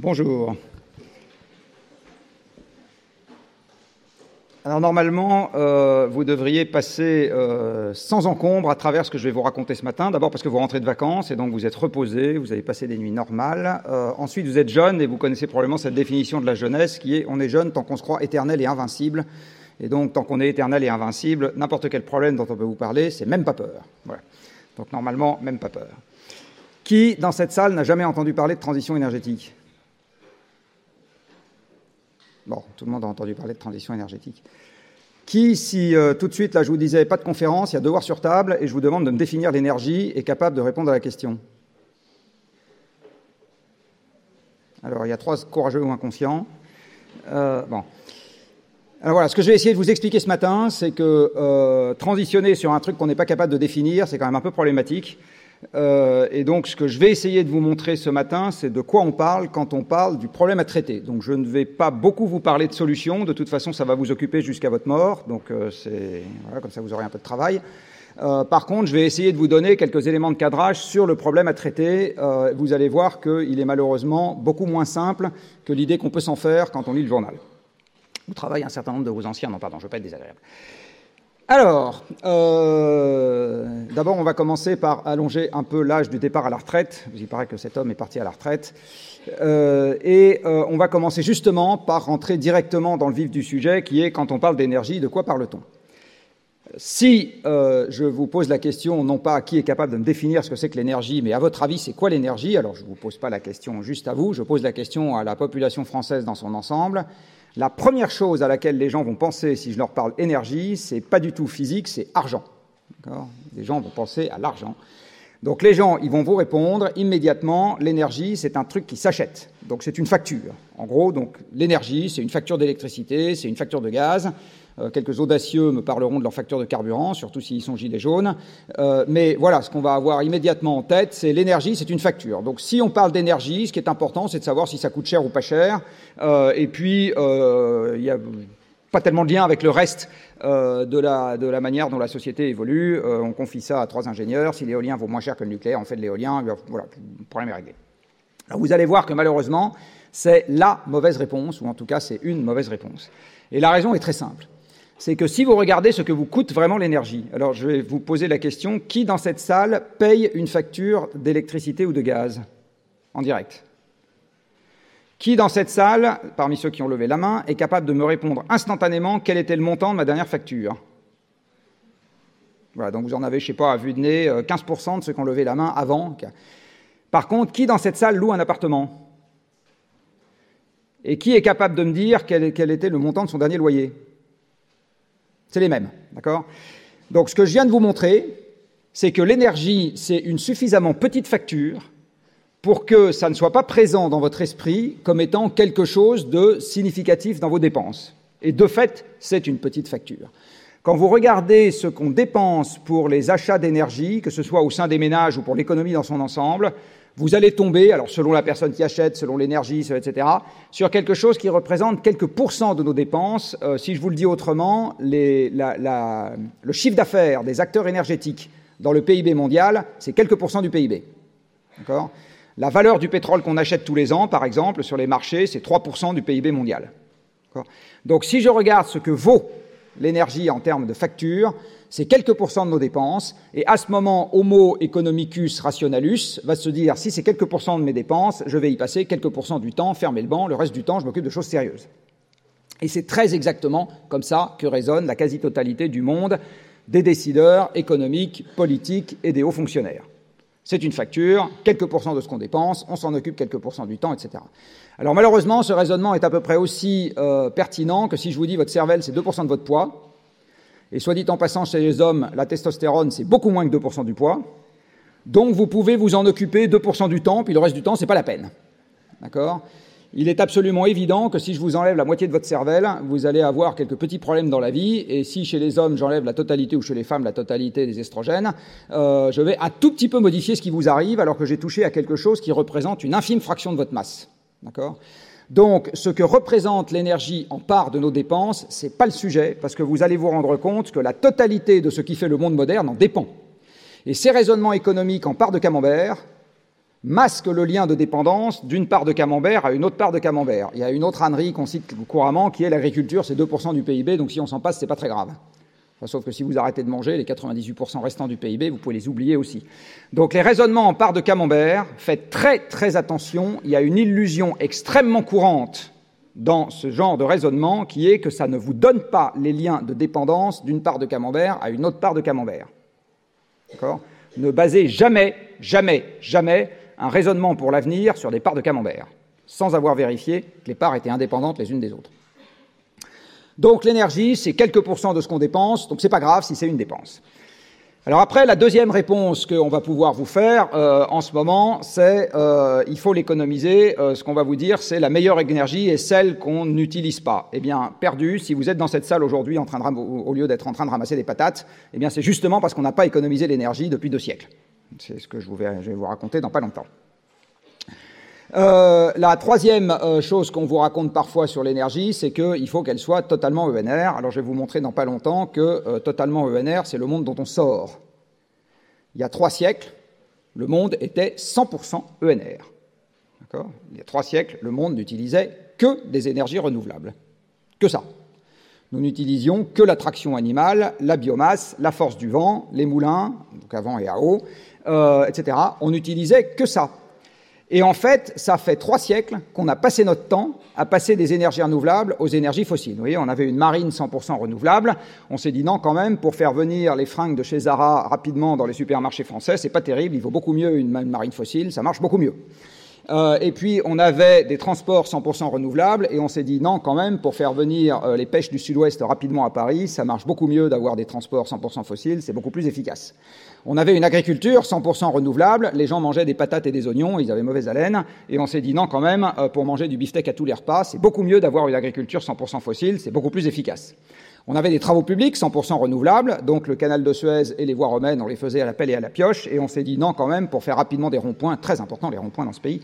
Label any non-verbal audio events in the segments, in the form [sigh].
Bonjour. Alors normalement, euh, vous devriez passer euh, sans encombre à travers ce que je vais vous raconter ce matin. D'abord parce que vous rentrez de vacances et donc vous êtes reposé, vous avez passé des nuits normales. Euh, ensuite, vous êtes jeune et vous connaissez probablement cette définition de la jeunesse qui est on est jeune tant qu'on se croit éternel et invincible. Et donc, tant qu'on est éternel et invincible, n'importe quel problème dont on peut vous parler, c'est même pas peur. Voilà. Donc normalement, même pas peur. Qui, dans cette salle, n'a jamais entendu parler de transition énergétique? Bon, tout le monde a entendu parler de transition énergétique. Qui, si euh, tout de suite, là, je vous disais, pas de conférence, il y a devoir sur table, et je vous demande de me définir l'énergie, est capable de répondre à la question Alors, il y a trois courageux ou inconscients. Euh, bon. Alors voilà, ce que je vais essayer de vous expliquer ce matin, c'est que euh, transitionner sur un truc qu'on n'est pas capable de définir, c'est quand même un peu problématique. Euh, et donc, ce que je vais essayer de vous montrer ce matin, c'est de quoi on parle quand on parle du problème à traiter. Donc, je ne vais pas beaucoup vous parler de solutions. De toute façon, ça va vous occuper jusqu'à votre mort. Donc, euh, c'est comme ça, vous aurez un peu de travail. Euh, par contre, je vais essayer de vous donner quelques éléments de cadrage sur le problème à traiter. Vous allez voir qu'il est malheureusement beaucoup moins simple que l'idée qu'on peut s'en faire quand on lit le journal. Vous travaillez un certain nombre de vos anciens. Non, pardon, je ne veux pas être désagréable. Alors, euh, d'abord, on va commencer par allonger un peu l'âge du départ à la retraite. Il paraît que cet homme est parti à la retraite. Euh, et euh, on va commencer justement par rentrer directement dans le vif du sujet, qui est quand on parle d'énergie, de quoi parle-t-on? Si je vous pose la question, non pas à qui est capable de me définir ce que c'est que l'énergie, mais à votre avis, c'est quoi l'énergie? Alors, je ne vous pose pas la question juste à vous, je pose la question à la population française dans son ensemble. La première chose à laquelle les gens vont penser si je leur parle énergie, c'est pas du tout physique, c'est argent. Les gens vont penser à l'argent. Donc les gens, ils vont vous répondre immédiatement, l'énergie, c'est un truc qui s'achète. Donc c'est une facture. En gros, donc l'énergie, c'est une facture d'électricité, c'est une facture de gaz. Euh, quelques audacieux me parleront de leur facture de carburant, surtout s'ils sont gilets jaunes. Euh, mais voilà, ce qu'on va avoir immédiatement en tête, c'est l'énergie, c'est une facture. Donc si on parle d'énergie, ce qui est important, c'est de savoir si ça coûte cher ou pas cher. Euh, et puis, il n'y a pas tellement de lien avec le reste euh, de, la, de, la, manière dont la société évolue. Euh, on confie ça à trois ingénieurs. Si l'éolien vaut moins cher que le nucléaire, on fait de l'éolien. Voilà, le problème est réglé. Alors vous allez voir que malheureusement, c'est la mauvaise réponse, ou en tout cas c'est une mauvaise réponse. Et la raison est très simple c'est que si vous regardez ce que vous coûte vraiment l'énergie, alors je vais vous poser la question, qui dans cette salle paye une facture d'électricité ou de gaz en direct? Qui dans cette salle, parmi ceux qui ont levé la main, est capable de me répondre instantanément quel était le montant de ma dernière facture? Voilà, donc vous en avez, je ne sais pas, à vue de nez, 15% euh, de ceux qui ont levé la main avant. Par contre, qui dans cette salle loue un appartement? Et qui est capable de me dire quel, quel était le montant de son dernier loyer? C'est les mêmes, d'accord? Donc ce que je viens de vous montrer, c'est que l'énergie, c'est une suffisamment petite facture pour que ça ne soit pas présent dans votre esprit comme étant quelque chose de significatif dans vos dépenses. Et de fait, c'est une petite facture. Quand vous regardez ce qu'on dépense pour les achats d'énergie, que ce soit au sein des ménages ou pour l'économie dans son ensemble, vous allez tomber, alors selon la personne qui achète, selon l'énergie, etc., sur quelque chose qui représente quelques pourcents de nos dépenses. Euh, si je vous le dis autrement, le chiffre d'affaires des acteurs énergétiques dans le PIB mondial, c'est quelques pourcents du PIB. D'accord? La valeur du pétrole qu'on achète tous les ans, par exemple, sur les marchés, c'est 3% du PIB mondial. Donc si je regarde ce que vaut l'énergie en termes de facture, c'est quelques pourcents de nos dépenses, et à ce moment, Homo economicus rationalus va se dire, si c'est quelques pourcents de mes dépenses, je vais y passer quelques pourcents du temps, fermer le banc, le reste du temps, je m'occupe de choses sérieuses. Et c'est très exactement comme ça que résonne la quasi-totalité du monde des décideurs économiques, politiques et des hauts fonctionnaires. C'est une facture, quelques pourcents de ce qu'on dépense, on s'en occupe quelques pourcents du temps, etc. Alors malheureusement, ce raisonnement est à peu près aussi euh, pertinent que si je vous dis votre cervelle, c'est 2% de votre poids, et soit dit en passant, chez les hommes, la testostérone, c'est beaucoup moins que 2% du poids. Donc vous pouvez vous en occuper 2% du temps, puis le reste du temps, c'est pas la peine. D'accord? Il est absolument évident que si je vous enlève la moitié de votre cervelle, vous allez avoir quelques petits problèmes dans la vie. Et si chez les hommes, j'enlève la totalité, ou chez les femmes, la totalité des estrogènes, euh, je vais un tout petit peu modifier ce qui vous arrive, alors que j'ai touché à quelque chose qui représente une infime fraction de votre masse. D'accord? Donc, ce que représente l'énergie en part de nos dépenses, ce n'est pas le sujet, parce que vous allez vous rendre compte que la totalité de ce qui fait le monde moderne en dépend. Et ces raisonnements économiques en part de camembert masque le lien de dépendance d'une part de camembert à une autre part de camembert. Il y a une autre ânerie qu'on cite couramment qui est l'agriculture, c'est 2% du PIB, donc si on s'en passe, c'est pas très grave. Sauf que si vous arrêtez de manger, les 98% restants du PIB, vous pouvez les oublier aussi. Donc les raisonnements en part de camembert, faites très très attention, il y a une illusion extrêmement courante dans ce genre de raisonnement qui est que ça ne vous donne pas les liens de dépendance d'une part de camembert à une autre part de camembert. D'accord? Ne basez jamais, jamais, jamais un raisonnement pour l'avenir sur des parts de camembert, sans avoir vérifié que les parts étaient indépendantes les unes des autres. Donc l'énergie, c'est quelques pourcents de ce qu'on dépense, donc c'est pas grave si c'est une dépense. Alors après, la deuxième réponse qu'on va pouvoir vous faire euh, en ce moment, c'est euh, il faut l'économiser. Euh, ce qu'on va vous dire, c'est la meilleure énergie est celle qu'on n'utilise pas. Eh bien, perdu, si vous êtes dans cette salle aujourd'hui en train de au lieu d'être en train de ramasser des patates, eh bien c'est justement parce qu'on n'a pas économisé l'énergie depuis deux siècles. C'est ce que je, vais, vous raconter dans pas longtemps. Euh, la troisième euh, chose qu'on vous raconte parfois sur l'énergie, c'est qu'il faut qu'elle soit totalement ENR. Alors je vais vous montrer dans pas longtemps que euh, totalement ENR, c'est le monde dont on sort. Il y a trois siècles, le monde était 100% ENR. Il y a trois siècles, le monde n'utilisait que des énergies renouvelables. Que ça. Nous n'utilisions que la traction animale, la biomasse, la force du vent, les moulins, donc à vent et à eau, etc. On n'utilisait que ça. Et en fait, ça fait trois siècles qu'on a passé notre temps à passer des énergies renouvelables aux énergies fossiles. Vous voyez, on avait une marine 100% renouvelable. On s'est dit non, quand même, pour faire venir les fringues de chez Zara rapidement dans les supermarchés français, c'est pas terrible. Il vaut beaucoup mieux une marine fossile, ça marche beaucoup mieux. Euh, et puis on avait des transports 100% renouvelables et on s'est dit non quand même pour faire venir euh, les pêches du sud-ouest rapidement à Paris, ça marche beaucoup mieux d'avoir des transports 100% fossiles, c'est beaucoup plus efficace. On avait une agriculture 100% renouvelable, les gens mangeaient des patates et des oignons, ils avaient mauvaise haleine, et on s'est dit non quand même, euh, pour manger du beefsteak à tous les repas, c'est beaucoup mieux d'avoir une agriculture 100% fossile, c'est beaucoup plus efficace. On avait des travaux publics 100% renouvelables, donc le canal de Suez et les voies romaines, on les faisait à la pelle et à la pioche, et on s'est dit non quand même, pour faire rapidement des ronds-points, très importants les ronds-points dans ce pays,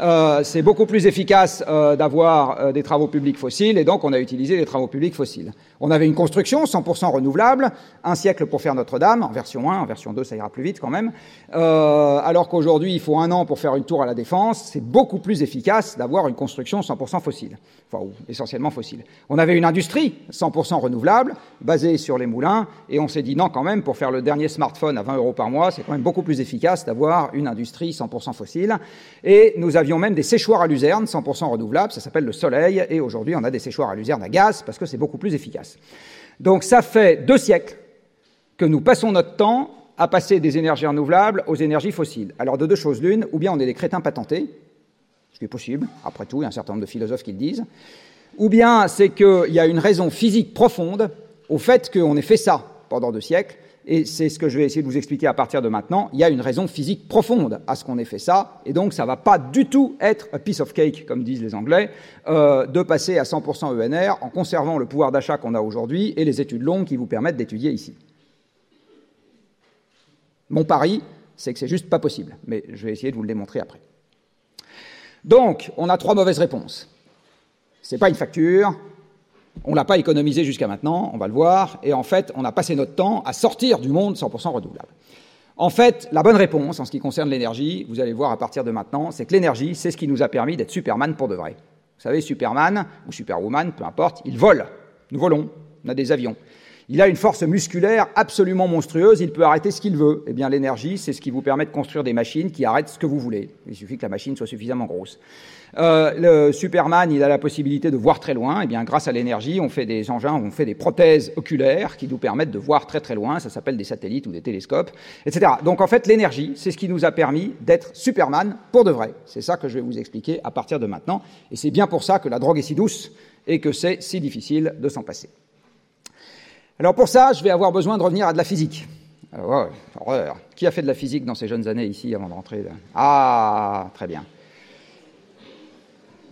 euh, c'est beaucoup plus efficace euh, d'avoir euh, des travaux publics fossiles, et donc on a utilisé les travaux publics fossiles. On avait une construction 100% renouvelable, un siècle pour faire Notre-Dame, en version 1, en version 2 ça ira plus vite quand même, alors qu'aujourd'hui il faut un an pour faire une tour à la défense, c'est beaucoup plus efficace d'avoir une construction 100% fossile, enfin ou essentiellement fossile. On avait une industrie 100% renouvelable, basé sur les moulins, et on s'est dit non, quand même, pour faire le dernier smartphone à 20 euros par mois, c'est quand même beaucoup plus efficace d'avoir une industrie 100% fossile. Et nous avions même des séchoirs à luzerne 100% renouvelables, ça s'appelle le soleil, et aujourd'hui on a des séchoirs à luzerne à gaz parce que c'est beaucoup plus efficace. Donc ça fait deux siècles que nous passons notre temps à passer des énergies renouvelables aux énergies fossiles. Alors de deux choses l'une, ou bien on est des crétins patentés, ce qui est possible, après tout, il y a un certain nombre de philosophes qui le disent, ou bien c'est qu'il y a une raison physique profonde au fait qu'on ait fait ça pendant deux siècles, et c'est ce que je vais essayer de vous expliquer à partir de maintenant. Il y a une raison physique profonde à ce qu'on ait fait ça, et donc ça ne va pas du tout être a piece of cake, comme disent les Anglais, euh, de passer à 100% ENR en conservant le pouvoir d'achat qu'on a aujourd'hui et les études longues qui vous permettent d'étudier ici. Mon pari, c'est que c'est juste pas possible, mais je vais essayer de vous le démontrer après. Donc, on a trois mauvaises réponses. Ce n'est pas une facture, on ne l'a pas économisé jusqu'à maintenant, on va le voir, et en fait, on a passé notre temps à sortir du monde 100% renouvelable. En fait, la bonne réponse en ce qui concerne l'énergie, vous allez voir à partir de maintenant, c'est que l'énergie, c'est ce qui nous a permis d'être Superman pour de vrai. Vous savez, Superman ou Superwoman, peu importe, il vole. Nous volons, on a des avions. Il a une force musculaire absolument monstrueuse, il peut arrêter ce qu'il veut. Eh bien, l'énergie, c'est ce qui vous permet de construire des machines qui arrêtent ce que vous voulez. Il suffit que la machine soit suffisamment grosse. Euh, le Superman, il a la possibilité de voir très loin. Eh bien, grâce à l'énergie, on fait des engins, on fait des prothèses oculaires qui nous permettent de voir très très loin. Ça s'appelle des satellites ou des télescopes, etc. Donc, en fait, l'énergie, c'est ce qui nous a permis d'être Superman pour de vrai. C'est ça que je vais vous expliquer à partir de maintenant. Et c'est bien pour ça que la drogue est si douce et que c'est si difficile de s'en passer. Alors pour ça, je vais avoir besoin de revenir à de la physique. Alors, horreur. Qui a fait de la physique dans ces jeunes années ici avant de rentrer Ah, très bien.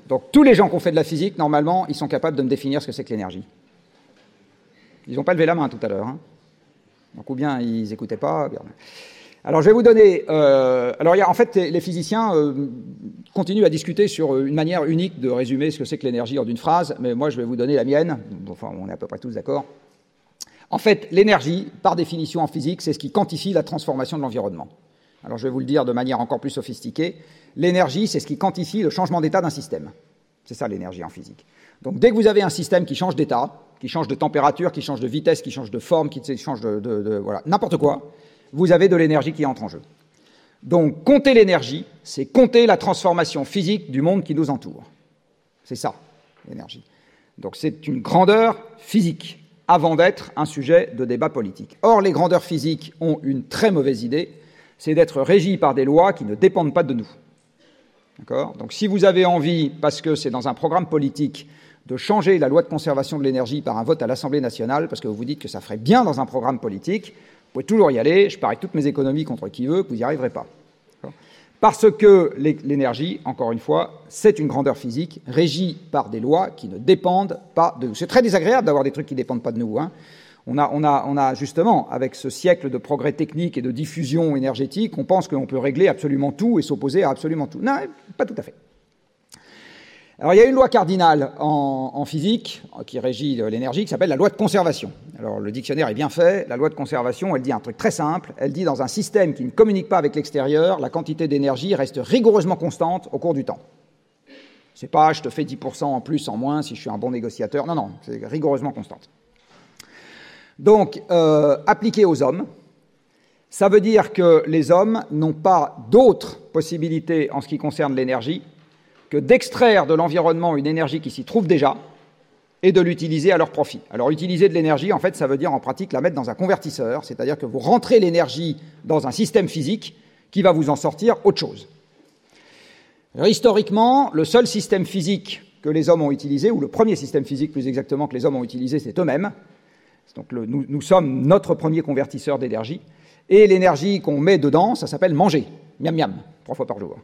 Donc tous les gens qui ont fait de la physique, normalement, ils sont capables de me définir ce que c'est que l'énergie. Ils n'ont pas levé la main tout à l'heure. Hein. Donc ou bien ils n'écoutaient pas. Alors je vais vous donner. Euh, alors en fait, les physiciens euh, continuent à discuter sur une manière unique de résumer ce que c'est que l'énergie en d'une phrase, mais moi je vais vous donner la mienne. Enfin, on est à peu près tous d'accord. En fait, l'énergie, par définition en physique, c'est ce qui quantifie la transformation de l'environnement. Alors je vais vous le dire de manière encore plus sophistiquée. L'énergie, c'est ce qui quantifie le changement d'état d'un système. C'est ça l'énergie en physique. Donc dès que vous avez un système qui change d'état, qui change de température, qui change de vitesse, qui change de forme, qui change de, voilà, n'importe quoi, vous avez de l'énergie qui entre en jeu. Donc compter l'énergie, c'est compter la transformation physique du monde qui nous entoure. C'est ça, l'énergie. Donc c'est une grandeur physique avant d'être un sujet de débat politique. Or, les grandeurs physiques ont une très mauvaise idée, c'est d'être régies par des lois qui ne dépendent pas de nous. D'accord? Donc si vous avez envie, parce que c'est dans un programme politique, de changer la loi de conservation de l'énergie par un vote à l'Assemblée nationale, parce que vous vous dites que ça ferait bien dans un programme politique, vous pouvez toujours y aller, je parie toutes mes économies contre qui veut, vous n'y arriverez pas. Parce que l'énergie, encore une fois, c'est une grandeur physique régie par des lois qui ne dépendent pas de nous. C'est très désagréable d'avoir des trucs qui ne dépendent pas de nous. Hein. On, a, on, a, on a, justement, avec ce siècle de progrès technique et de diffusion énergétique, on pense qu'on peut régler absolument tout et s'opposer à absolument tout. Non, pas tout à fait. Alors il y a une loi cardinale en, physique qui régit l'énergie qui s'appelle la loi de conservation. Alors le dictionnaire est bien fait. La loi de conservation, elle dit un truc très simple. Elle dit dans un système qui ne communique pas avec l'extérieur, la quantité d'énergie reste rigoureusement constante au cours du temps. C'est pas je te fais 10% en plus, en moins si je suis un bon négociateur. Non, non, c'est rigoureusement constante. Donc, euh, appliqué aux hommes, ça veut dire que les hommes n'ont pas d'autres possibilités en ce qui concerne l'énergie que d'extraire de l'environnement une énergie qui s'y trouve déjà et de l'utiliser à leur profit. Alors utiliser de l'énergie, en fait, ça veut dire en pratique la mettre dans un convertisseur, c'est-à-dire que vous rentrez l'énergie dans un système physique qui va vous en sortir autre chose. historiquement, le seul système physique que les hommes ont utilisé, ou le premier système physique plus exactement que les hommes ont utilisé, c'est eux-mêmes. Donc nous, nous, sommes notre premier convertisseur d'énergie. Et l'énergie qu'on met dedans, ça s'appelle manger, miam miam, trois fois par jour.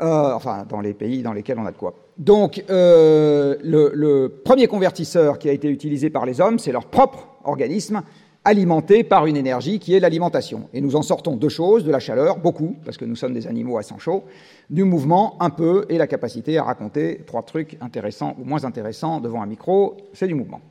Euh, enfin dans les pays dans lesquels on a de quoi. Donc euh, le, premier convertisseur qui a été utilisé par les hommes, c'est leur propre organisme alimenté par une énergie qui est l'alimentation. Et nous en sortons deux choses, de la chaleur, beaucoup, parce que nous sommes des animaux à sang chaud, du mouvement, un peu, et la capacité à raconter trois trucs intéressants ou moins intéressants devant un micro, c'est du mouvement.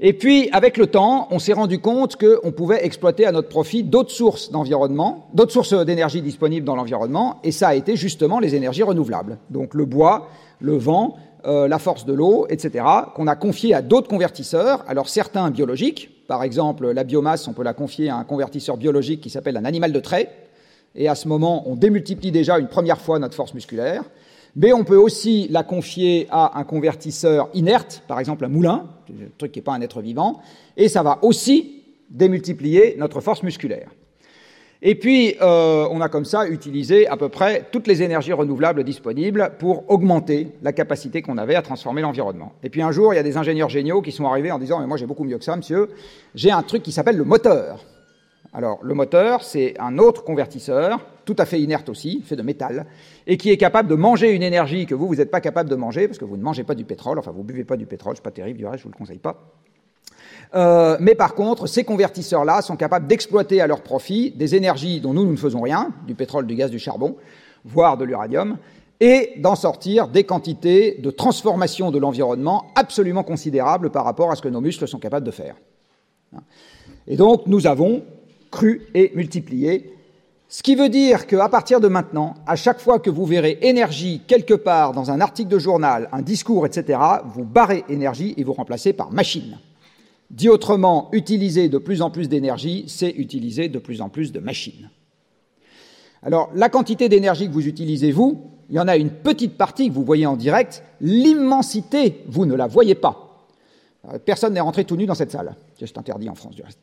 Et puis, avec le temps, on s'est rendu compte qu'on pouvait exploiter à notre profit d'autres sources d'environnement, d'autres sources d'énergie disponibles dans l'environnement, et ça a été justement les énergies renouvelables. Donc le bois, le vent, euh, la force de l'eau, etc., qu'on a confié à d'autres convertisseurs, alors certains biologiques, par exemple la biomasse, on peut la confier à un convertisseur biologique qui s'appelle un animal de trait, et à ce moment, on démultiplie déjà une première fois notre force musculaire. Mais on peut aussi la confier à un convertisseur inerte, par exemple un moulin, un truc qui n'est pas un être vivant, et ça va aussi démultiplier notre force musculaire. Et puis, euh, on a comme ça utilisé à peu près toutes les énergies renouvelables disponibles pour augmenter la capacité qu'on avait à transformer l'environnement. Et puis un jour, il y a des ingénieurs géniaux qui sont arrivés en disant, mais moi j'ai beaucoup mieux que ça, monsieur, j'ai un truc qui s'appelle le moteur. Alors, le moteur, c'est un autre convertisseur, tout à fait inerte aussi, fait de métal, et qui est capable de manger une énergie que vous, vous n'êtes pas capable de manger, parce que vous ne mangez pas du pétrole, enfin, vous ne buvez pas du pétrole, c'est pas terrible, du reste, je vous le conseille pas. Euh, mais par contre, ces convertisseurs-là sont capables d'exploiter à leur profit des énergies dont nous, nous ne faisons rien, du pétrole, du gaz, du charbon, voire de l'uranium, et d'en sortir des quantités de transformation de l'environnement absolument considérables par rapport à ce que nos muscles sont capables de faire. Et donc, nous avons cru et multiplié. Ce qui veut dire qu'à partir de maintenant, à chaque fois que vous verrez énergie quelque part dans un article de journal, un discours, etc., vous barrez énergie et vous remplacez par machine. Dit autrement, utiliser de plus en plus d'énergie, c'est utiliser de plus en plus de machines. Alors, la quantité d'énergie que vous utilisez, vous, il y en a une petite partie que vous voyez en direct, l'immensité, vous ne la voyez pas. Euh, personne n'est rentré tout nu dans cette salle. C'est interdit en France, du reste.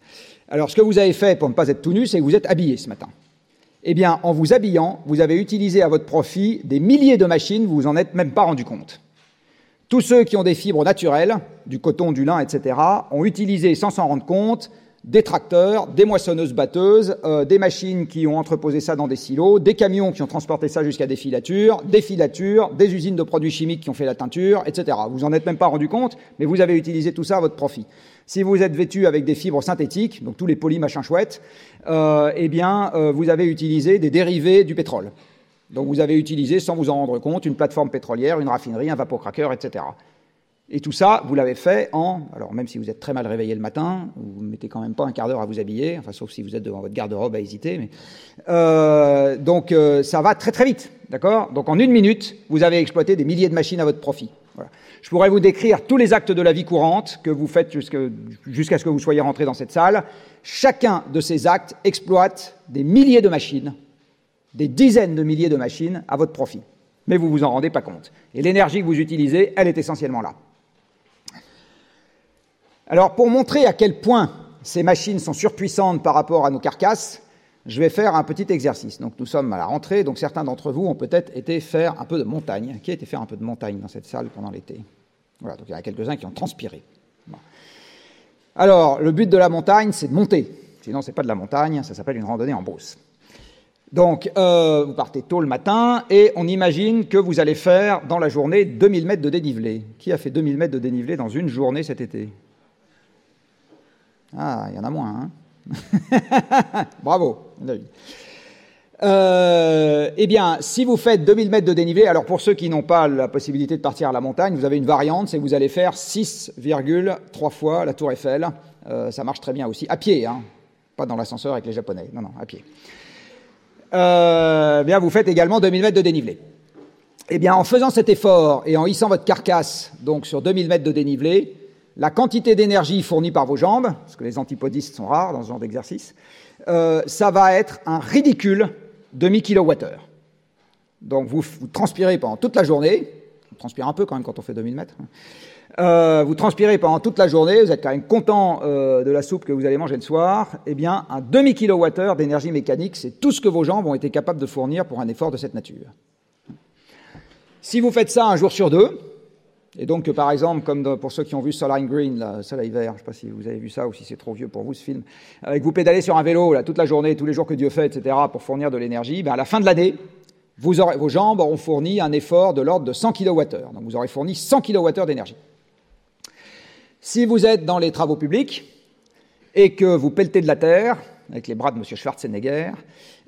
Alors, ce que vous avez fait pour ne pas être tout nu, c'est que vous êtes habillé ce matin. Eh bien, en vous habillant, vous avez utilisé à votre profit des milliers de machines, vous vous en êtes même pas rendu compte. Tous ceux qui ont des fibres naturelles, du coton, du lin, etc., ont utilisé sans s'en rendre compte des tracteurs, des moissonneuses-batteuses, euh, des machines qui ont entreposé ça dans des silos, des camions qui ont transporté ça jusqu'à des filatures, des filatures, des usines de produits chimiques qui ont fait la teinture, etc. Vous en êtes même pas rendu compte, mais vous avez utilisé tout ça à votre profit. Si vous êtes vêtu avec des fibres synthétiques, donc tous les polis machin chouettes, euh, eh bien, euh, vous avez utilisé des dérivés du pétrole. Donc vous avez utilisé, sans vous en rendre compte, une plateforme pétrolière, une raffinerie, un vapocraqueur, etc. Et tout ça, vous l'avez fait en, alors même si vous êtes très mal réveillé le matin, vous ne mettez quand même pas un quart d'heure à vous habiller, enfin sauf si vous êtes devant votre garde-robe à hésiter, mais euh, donc euh, ça va très très vite, d'accord? Donc en une minute, vous avez exploité des milliers de machines à votre profit. Je pourrais vous décrire tous les actes de la vie courante que vous faites jusqu'à ce que vous soyez rentré dans cette salle. Chacun de ces actes exploite des milliers de machines, des dizaines de milliers de machines à votre profit. Mais vous vous en rendez pas compte. Et l'énergie que vous utilisez, elle est essentiellement là. Alors, pour montrer à quel point ces machines sont surpuissantes par rapport à nos carcasses, je vais faire un petit exercice. Donc, nous sommes à la rentrée, donc certains d'entre vous ont peut-être été faire un peu de montagne. Qui a été faire un peu de montagne dans cette salle pendant l'été? Voilà, donc il y en a quelques-uns qui ont transpiré. Alors, le but de la montagne, c'est de monter. Sinon, ce n'est pas de la montagne, ça s'appelle une randonnée en brousse. Donc, euh, vous partez tôt le matin et on imagine que vous allez faire dans la journée 2000 mètres de dénivelé. Qui a fait 2000 mètres de dénivelé dans une journée cet été? Ah, il y en a moins. Hein [laughs] Bravo. Euh, eh bien, si vous faites 2000 mètres de dénivelé, alors pour ceux qui n'ont pas la possibilité de partir à la montagne, vous avez une variante, c'est que vous allez faire 6,3 fois la tour Eiffel. Euh, ça marche très bien aussi, à pied, hein, pas dans l'ascenseur avec les Japonais, non, non, à pied. Euh, bien, vous faites également 2000 mètres de dénivelé. Eh bien, en faisant cet effort et en hissant votre carcasse donc sur 2000 mètres de dénivelé, la quantité d'énergie fournie par vos jambes, parce que les antipodistes sont rares dans ce genre d'exercice, euh, ça va être un ridicule demi-kilowattheure. Donc vous, transpirez pendant toute la journée, vous transpirez un peu quand même quand on fait 2000 mètres, hein. euh, vous transpirez pendant toute la journée, vous êtes quand même content euh, de la soupe que vous allez manger le soir, eh bien un demi-kilowattheure d'énergie mécanique, c'est tout ce que vos jambes ont été capables de fournir pour un effort de cette nature. Si vous faites ça un jour sur deux, et donc, par exemple, comme pour ceux qui ont vu Solar Green, là, Soleil Vert, je ne sais pas si vous avez vu ça ou si c'est trop vieux pour vous ce film, avec vous pédalez sur un vélo toute la journée, tous les jours que Dieu fait, etc., pour fournir de l'énergie, ben, à la fin de l'année, vos jambes auront fourni un effort de l'ordre de 100 kWh. Donc vous aurez fourni 100 kWh d'énergie. Si vous êtes dans les travaux publics et que vous pelletez de la terre, avec les bras de M. Schwarzenegger,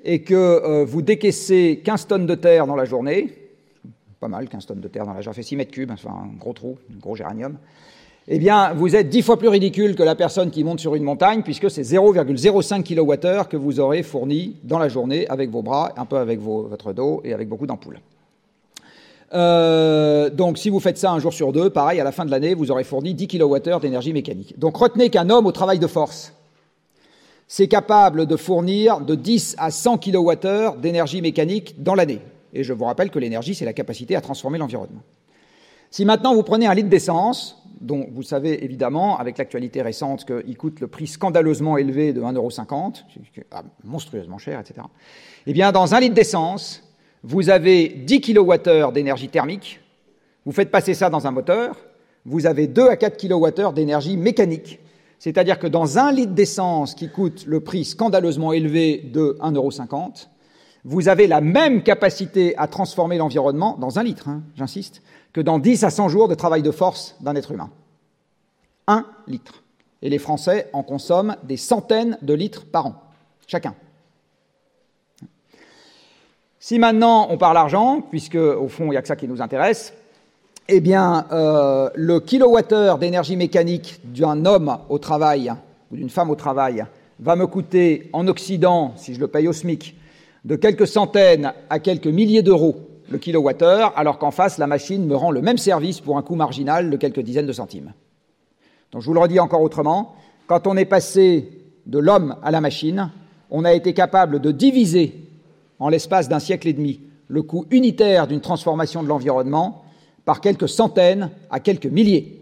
et que euh, vous décaissez 15 tonnes de terre dans la journée, pas mal, 15 tonnes de terre dans la journée, fait 6 mètres cubes, enfin un gros trou, un gros géranium, eh bien, vous êtes 10 fois plus ridicule que la personne qui monte sur une montagne, puisque c'est 0,05 kWh que vous aurez fourni dans la journée avec vos bras, un peu avec votre dos et avec beaucoup d'ampoules. Euh, donc, si vous faites ça un jour sur deux, pareil, à la fin de l'année, vous aurez fourni 10 kWh d'énergie mécanique. Donc, retenez qu'un homme au travail de force, c'est capable de fournir de 10 à 100 kWh d'énergie mécanique dans l'année. Et je vous rappelle que l'énergie, c'est la capacité à transformer l'environnement. Si maintenant vous prenez un litre d'essence, dont vous savez évidemment, avec l'actualité récente, qu'il coûte le prix scandaleusement élevé de 1,50€, ah, monstrueusement cher, etc., eh bien, dans un litre d'essence, vous avez 10 kWh d'énergie thermique, vous faites passer ça dans un moteur, vous avez 2 à 4 kWh d'énergie mécanique. C'est-à-dire que dans un litre d'essence qui coûte le prix scandaleusement élevé de 1,50€, vous avez la même capacité à transformer l'environnement dans un litre, hein, j'insiste, que dans 10 à 100 jours de travail de force d'un être humain. Un litre. Et les Français en consomment des centaines de litres par an, chacun. Si maintenant on parle argent, puisque au fond il n'y a que ça qui nous intéresse, eh bien euh, le kilowattheure d'énergie mécanique d'un homme au travail ou d'une femme au travail va me coûter en Occident, si je le paye au SMIC, de quelques centaines à quelques milliers d'euros le kilowattheure, alors qu'en face, la machine me rend le même service pour un coût marginal de quelques dizaines de centimes. Donc je vous le redis encore autrement, quand on est passé de l'homme à la machine, on a été capable de diviser en l'espace d'un siècle et demi le coût unitaire d'une transformation de l'environnement par quelques centaines à quelques milliers.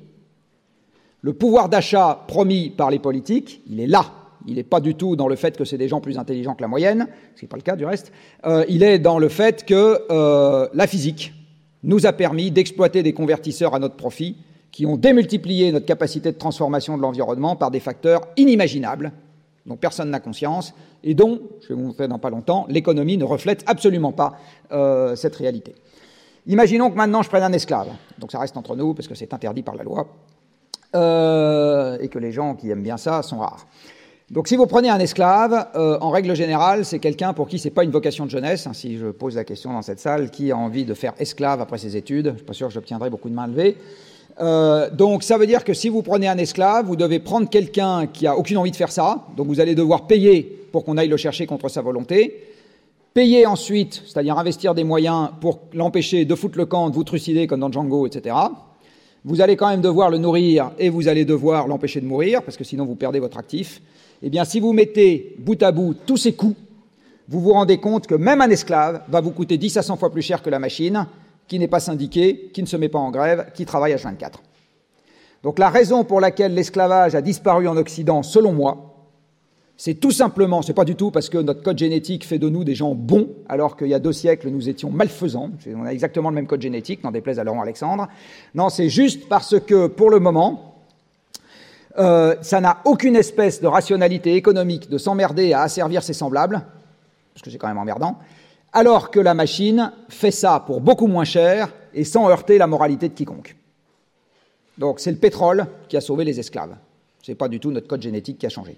Le pouvoir d'achat promis par les politiques, il est là il n'est pas du tout dans le fait que c'est des gens plus intelligents que la moyenne, ce qui n'est pas le cas du reste, euh, il est dans le fait que euh, la physique nous a permis d'exploiter des convertisseurs à notre profit qui ont démultiplié notre capacité de transformation de l'environnement par des facteurs inimaginables, dont personne n'a conscience, et dont, je vais vous montrer dans pas longtemps, l'économie ne reflète absolument pas euh, cette réalité. Imaginons que maintenant je prenne un esclave, donc ça reste entre nous parce que c'est interdit par la loi, et que les gens qui aiment bien ça sont rares. Donc si vous prenez un esclave, euh, en règle générale, c'est quelqu'un pour qui c'est pas une vocation de jeunesse. Hein, si je pose la question dans cette salle, qui a envie de faire esclave après ses études Je suis pas sûr que j'obtiendrai beaucoup de mains levées. Euh, donc ça veut dire que si vous prenez un esclave, vous devez prendre quelqu'un qui a aucune envie de faire ça, donc vous allez devoir payer pour qu'on aille le chercher contre sa volonté, payer ensuite, c'est-à-dire investir des moyens pour l'empêcher de foutre le camp, de vous trucider comme dans Django, etc. Vous allez quand même devoir le nourrir et vous allez devoir l'empêcher de mourir, parce que sinon vous perdez votre actif. Eh bien, si vous mettez bout à bout tous ces coûts, vous vous rendez compte que même un esclave va vous coûter 10 à 100 fois plus cher que la machine, qui n'est pas syndiqué, qui ne se met pas en grève, qui travaille à 24. Donc la raison pour laquelle l'esclavage a disparu en Occident, selon moi, c'est tout simplement, c'est pas du tout parce que notre code génétique fait de nous des gens bons, alors qu'il y a deux siècles nous étions malfaisants. On a exactement le même code génétique, n'en déplaise à Laurent Alexandre. Non, c'est juste parce que pour le moment, euh, ça n'a aucune espèce de rationalité économique de s'emmerder à asservir ses semblables, parce que c'est quand même emmerdant, alors que la machine fait ça pour beaucoup moins cher et sans heurter la moralité de quiconque. Donc c'est le pétrole qui a sauvé les esclaves. Ce n'est pas du tout notre code génétique qui a changé.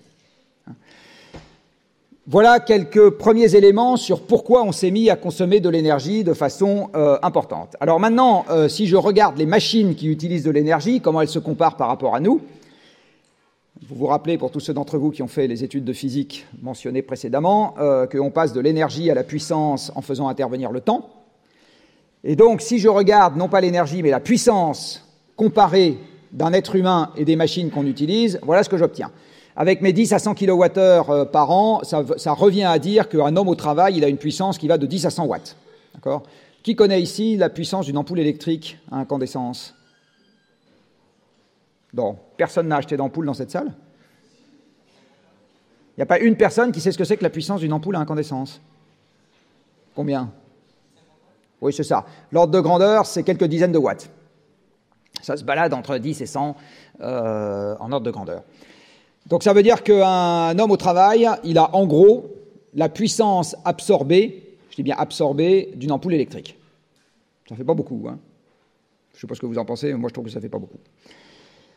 Voilà quelques premiers éléments sur pourquoi on s'est mis à consommer de l'énergie de façon euh, importante. Alors maintenant, euh, si je regarde les machines qui utilisent de l'énergie, comment elles se comparent par rapport à nous, vous vous rappelez, pour tous ceux d'entre vous qui ont fait les études de physique mentionnées précédemment, euh, qu'on passe de l'énergie à la puissance en faisant intervenir le temps. Et donc, si je regarde non pas l'énergie, mais la puissance comparée d'un être humain et des machines qu'on utilise, voilà ce que j'obtiens. Avec mes 10 à 100 kWh euh, par an, ça, revient à dire qu'un homme au travail, il a une puissance qui va de 10 à 100 watts. D'accord? Qui connaît ici la puissance d'une ampoule électrique à incandescence? Non, personne n'a acheté d'ampoule dans cette salle Il n'y a pas une personne qui sait ce que c'est que la puissance d'une ampoule à incandescence Combien? Oui, c'est ça. L'ordre de grandeur, c'est quelques dizaines de watts. Ça se balade entre 10 et 100 euh, en ordre de grandeur. Donc ça veut dire qu'un homme au travail, il a en gros la puissance absorbée, je dis bien absorbée, d'une ampoule électrique. Ça ne fait pas beaucoup. Hein je ne sais pas ce que vous en pensez, mais moi je trouve que ça ne fait pas beaucoup.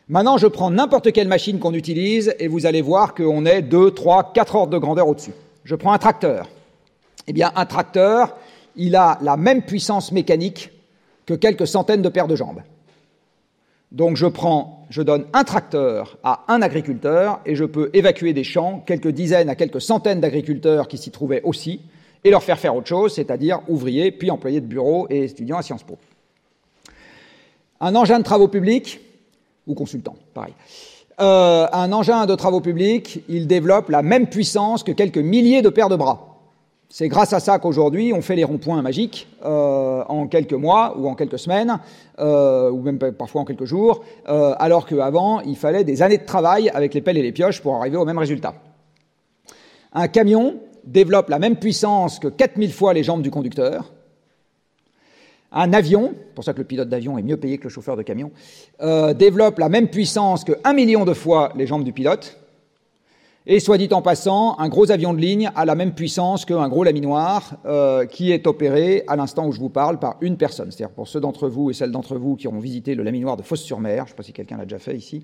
Maintenant, je prends n'importe quelle machine qu'on utilise et vous allez voir qu'on est 2, 3, 4 ordres de grandeur au-dessus. Je prends un tracteur. Eh bien, un tracteur, il a la même puissance mécanique que quelques centaines de paires de jambes. Donc je prends, je donne un tracteur à un agriculteur et je peux évacuer des champs, quelques dizaines à quelques centaines d'agriculteurs qui s'y trouvaient aussi, et leur faire faire autre chose, c'est-à-dire ouvriers, puis employés de bureau et étudiants à Sciences Po. Un engin de travaux publics, ou consultant, pareil. Euh, un engin de travaux publics, il développe la même puissance que quelques milliers de paires de bras. C'est grâce à ça qu'aujourd'hui, on fait les ronds-points magiques euh, en quelques mois ou en quelques semaines, euh, ou même parfois en quelques jours, alors qu'avant, il fallait des années de travail avec les pelles et les pioches pour arriver au même résultat. Un camion développe la même puissance que 4000 fois les jambes du conducteur, un avion, pour ça que le pilote d'avion est mieux payé que le chauffeur de camion, euh, développe la même puissance que un million de fois les jambes du pilote. Et soit dit en passant, un gros avion de ligne a la même puissance qu'un gros laminoir euh, qui est opéré à l'instant où je vous parle par une personne. C'est-à-dire pour ceux d'entre vous et celles d'entre vous qui auront visité le laminoir de Fosse-sur-Mer, je ne sais pas si quelqu'un l'a déjà fait ici,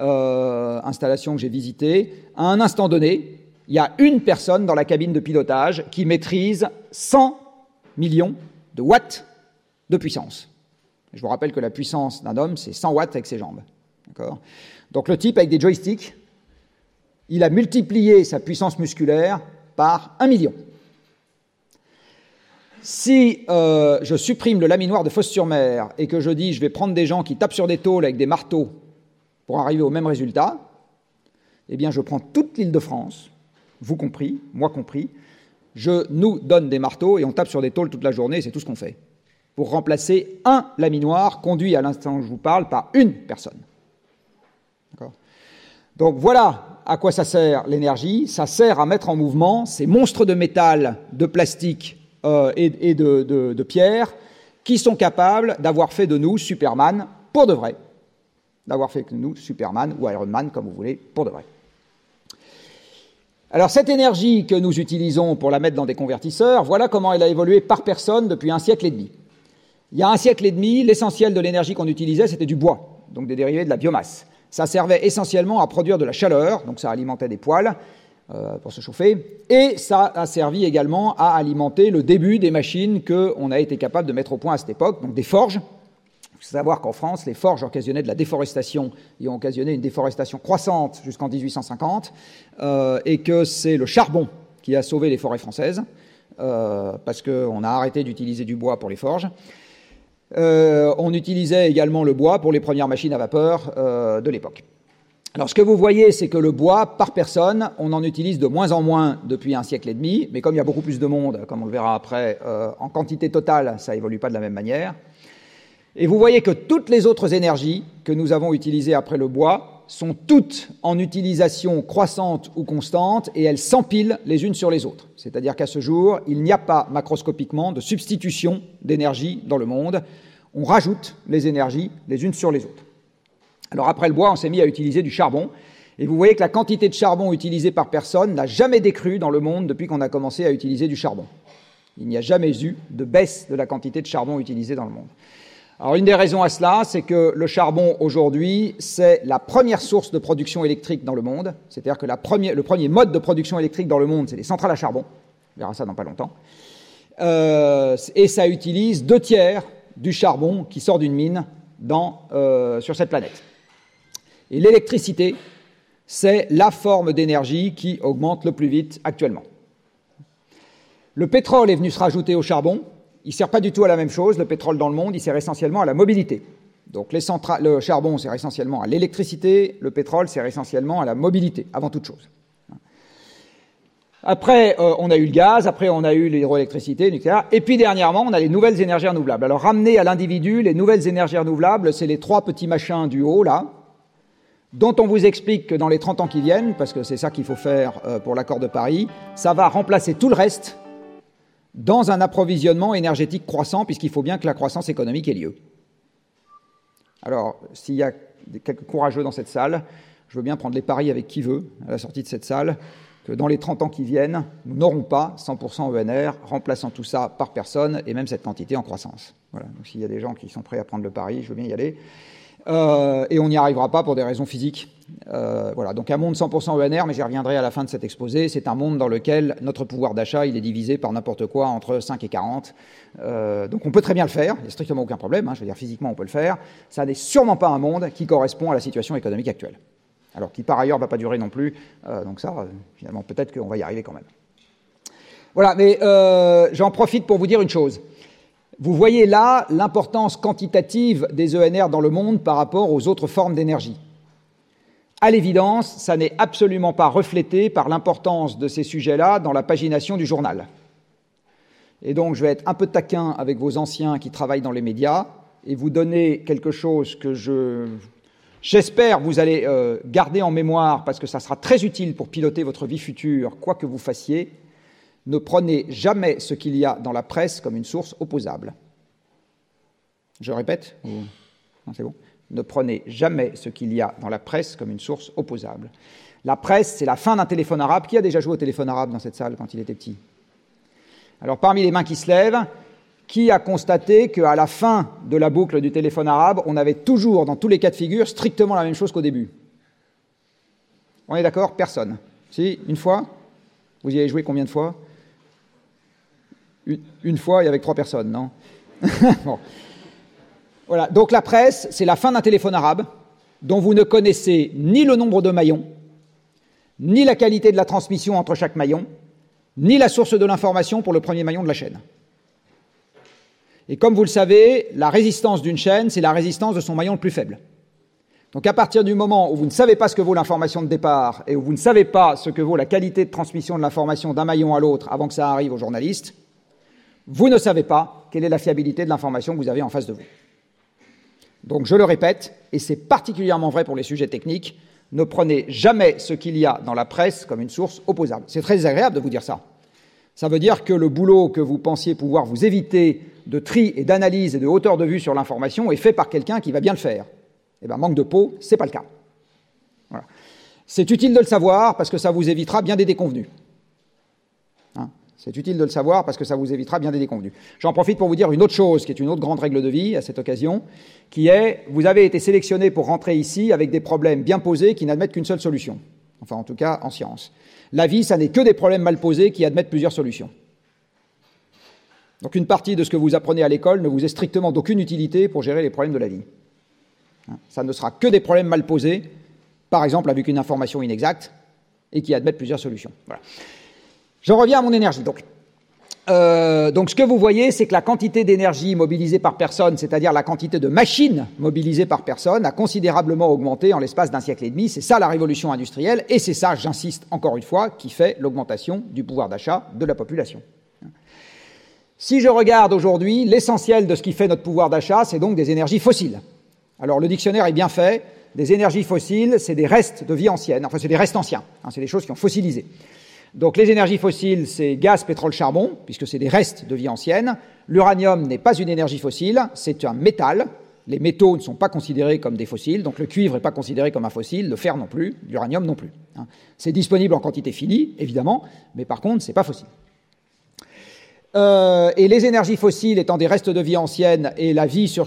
euh, installation que j'ai visitée, à un instant donné, il y a une personne dans la cabine de pilotage qui maîtrise 100 millions de watts de puissance. Je vous rappelle que la puissance d'un homme, c'est 100 watts avec ses jambes. Donc le type, avec des joysticks, il a multiplié sa puissance musculaire par un million. Si euh, je supprime le laminoir de Fosse-sur-Mer et que je dis je vais prendre des gens qui tapent sur des tôles avec des marteaux pour arriver au même résultat, eh bien je prends toute l'île de France, vous compris, moi compris, je nous donne des marteaux et on tape sur des tôles toute la journée, c'est tout ce qu'on fait pour remplacer un laminoir conduit à l'instant où je vous parle par une personne. Donc voilà à quoi ça sert l'énergie. Ça sert à mettre en mouvement ces monstres de métal, de plastique euh, et, de, de, pierre qui sont capables d'avoir fait de nous Superman pour de vrai. D'avoir fait de nous Superman ou Iron Man, comme vous voulez, pour de vrai. Alors cette énergie que nous utilisons pour la mettre dans des convertisseurs, voilà comment elle a évolué par personne depuis un siècle et demi. Il y a un siècle et demi, l'essentiel de l'énergie qu'on utilisait, c'était du bois, donc des dérivés de la biomasse. Ça servait essentiellement à produire de la chaleur, donc ça alimentait des poêles euh, pour se chauffer, et ça a servi également à alimenter le début des machines qu'on a été capable de mettre au point à cette époque, donc des forges Il faut savoir qu'en France, les forges occasionnaient de la déforestation et ont occasionné une déforestation croissante jusqu'en 1850, euh, et que c'est le charbon qui a sauvé les forêts françaises, euh, parce qu'on a arrêté d'utiliser du bois pour les forges. Euh, on utilisait également le bois pour les premières machines à vapeur euh, de l'époque. Alors ce que vous voyez, c'est que le bois, par personne, on en utilise de moins en moins depuis un siècle et demi, mais comme il y a beaucoup plus de monde, comme on le verra après, euh, en quantité totale, ça évolue pas de la même manière. Et vous voyez que toutes les autres énergies que nous avons utilisées après le bois sont toutes en utilisation croissante ou constante et elles s'empilent les unes sur les autres. C'est-à-dire qu'à ce jour, il n'y a pas macroscopiquement de substitution d'énergie dans le monde. On rajoute les énergies les unes sur les autres. Alors après le bois, on s'est mis à utiliser du charbon. Et vous voyez que la quantité de charbon utilisée par personne n'a jamais décru dans le monde depuis qu'on a commencé à utiliser du charbon. Il n'y a jamais eu de baisse de la quantité de charbon utilisée dans le monde. Alors une des raisons à cela, c'est que le charbon aujourd'hui, c'est la première source de production électrique dans le monde. C'est-à-dire que la première, le premier mode de production électrique dans le monde, c'est les centrales à charbon. On verra ça dans pas longtemps. Euh, et ça utilise deux tiers du charbon qui sort d'une mine dans, euh, sur cette planète. Et l'électricité, c'est la forme d'énergie qui augmente le plus vite actuellement. Le pétrole est venu se rajouter au charbon, il ne sert pas du tout à la même chose, le pétrole dans le monde, il sert essentiellement à la mobilité. Donc le charbon sert essentiellement à l'électricité, le pétrole sert essentiellement à la mobilité, avant toute chose. Après, euh, on a eu le gaz, après, on a eu l'hydroélectricité, etc. Et puis, dernièrement, on a les nouvelles énergies renouvelables. Alors, ramener à l'individu les nouvelles énergies renouvelables, c'est les trois petits machins du haut, là, dont on vous explique que dans les 30 ans qui viennent, parce que c'est ça qu'il faut faire euh, pour l'accord de Paris, ça va remplacer tout le reste dans un approvisionnement énergétique croissant, puisqu'il faut bien que la croissance économique ait lieu. Alors, s'il y a quelques courageux dans cette salle, je veux bien prendre les paris avec qui veut à la sortie de cette salle, que dans les 30 ans qui viennent, nous n'aurons pas 100% ENR, remplaçant tout ça par personne, et même cette quantité en croissance. Voilà. Donc s'il y a des gens qui sont prêts à prendre le pari, je veux bien y aller. Euh, et on n'y arrivera pas pour des raisons physiques. Euh, voilà, donc un monde 100% ENR, mais j'y reviendrai à la fin de cet exposé, c'est un monde dans lequel notre pouvoir d'achat il est divisé par n'importe quoi entre 5 et 40. Euh, donc on peut très bien le faire, il n'y a strictement aucun problème, hein, je veux dire physiquement on peut le faire. Ça n'est sûrement pas un monde qui correspond à la situation économique actuelle. Alors qui par ailleurs ne va pas durer non plus, donc ça, finalement peut-être qu'on va y arriver quand même. Voilà, mais j'en profite pour vous dire une chose. Vous voyez là l'importance quantitative des ENR dans le monde par rapport aux autres formes d'énergie. À l'évidence, ça n'est absolument pas reflété par l'importance de ces sujets-là dans la pagination du journal. Et donc, je vais être un peu taquin avec vos anciens qui travaillent dans les médias et vous donner quelque chose que je, j'espère vous allez euh, garder en mémoire parce que ça sera très utile pour piloter votre vie future, quoi que vous fassiez. Ne prenez jamais ce qu'il y a dans la presse comme une source opposable. Je répète. C'est bon. Ne prenez jamais ce qu'il y a dans la presse comme une source opposable. La presse, c'est la fin d'un téléphone arabe. Qui a déjà joué au téléphone arabe dans cette salle quand il était petit? Alors, parmi les mains qui se lèvent, qui a constaté qu'à la fin de la boucle du téléphone arabe, on avait toujours, dans tous les cas de figure, strictement la même chose qu'au début? On est d'accord? Personne. Si? Une fois? Vous y avez joué combien de fois? Une, fois et avec trois personnes, non? [laughs] Voilà, donc la presse, c'est la fin d'un téléphone arabe dont vous ne connaissez ni le nombre de maillons, ni la qualité de la transmission entre chaque maillon, ni la source de l'information pour le premier maillon de la chaîne. Et comme vous le savez, la résistance d'une chaîne, c'est la résistance de son maillon le plus faible. Donc à partir du moment où vous ne savez pas ce que vaut l'information de départ et où vous ne savez pas ce que vaut la qualité de transmission de l'information d'un maillon à l'autre avant que ça arrive aux journalistes, vous ne savez pas quelle est la fiabilité de l'information que vous avez en face de vous. Donc je le répète, et c'est particulièrement vrai pour les sujets techniques, ne prenez jamais ce qu'il y a dans la presse comme une source opposable. C'est très agréable de vous dire ça. Ça veut dire que le boulot que vous pensiez pouvoir vous éviter de tri et d'analyse et de hauteur de vue sur l'information est fait par quelqu'un qui va bien le faire. Eh bien, manque de peau, c'est pas le cas. C'est utile de le savoir parce que ça vous évitera bien des déconvenus. C'est utile de le savoir parce que ça vous évitera bien des déconvenus. J'en profite pour vous dire une autre chose, qui est une autre grande règle de vie à cette occasion, qui est, vous avez été sélectionné pour rentrer ici avec des problèmes bien posés qui n'admettent qu'une seule solution. Enfin, en tout cas, en science. La vie, ça n'est que des problèmes mal posés qui admettent plusieurs solutions. Donc une partie de ce que vous apprenez à l'école ne vous est strictement d'aucune utilité pour gérer les problèmes de la vie. Hein, ça ne sera que des problèmes mal posés, par exemple avec une information inexacte, et qui admettent plusieurs solutions. Voilà. J'en reviens à mon énergie. Donc, euh, donc ce que vous voyez, c'est que la quantité d'énergie mobilisée par personne, c'est-à-dire la quantité de machines mobilisées par personne, a considérablement augmenté en l'espace d'un siècle et demi. C'est ça la révolution industrielle, et c'est ça, j'insiste encore une fois, qui fait l'augmentation du pouvoir d'achat de la population. Si je regarde aujourd'hui, l'essentiel de ce qui fait notre pouvoir d'achat, c'est donc des énergies fossiles. Alors le dictionnaire est bien fait. Des énergies fossiles, c'est des restes de vie ancienne. Enfin, c'est des restes anciens. Hein, c'est des choses qui ont fossilisé. Donc les énergies fossiles, c'est gaz, pétrole, charbon, puisque c'est des restes de vie ancienne. L'uranium n'est pas une énergie fossile, c'est un métal. Les métaux ne sont pas considérés comme des fossiles, donc le cuivre n'est pas considéré comme un fossile, le fer non plus, l'uranium non plus. Hein. C'est disponible en quantité finie, évidemment, mais par contre, ce n'est pas fossile. Euh, et les énergies fossiles étant des restes de vie anciennes et la vie sur,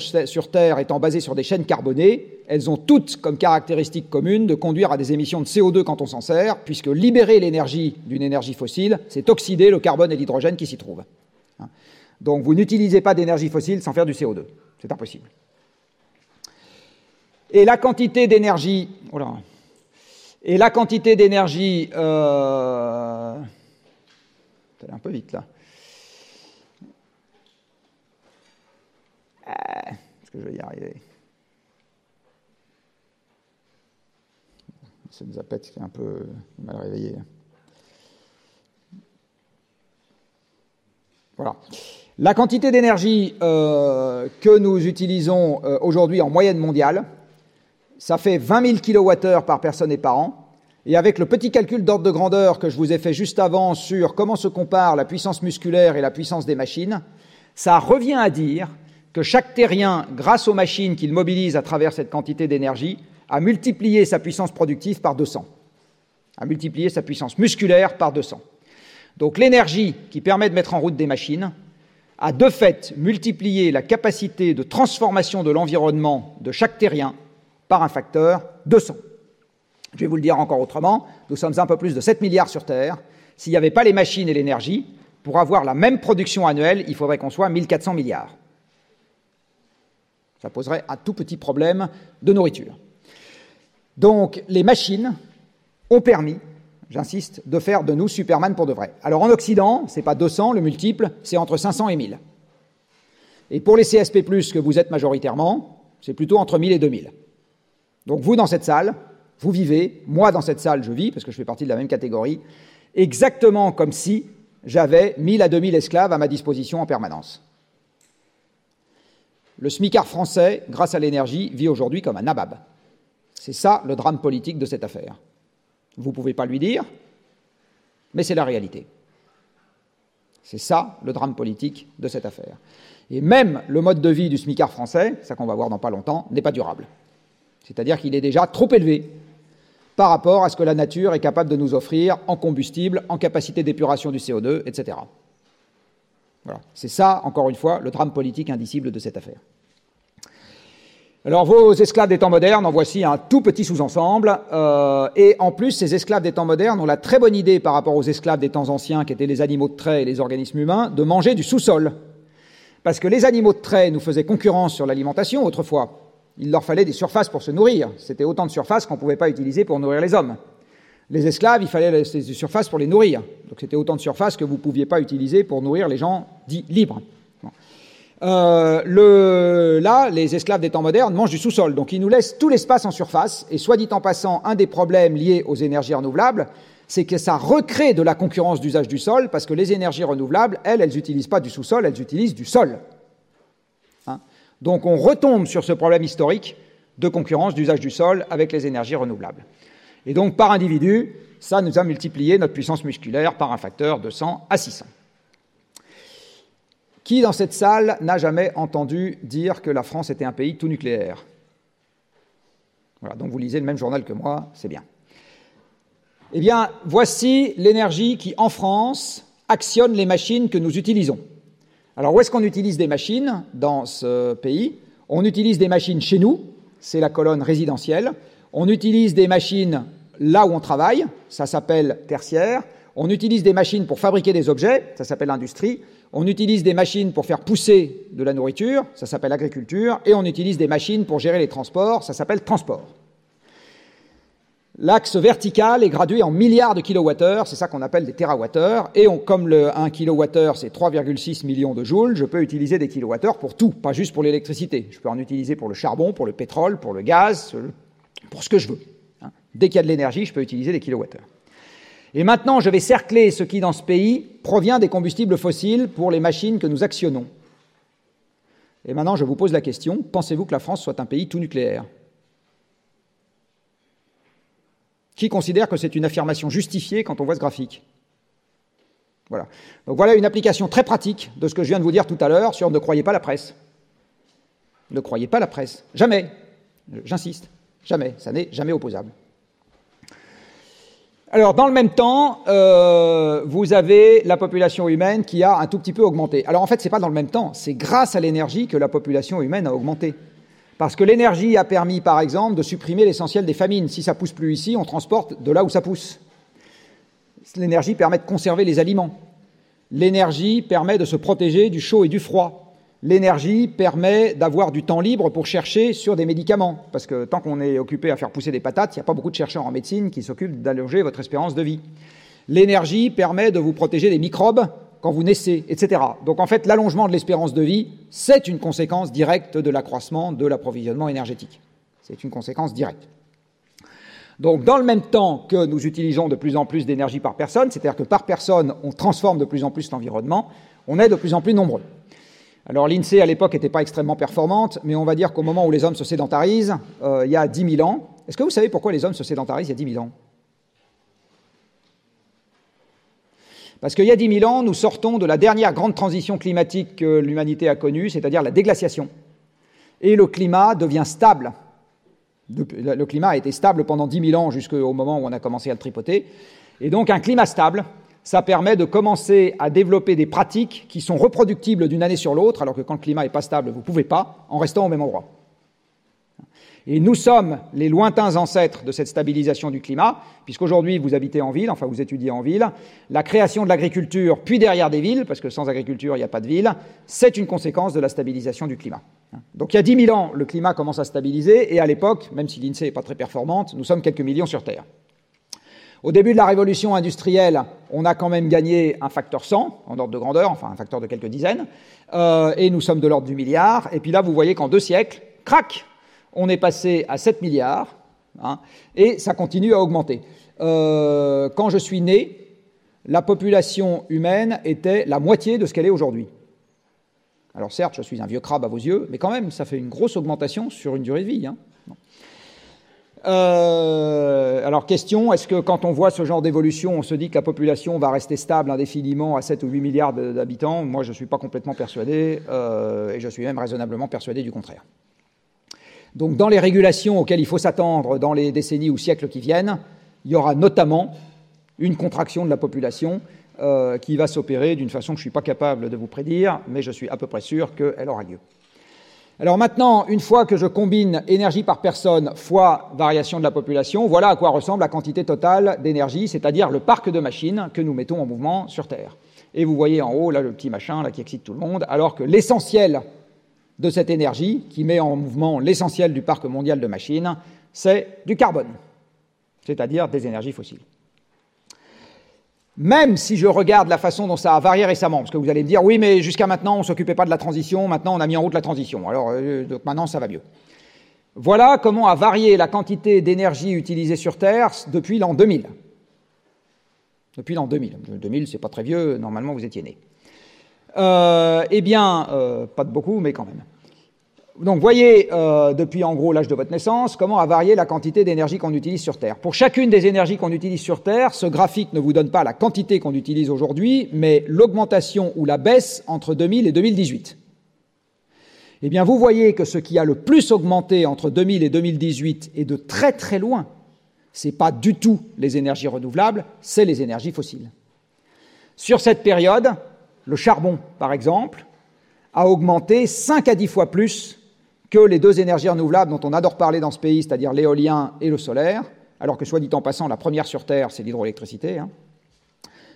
Terre étant basée sur des chaînes carbonées, elles ont toutes comme caractéristique commune de conduire à des émissions de CO2 quand on s'en sert, puisque libérer l'énergie d'une énergie fossile, c'est oxyder le carbone et l'hydrogène qui s'y trouvent. Hein. Donc vous n'utilisez pas d'énergie fossile sans faire du CO2. C'est impossible. Et la quantité d'énergie. Oh et la quantité d'énergie. Euh, un peu vite là. Est-ce que je vais y arriver? C'est une zapette qui est un peu mal réveillée. Voilà. La quantité d'énergie euh, que nous utilisons euh, aujourd'hui en moyenne mondiale, ça fait 20 000 kWh par personne et par an. Et avec le petit calcul d'ordre de grandeur que je vous ai fait juste avant sur comment se compare la puissance musculaire et la puissance des machines, ça revient à dire que chaque terrien, grâce aux machines qu'il mobilise à travers cette quantité d'énergie, a multiplié sa puissance productive par 200, a multiplié sa puissance musculaire par 200. Donc l'énergie qui permet de mettre en route des machines a de fait multiplié la capacité de transformation de l'environnement de chaque terrien par un facteur 200. Je vais vous le dire encore autrement, nous sommes un peu plus de 7 milliards sur Terre. S'il n'y avait pas les machines et l'énergie, pour avoir la même production annuelle, il faudrait qu'on soit 1400 milliards. Ça poserait un tout petit problème de nourriture. Donc les machines ont permis, j'insiste, de faire de nous Superman pour de vrai. Alors en Occident, ce n'est pas 200 le multiple, c'est entre 500 et 1000. Et pour les CSP+, que vous êtes majoritairement, c'est plutôt entre 1000 et 2000. Donc vous, dans cette salle, vous vivez, moi, dans cette salle, je vis, parce que je fais partie de la même catégorie, exactement comme si j'avais 1000 à 2000 esclaves à ma disposition en permanence. Le smicard français, grâce à l'énergie, vit aujourd'hui comme un nabab. C'est ça le drame politique de cette affaire. Vous ne pouvez pas lui dire, mais c'est la réalité. C'est ça le drame politique de cette affaire. Et même le mode de vie du smicard français, ça qu'on va voir dans pas longtemps, n'est pas durable. C'est-à-dire qu'il est déjà trop élevé par rapport à ce que la nature est capable de nous offrir en combustible, en capacité d'épuration du CO2, etc. C'est ça, encore une fois, le drame politique indicible de cette affaire. Alors, vos esclaves des temps modernes, en voici un tout petit sous-ensemble. Euh, et en plus, ces esclaves des temps modernes ont la très bonne idée, par rapport aux esclaves des temps anciens, qui étaient les animaux de trait et les organismes humains, de manger du sous-sol. Parce que les animaux de trait nous faisaient concurrence sur l'alimentation autrefois. Il leur fallait des surfaces pour se nourrir. C'était autant de surfaces qu'on ne pouvait pas utiliser pour nourrir les hommes. Les esclaves, il fallait des surfaces pour les nourrir. Donc c'était autant de surfaces que vous ne pouviez pas utiliser pour nourrir les gens dits libres. Euh, là, les esclaves des temps modernes mangent du sous-sol, donc ils nous laissent tout l'espace en surface. Et soit dit en passant, un des problèmes liés aux énergies renouvelables, c'est que ça recrée de la concurrence d'usage du sol, parce que les énergies renouvelables, elles, elles n'utilisent pas du sous-sol, elles utilisent du sol. Hein donc on retombe sur ce problème historique de concurrence d'usage du sol avec les énergies renouvelables. Et donc, par individu, ça nous a multiplié notre puissance musculaire par un facteur de 100 à 600. Qui dans cette salle n'a jamais entendu dire que la France était un pays tout nucléaire? Voilà, donc vous lisez le même journal que moi, c'est bien. Eh bien, voici l'énergie qui, en France, actionne les machines que nous utilisons. Alors, où est-ce qu'on utilise des machines dans ce pays? On utilise des machines chez nous, c'est la colonne résidentielle. On utilise des machines là où on travaille, ça s'appelle tertiaire. On utilise des machines pour fabriquer des objets, ça s'appelle industrie. On utilise des machines pour faire pousser de la nourriture, ça s'appelle agriculture, et on utilise des machines pour gérer les transports, ça s'appelle transport. L'axe vertical est gradué en milliards de kilowattheures, c'est ça qu'on appelle des terawattheures, et comme le 1 kilowattheure c'est 3,6 millions de joules, je peux utiliser des kilowattheures pour tout, pas juste pour l'électricité. Je peux en utiliser pour le charbon, pour le pétrole, pour le gaz, pour ce que je veux. Hein. Dès qu'il y a de l'énergie, je peux utiliser des kilowattheures. Et maintenant, je vais cercler ce qui, dans ce pays, provient des combustibles fossiles pour les machines que nous actionnons. Et maintenant, je vous pose la question, pensez-vous que la France soit un pays tout nucléaire? Qui considère que c'est une affirmation justifiée quand on voit ce graphique? Voilà. Donc voilà une application très pratique de ce que je viens de vous dire tout à l'heure sur ne croyez pas la presse. Ne croyez pas la presse. Jamais. J'insiste. Jamais. Ça n'est jamais opposable. Alors, dans le même temps, euh, vous avez la population humaine qui a un tout petit peu augmenté. Alors, en fait, ce n'est pas dans le même temps, c'est grâce à l'énergie que la population humaine a augmenté. Parce que l'énergie a permis, par exemple, de supprimer l'essentiel des famines. Si ça pousse plus ici, on transporte de là où ça pousse. L'énergie permet de conserver les aliments. L'énergie permet de se protéger du chaud et du froid. L'énergie permet d'avoir du temps libre pour chercher sur des médicaments, parce que tant qu'on est occupé à faire pousser des patates, il n'y a pas beaucoup de chercheurs en médecine qui s'occupent d'allonger votre espérance de vie. L'énergie permet de vous protéger des microbes quand vous naissez, etc. Donc en fait, l'allongement de l'espérance de vie, c'est une conséquence directe de l'accroissement de l'approvisionnement énergétique. C'est une conséquence directe. Donc dans le même temps que nous utilisons de plus en plus d'énergie par personne, c'est-à-dire que par personne, on transforme de plus en plus l'environnement, on est de plus en plus nombreux. Alors l'INSEE à l'époque n'était pas extrêmement performante, mais on va dire qu'au moment où les hommes se sédentarisent, euh, il y a 10 000 ans, est-ce que vous savez pourquoi les hommes se sédentarisent il y a 10 000 ans? Parce qu'il y a 10 000 ans, nous sortons de la dernière grande transition climatique que l'humanité a connue, c'est-à-dire la déglaciation. Et le climat devient stable. Le climat a été stable pendant 10 000 ans jusqu'au moment où on a commencé à le tripoter. Et donc un climat stable, ça permet de commencer à développer des pratiques qui sont reproductibles d'une année sur l'autre, alors que quand le climat n'est pas stable, vous ne pouvez pas, en restant au même endroit. Et nous sommes les lointains ancêtres de cette stabilisation du climat, puisqu'aujourd'hui vous habitez en ville, enfin vous étudiez en ville. La création de l'agriculture, puis derrière des villes, parce que sans agriculture il n'y a pas de ville, c'est une conséquence de la stabilisation du climat. Donc il y a 10 000 ans, le climat commence à stabiliser, et à l'époque, même si l'INSEE n'est pas très performante, nous sommes quelques millions sur Terre. Au début de la révolution industrielle, on a quand même gagné un facteur 100 en ordre de grandeur, enfin un facteur de quelques dizaines, euh, et nous sommes de l'ordre du milliard. Et puis là, vous voyez qu'en deux siècles, crac, on est passé à 7 milliards, hein, et ça continue à augmenter. Euh, quand je suis né, la population humaine était la moitié de ce qu'elle est aujourd'hui. Alors certes, je suis un vieux crabe à vos yeux, mais quand même, ça fait une grosse augmentation sur une durée de vie. Hein. Euh, alors question, est-ce que quand on voit ce genre d'évolution, on se dit que la population va rester stable indéfiniment à 7 ou 8 milliards d'habitants? Moi, je ne suis pas complètement persuadé, euh, et je suis même raisonnablement persuadé du contraire. Donc dans les régulations auxquelles il faut s'attendre dans les décennies ou siècles qui viennent, il y aura notamment une contraction de la population euh, qui va s'opérer d'une façon que je ne suis pas capable de vous prédire, mais je suis à peu près sûr qu'elle aura lieu. Alors maintenant, une fois que je combine énergie par personne fois variation de la population, voilà à quoi ressemble la quantité totale d'énergie, c'est-à-dire le parc de machines que nous mettons en mouvement sur Terre. Et vous voyez en haut, là, le petit machin là, qui excite tout le monde, alors que l'essentiel de cette énergie, qui met en mouvement l'essentiel du parc mondial de machines, c'est du carbone, c'est-à-dire des énergies fossiles même si je regarde la façon dont ça a varié récemment, parce que vous allez me dire, oui, mais jusqu'à maintenant, on ne s'occupait pas de la transition, maintenant on a mis en route la transition, alors euh, maintenant ça va mieux. Voilà comment a varié la quantité d'énergie utilisée sur Terre depuis l'an 2000. Depuis l'an 2000. 2000, c'est pas très vieux, normalement vous étiez né. Euh, eh bien, euh, pas de beaucoup, mais quand même. Donc, voyez, euh, depuis en gros l'âge de votre naissance, comment a varié la quantité d'énergie qu'on utilise sur Terre. Pour chacune des énergies qu'on utilise sur Terre, ce graphique ne vous donne pas la quantité qu'on utilise aujourd'hui, mais l'augmentation ou la baisse entre 2000 et 2018. Eh bien, vous voyez que ce qui a le plus augmenté entre 2000 et 2018 est de très très loin. Ce n'est pas du tout les énergies renouvelables, c'est les énergies fossiles. Sur cette période, le charbon, par exemple, a augmenté 5 à 10 fois plus que les deux énergies renouvelables dont on adore parler dans ce pays, c'est-à-dire l'éolien et le solaire, alors que soit dit en passant, la première sur Terre, c'est l'hydroélectricité, hein,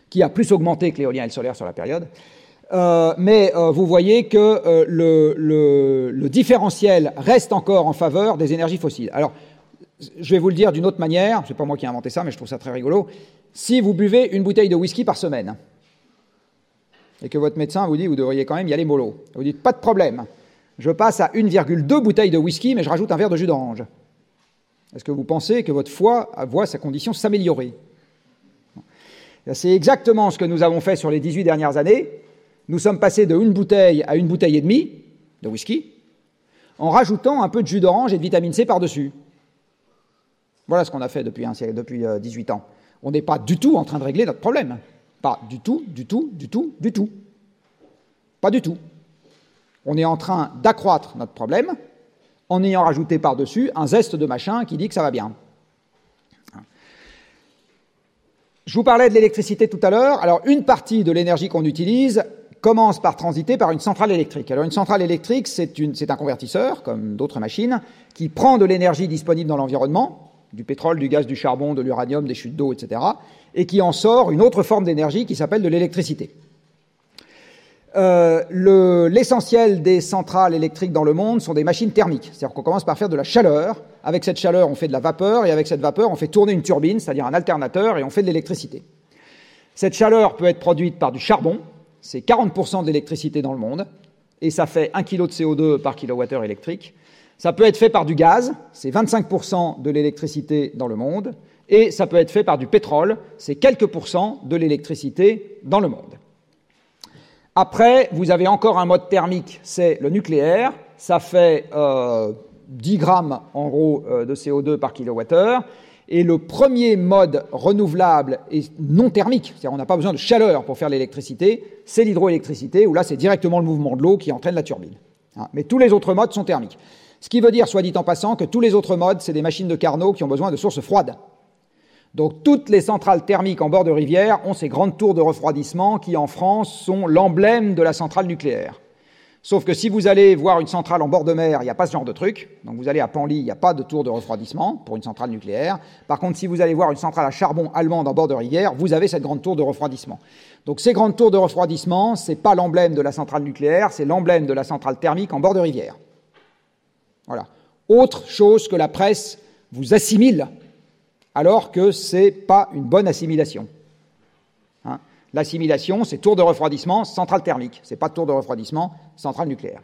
qui a plus augmenté que l'éolien et le solaire sur la période. Euh, mais euh, vous voyez que euh, le, le, différentiel reste encore en faveur des énergies fossiles. Alors, je vais vous le dire d'une autre manière, c'est pas moi qui ai inventé ça, mais je trouve ça très rigolo. Si vous buvez une bouteille de whisky par semaine, et que votre médecin vous dit vous devriez quand même y aller mollo, vous dites pas de problème, je passe à 1,2 bouteilles de whisky, mais je rajoute un verre de jus d'orange. Est-ce que vous pensez que votre foie voit sa condition s'améliorer? C'est exactement ce que nous avons fait sur les 18 dernières années. Nous sommes passés de une bouteille à une bouteille et demie de whisky, en rajoutant un peu de jus d'orange et de vitamine C par-dessus. Voilà ce qu'on a fait depuis, depuis 18 euh, ans. On n'est pas du tout en train de régler notre problème. Pas du tout, du tout, du tout, du tout. Pas du tout. On est en train d'accroître notre problème en ayant rajouté par-dessus un zeste de machin qui dit que ça va bien. Je vous parlais de l'électricité tout à l'heure. Alors, une partie de l'énergie qu'on utilise commence par transiter par une centrale électrique. Alors, une centrale électrique, c'est un convertisseur, comme d'autres machines, qui prend de l'énergie disponible dans l'environnement, du pétrole, du gaz, du charbon, de l'uranium, des chutes d'eau, etc., et qui en sort une autre forme d'énergie qui s'appelle de l'électricité. Euh, l'essentiel des centrales électriques dans le monde sont des machines thermiques. C'est-à-dire qu'on commence par faire de la chaleur. Avec cette chaleur, on fait de la vapeur, et avec cette vapeur, on fait tourner une turbine, c'est-à-dire un alternateur, et on fait de l'électricité. Cette chaleur peut être produite par du charbon, c'est 40% de l'électricité dans le monde, et ça fait 1 kg de CO2 par kilowattheure électrique. Ça peut être fait par du gaz, c'est 25% de l'électricité dans le monde, et ça peut être fait par du pétrole, c'est quelques pourcents de l'électricité dans le monde. Après, vous avez encore un mode thermique, c'est le nucléaire. Ça fait euh, 10 grammes en gros euh, de CO2 par kilowattheure. Et le premier mode renouvelable et non thermique, c'est-à-dire on n'a pas besoin de chaleur pour faire l'électricité, c'est l'hydroélectricité, où là c'est directement le mouvement de l'eau qui entraîne la turbine. Hein. Mais tous les autres modes sont thermiques. Ce qui veut dire, soit dit en passant, que tous les autres modes, c'est des machines de Carnot qui ont besoin de sources froides. Donc toutes les centrales thermiques en bord de rivière ont ces grandes tours de refroidissement qui, en France, sont l'emblème de la centrale nucléaire. Sauf que si vous allez voir une centrale en bord de mer, il n'y a pas ce genre de truc. Donc vous allez à Panly, il n'y a pas de tour de refroidissement pour une centrale nucléaire. Par contre, si vous allez voir une centrale à charbon allemande en bord de rivière, vous avez cette grande tour de refroidissement. Donc ces grandes tours de refroidissement, ce n'est pas l'emblème de la centrale nucléaire, c'est l'emblème de la centrale thermique en bord de rivière. Voilà. Autre chose que la presse vous assimile alors que ce n'est pas une bonne assimilation. Hein. L'assimilation, c'est tour de refroidissement, centrale thermique. Ce n'est pas tour de refroidissement, centrale nucléaire.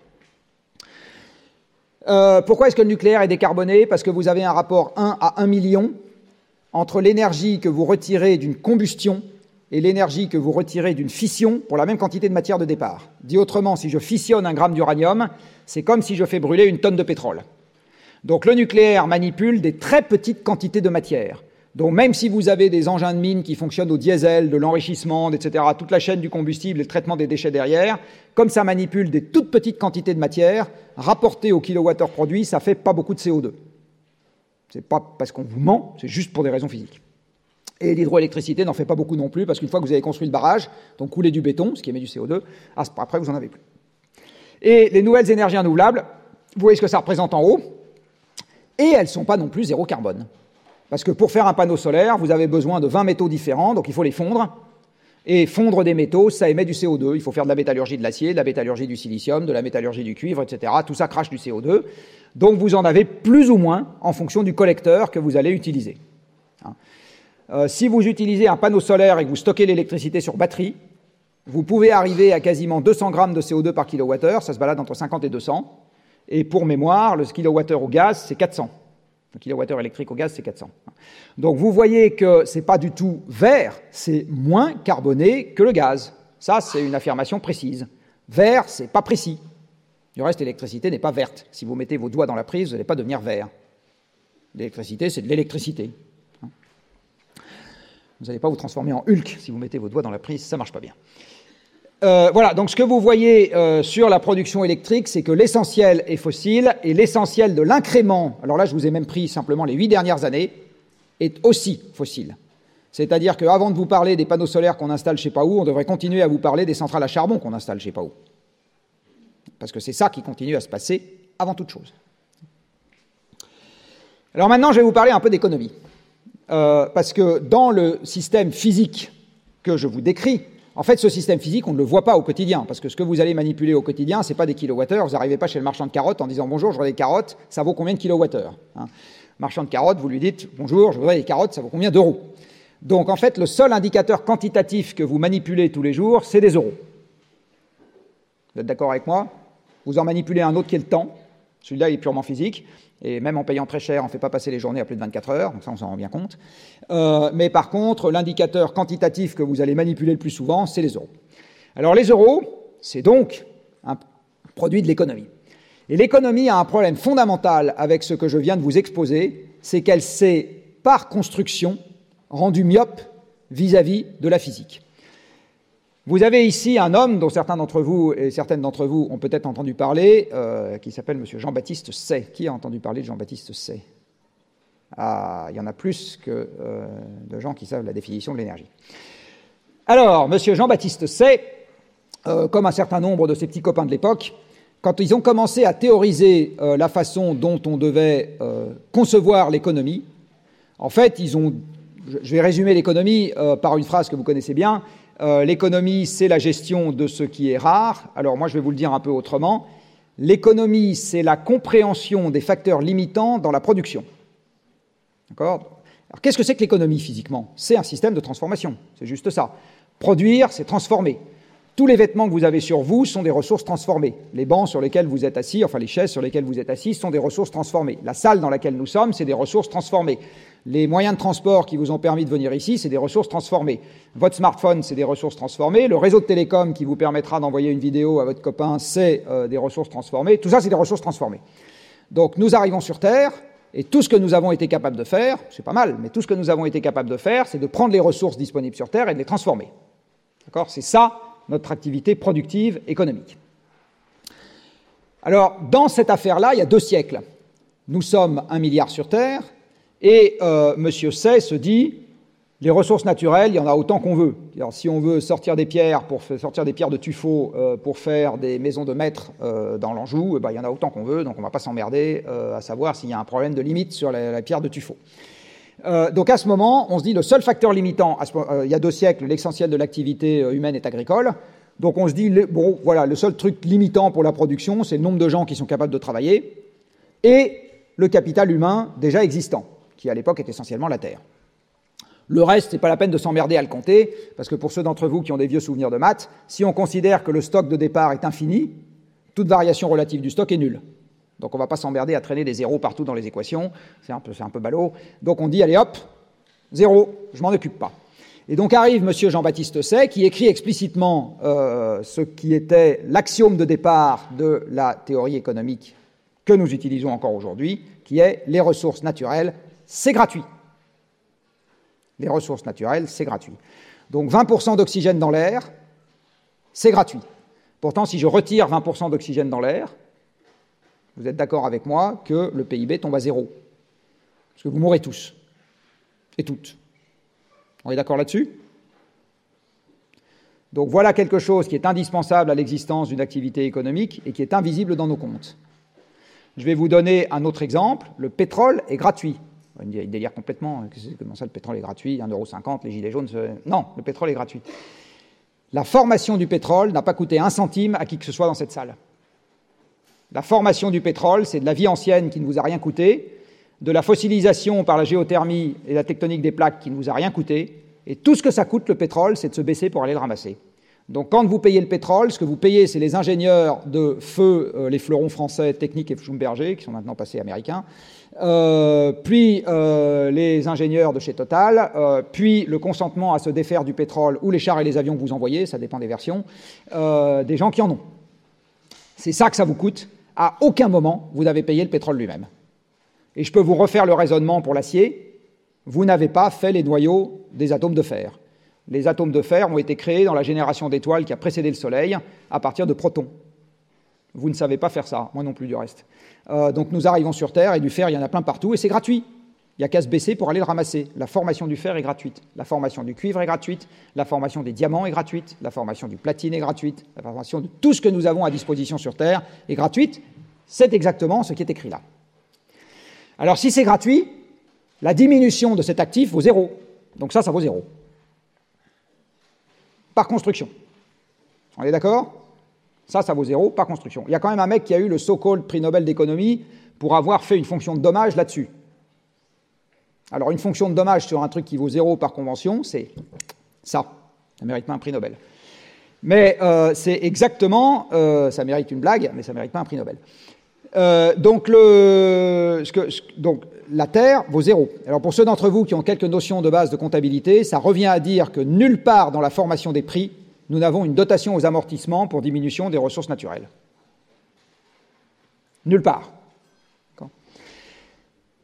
Euh, pourquoi est-ce que le nucléaire est décarboné? Parce que vous avez un rapport 1 à 1 million entre l'énergie que vous retirez d'une combustion et l'énergie que vous retirez d'une fission pour la même quantité de matière de départ. Dit autrement, si je fissionne un gramme d'uranium, c'est comme si je fais brûler une tonne de pétrole. Donc le nucléaire manipule des très petites quantités de matière. Donc même si vous avez des engins de mine qui fonctionnent au diesel, de l'enrichissement, etc., toute la chaîne du combustible et le traitement des déchets derrière, comme ça manipule des toutes petites quantités de matière, rapporté au kilowattheure produit, ça fait pas beaucoup de CO2. C'est pas parce qu'on vous ment, c'est juste pour des raisons physiques. Et l'hydroélectricité n'en fait pas beaucoup non plus, parce qu'une fois que vous avez construit le barrage, donc couler du béton, ce qui émet du CO2, après vous en avez plus. Et les nouvelles énergies renouvelables, vous voyez ce que ça représente en haut, et elles ne sont pas non plus zéro carbone. Parce que pour faire un panneau solaire, vous avez besoin de 20 métaux différents, donc il faut les fondre. Et fondre des métaux, ça émet du CO2. Il faut faire de la métallurgie de l'acier, de la métallurgie du silicium, de la métallurgie du cuivre, etc. Tout ça crache du CO2. Donc vous en avez plus ou moins en fonction du collecteur que vous allez utiliser. Hein. Euh, si vous utilisez un panneau solaire et que vous stockez l'électricité sur batterie, vous pouvez arriver à quasiment 200 grammes de CO2 par kilowattheure, ça se balade entre 50 et 200. Et pour mémoire, le kilowattheure au gaz, c'est 400. Le kilowattheure électrique au gaz, c'est 400. Donc vous voyez que ce n'est pas du tout vert, c'est moins carboné que le gaz. Ça, c'est une affirmation précise. Vert, c'est pas précis. Du reste, l'électricité n'est pas verte. Si vous mettez vos doigts dans la prise, vous n'allez pas devenir vert. L'électricité, c'est de l'électricité. Vous n'allez pas vous transformer en Hulk si vous mettez vos doigts dans la prise, ça ne marche pas bien. Euh, voilà, donc ce que vous voyez euh, sur la production électrique, c'est que l'essentiel est fossile et l'essentiel de l'incrément, alors là je vous ai même pris simplement les huit dernières années, est aussi fossile. C'est-à-dire qu'avant de vous parler des panneaux solaires qu'on installe je sais pas où, on devrait continuer à vous parler des centrales à charbon qu'on installe je sais pas où. Parce que c'est ça qui continue à se passer avant toute chose. Alors maintenant, je vais vous parler un peu d'économie. Euh, parce que dans le système physique que je vous décris, En fait, ce système physique, on ne le voit pas au quotidien, parce que ce que vous allez manipuler au quotidien, c'est pas des kilowattheures. Vous n'arrivez pas chez le marchand de carottes en disant bonjour, je voudrais des carottes, ça vaut combien de kilowattheures hein? Marchand de carottes, vous lui dites bonjour, je voudrais des carottes, ça vaut combien d'euros? Donc en fait, le seul indicateur quantitatif que vous manipulez tous les jours, c'est des euros. Vous êtes d'accord avec moi? Vous en manipulez un autre qui est le temps. Celui-là est purement physique. Et même en payant très cher, on ne fait pas passer les journées à plus de 24 heures, donc ça on s'en rend bien compte. Euh, mais par contre, l'indicateur quantitatif que vous allez manipuler le plus souvent, c'est les euros. Alors les euros, c'est donc un produit de l'économie. Et l'économie a un problème fondamental avec ce que je viens de vous exposer, c'est qu'elle s'est, par construction, rendue myope vis-à-vis de la physique. Vous avez ici un homme dont certains d'entre vous et certaines d'entre vous ont peut-être entendu parler, euh, qui s'appelle M. Jean-Baptiste Say. Qui a entendu parler de Jean-Baptiste Say? Ah, il y en a plus que euh, de gens qui savent la définition de l'énergie. Alors, M. Jean-Baptiste Say, euh, comme un certain nombre de ses petits copains de l'époque, quand ils ont commencé à théoriser la façon dont on devait concevoir l'économie, en fait, ils ont. Je vais résumer l'économie par une phrase que vous connaissez bien euh, l'économie, c'est la gestion de ce qui est rare. Alors moi, je vais vous le dire un peu autrement. L'économie, c'est la compréhension des facteurs limitants dans la production. D'accord? Alors qu'est-ce que c'est que l'économie physiquement? C'est un système de transformation. C'est juste ça. Produire, c'est transformer. Tous les vêtements que vous avez sur vous sont des ressources transformées. Les bancs sur lesquels vous êtes assis, enfin les chaises sur lesquelles vous êtes assis, sont des ressources transformées. La salle dans laquelle nous sommes, c'est des ressources transformées. Les moyens de transport qui vous ont permis de venir ici, c'est des ressources transformées. Votre smartphone, c'est des ressources transformées. Le réseau de télécom qui vous permettra d'envoyer une vidéo à votre copain, c'est euh, des ressources transformées. Tout ça, c'est des ressources transformées. Donc nous arrivons sur Terre, et tout ce que nous avons été capables de faire, c'est pas mal, mais tout ce que nous avons été capables de faire, c'est de prendre les ressources disponibles sur Terre et de les transformer. D'accord? C'est ça notre activité productive économique. Alors, dans cette affaire-là, il y a deux siècles. Nous sommes un milliard sur Terre, et euh, M. Say se dit, les ressources naturelles, il y en a autant qu'on veut. Si on veut sortir des pierres pour sortir des pierres de tuffeau euh, pour faire des maisons de maîtres euh, dans l'Anjou, eh ben, il y en a autant qu'on veut, donc on ne va pas s'emmerder à savoir s'il y a un problème de limite sur la, pierre de tuffeau. donc à ce moment, on se dit le seul facteur limitant, il y a deux siècles, l'essentiel de l'activité humaine est agricole. Donc on se dit, bon, voilà, le seul truc limitant pour la production, c'est le nombre de gens qui sont capables de travailler et le capital humain déjà existant qui à l'époque est essentiellement la Terre. Le reste, n'est pas la peine de s'emmerder à le compter, parce que pour ceux d'entre vous qui ont des vieux souvenirs de maths, si on considère que le stock de départ est infini, toute variation relative du stock est nulle. Donc on ne va pas s'emmerder à traîner des zéros partout dans les équations, c'est un peu, un peu ballot. Donc on dit, allez hop, zéro, je m'en occupe pas. Et donc arrive M. Jean-Baptiste Say, qui écrit explicitement euh, ce qui était l'axiome de départ de la théorie économique que nous utilisons encore aujourd'hui, qui est les ressources naturelles c'est gratuit. Les ressources naturelles, c'est gratuit. Donc 20% d'oxygène dans l'air, c'est gratuit. Pourtant, si je retire 20% d'oxygène dans l'air, vous êtes d'accord avec moi que le PIB tombe à zéro. Parce que vous mourrez tous. Et toutes. On est d'accord là-dessus? Donc voilà quelque chose qui est indispensable à l'existence d'une activité économique et qui est invisible dans nos comptes. Je vais vous donner un autre exemple. Le pétrole est gratuit. Il délire complètement. Comment ça, le pétrole est gratuit 1,50€, les gilets jaunes. Non, le pétrole est gratuit. La formation du pétrole n'a pas coûté un centime à qui que ce soit dans cette salle. La formation du pétrole, c'est de la vie ancienne qui ne vous a rien coûté, de la fossilisation par la géothermie et la tectonique des plaques qui ne vous a rien coûté, et tout ce que ça coûte le pétrole, c'est de se baisser pour aller le ramasser. Donc quand vous payez le pétrole, ce que vous payez, c'est les ingénieurs de feu, euh, les fleurons français, Technique et Schlumberger, qui sont maintenant passés américains, euh, puis euh, les ingénieurs de chez Total, puis le consentement à se défaire du pétrole ou les chars et les avions que vous envoyez, ça dépend des versions, des gens qui en ont. C'est ça que ça vous coûte. À aucun moment, vous n'avez payé le pétrole lui-même. Et je peux vous refaire le raisonnement pour l'acier. Vous n'avez pas fait les noyaux des atomes de fer les atomes de fer ont été créés dans la génération d'étoiles qui a précédé le Soleil à partir de protons. Vous ne savez pas faire ça, moi non plus du reste. Euh, donc nous arrivons sur Terre et du fer, il y en a plein partout et c'est gratuit. Il n'y a qu'à se baisser pour aller le ramasser. La formation du fer est gratuite, la formation du cuivre est gratuite, la formation des diamants est gratuite, la formation du platine est gratuite, la formation de tout ce que nous avons à disposition sur Terre est gratuite. C'est exactement ce qui est écrit là. Alors si c'est gratuit, la diminution de cet actif vaut zéro. Donc ça, ça vaut zéro. par construction. On est d'accord? Ça, ça vaut zéro par construction. Il y a quand même un mec qui a eu le so-called prix Nobel d'économie pour avoir fait une fonction de dommage là-dessus. Alors, une fonction de dommage sur un truc qui vaut zéro par convention, c'est ça. Ça mérite pas un prix Nobel. Mais euh, c'est exactement, euh, ça mérite une blague, mais ça mérite pas un prix Nobel. Euh, donc, donc, la Terre vaut zéro. Alors, pour ceux d'entre vous qui ont quelques notions de base de comptabilité, ça revient à dire que nulle part dans la formation des prix, nous n'avons une dotation aux amortissements pour diminution des ressources naturelles. Nulle part.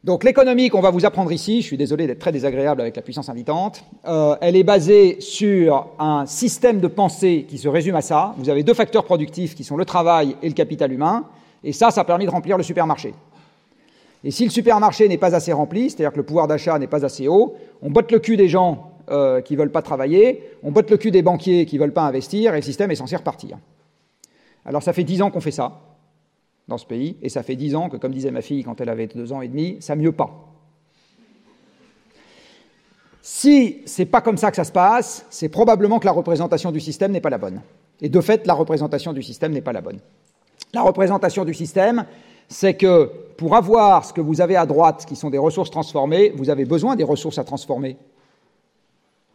Donc l'économie qu'on va vous apprendre ici, je suis désolé d'être très désagréable avec la puissance invitante, euh, elle est basée sur un système de pensée qui se résume à ça. Vous avez deux facteurs productifs qui sont le travail et le capital humain, et ça, ça a permis de remplir le supermarché. Et si le supermarché n'est pas assez rempli, c'est-à-dire que le pouvoir d'achat n'est pas assez haut, on botte le cul des gens euh, qui ne veulent pas travailler, on botte le cul des banquiers qui ne veulent pas investir, et le système est censé repartir. Alors ça fait dix ans qu'on fait ça dans ce pays, et ça fait dix ans que, comme disait ma fille quand elle avait deux ans et demi, ça mieux pas. Si c'est pas comme ça que ça se passe, c'est probablement que la représentation du système n'est pas la bonne. Et de fait, la représentation du système n'est pas la bonne. La représentation du système, c'est que pour avoir ce que vous avez à droite, qui sont des ressources transformées, vous avez besoin des ressources à transformer.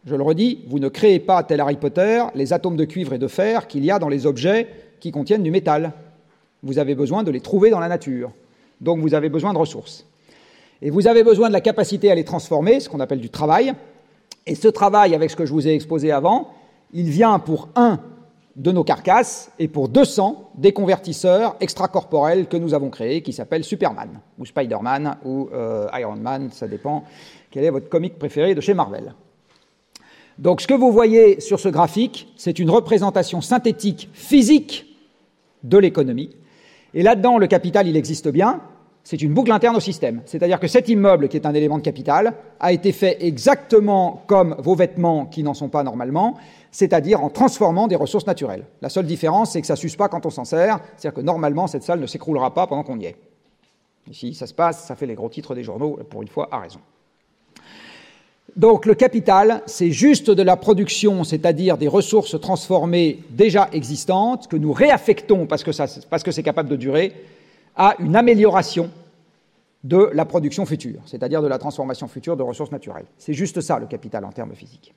Je le redis, vous ne créez pas, tel Harry Potter, les atomes de cuivre et de fer qu'il y a dans les objets qui contiennent du métal vous avez besoin de les trouver dans la nature. Donc vous avez besoin de ressources. Et vous avez besoin de la capacité à les transformer, ce qu'on appelle du travail. Et ce travail, avec ce que je vous ai exposé avant, il vient pour un de nos carcasses et pour 200 des convertisseurs extracorporels que nous avons créés, qui s'appellent Superman, ou Spider-Man, ou euh, Iron Man, ça dépend quel est votre comique préféré de chez Marvel. Donc ce que vous voyez sur ce graphique, c'est une représentation synthétique physique de l'économie, et là-dedans, le capital, il existe bien. C'est une boucle interne au système. C'est-à-dire que cet immeuble, qui est un élément de capital, a été fait exactement comme vos vêtements qui n'en sont pas normalement, c'est-à-dire en transformant des ressources naturelles. La seule différence, c'est que ça ne s'use pas quand on s'en sert, c'est-à-dire que normalement, cette salle ne s'écroulera pas pendant qu'on y est. Ici, ça se passe, ça fait les gros titres des journaux, pour une fois, à raison. Donc le capital, c'est juste de la production, c'est-à-dire des ressources transformées déjà existantes, que nous réaffectons parce que, c'est capable de durer, à une amélioration de la production future, c'est-à-dire de la transformation future de ressources naturelles. C'est juste ça le capital en termes physiques.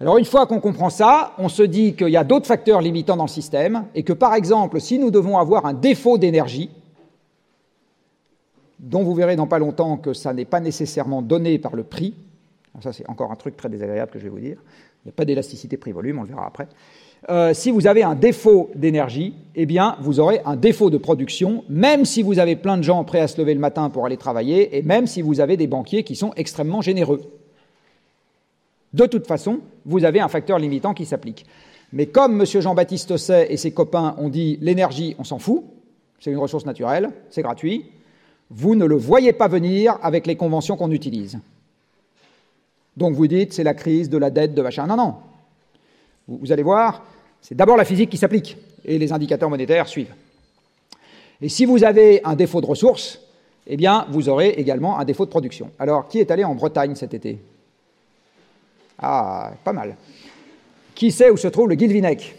Alors une fois qu'on comprend ça, on se dit qu'il y a d'autres facteurs limitants dans le système et que par exemple, si nous devons avoir un défaut d'énergie, dont vous verrez dans pas longtemps que ça n'est pas nécessairement donné par le prix, ça, c'est encore un truc très désagréable que je vais vous dire. Il n'y a pas d'élasticité prix-volume, on le verra après. Euh, si vous avez un défaut d'énergie, eh bien, vous aurez un défaut de production, même si vous avez plein de gens prêts à se lever le matin pour aller travailler, et même si vous avez des banquiers qui sont extrêmement généreux. De toute façon, vous avez un facteur limitant qui s'applique. Mais comme M. Jean-Baptiste Osset et ses copains ont dit l'énergie, on s'en fout, c'est une ressource naturelle, c'est gratuit, vous ne le voyez pas venir avec les conventions qu'on utilise. Donc vous dites, c'est la crise de la dette, de machin. Non, non. Vous, allez voir, c'est d'abord la physique qui s'applique, et les indicateurs monétaires suivent. Et si vous avez un défaut de ressources, eh bien, vous aurez également un défaut de production. Alors, qui est allé en Bretagne cet été? Ah, pas mal. Qui sait où se trouve le Guilvinec?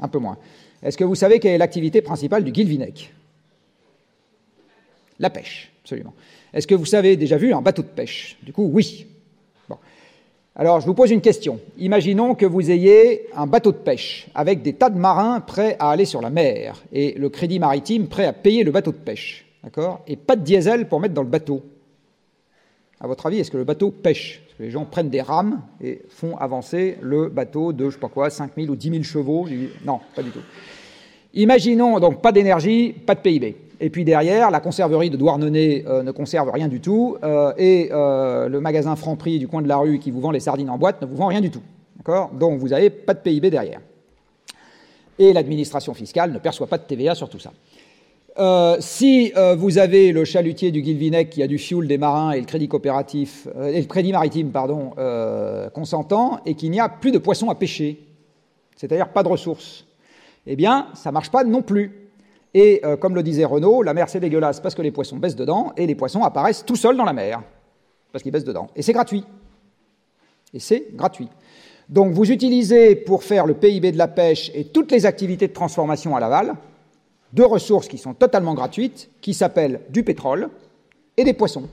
Un peu moins. Est-ce que vous savez quelle est l'activité principale du Guilvinec? La pêche, absolument. Est-ce que vous avez déjà vu un bateau de pêche? Du coup, oui. Alors, je vous pose une question. Imaginons que vous ayez un bateau de pêche avec des tas de marins prêts à aller sur la mer et le crédit maritime prêt à payer le bateau de pêche. D'accord? Et pas de diesel pour mettre dans le bateau. À votre avis, est-ce que le bateau pêche? Parce que les gens prennent des rames et font avancer le bateau de, je sais pas quoi, 5 000 ou 10 000 chevaux. Non, pas du tout. Imaginons donc pas d'énergie, pas de PIB. Et puis derrière, la conserverie de Douarnenez euh, ne conserve rien du tout, euh, et euh, le magasin Franprix du coin de la rue qui vous vend les sardines en boîte ne vous vend rien du tout. Donc vous n'avez pas de PIB derrière. Et l'administration fiscale ne perçoit pas de TVA sur tout ça. si vous avez le chalutier du Guilvinec qui a du fioul des marins et le crédit coopératif, et le crédit maritime, pardon, consentant, et qu'il n'y a plus de poissons à pêcher, c'est-à-dire pas de ressources, eh bien, ça ne marche pas non plus. Et euh, comme le disait Renaud, la mer c'est dégueulasse parce que les poissons baissent dedans, et les poissons apparaissent tout seuls dans la mer, parce qu'ils baissent dedans. Et c'est gratuit. Et c'est gratuit. Donc vous utilisez pour faire le PIB de la pêche et toutes les activités de transformation à l'aval deux ressources qui sont totalement gratuites, qui s'appellent du pétrole et des poissons.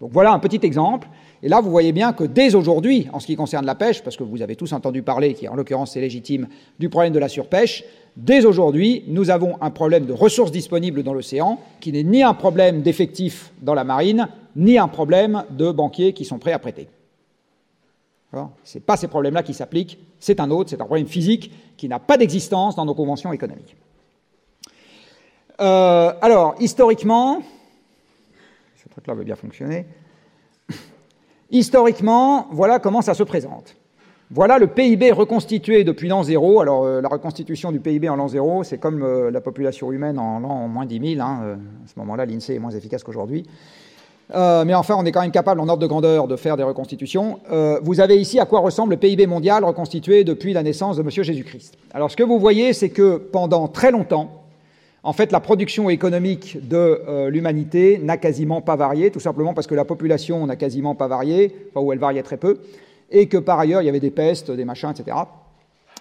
Donc voilà un petit exemple. Et là, vous voyez bien que dès aujourd'hui, en ce qui concerne la pêche, parce que vous avez tous entendu parler, qui en l'occurrence c'est légitime, du problème de la surpêche, dès aujourd'hui, nous avons un problème de ressources disponibles dans l'océan, qui n'est ni un problème d'effectifs dans la marine, ni un problème de banquiers qui sont prêts à prêter. Ce n'est pas ces problèmes-là qui s'appliquent, c'est un autre, c'est un problème physique qui n'a pas d'existence dans nos conventions économiques. Euh, alors, historiquement, ce truc-là veut bien fonctionner. Historiquement, voilà comment ça se présente. Voilà le PIB reconstitué depuis l'an zéro. Alors, euh, la reconstitution du PIB en l'an zéro, c'est comme euh, la population humaine en l'an moins 10 000. Hein, à ce moment-là, l'INSEE est moins efficace qu'aujourd'hui. mais enfin, on est quand même capable, en ordre de grandeur, de faire des reconstitutions. vous avez ici à quoi ressemble le PIB mondial reconstitué depuis la naissance de M. Jésus-Christ. Alors, ce que vous voyez, c'est que pendant très longtemps, en fait, la production économique de euh, l'humanité n'a quasiment pas varié, tout simplement parce que la population n'a quasiment pas varié, enfin, où elle variait très peu, et que par ailleurs, il y avait des pestes, des machins, etc.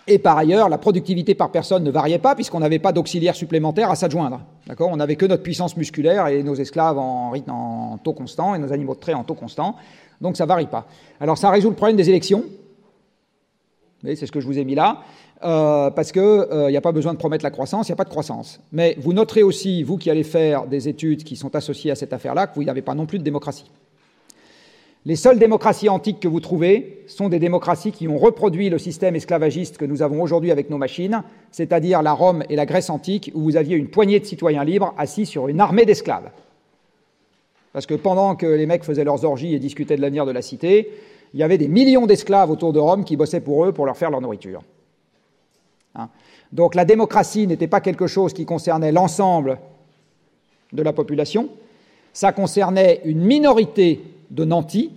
Et par ailleurs, la productivité par personne ne variait pas, puisqu'on n'avait pas d'auxiliaires supplémentaires à s'adjoindre. D'accord? On n'avait que notre puissance musculaire et nos esclaves en rythme en taux constant et nos animaux de trait en taux constant. Donc ça ne varie pas. Alors ça résout le problème des élections. C'est ce que je vous ai mis là. Euh, parce qu'il n'y euh, a pas besoin de promettre la croissance, il n'y a pas de croissance. Mais vous noterez aussi, vous qui allez faire des études qui sont associées à cette affaire-là, que vous n'avez pas non plus de démocratie. Les seules démocraties antiques que vous trouvez sont des démocraties qui ont reproduit le système esclavagiste que nous avons aujourd'hui avec nos machines, c'est-à-dire la Rome et la Grèce antique, où vous aviez une poignée de citoyens libres assis sur une armée d'esclaves. Parce que pendant que les mecs faisaient leurs orgies et discutaient de l'avenir de la cité, il y avait des millions d'esclaves autour de Rome qui bossaient pour eux pour leur faire leur nourriture. Hein. Donc la démocratie n'était pas quelque chose qui concernait l'ensemble de la population, ça concernait une minorité de nantis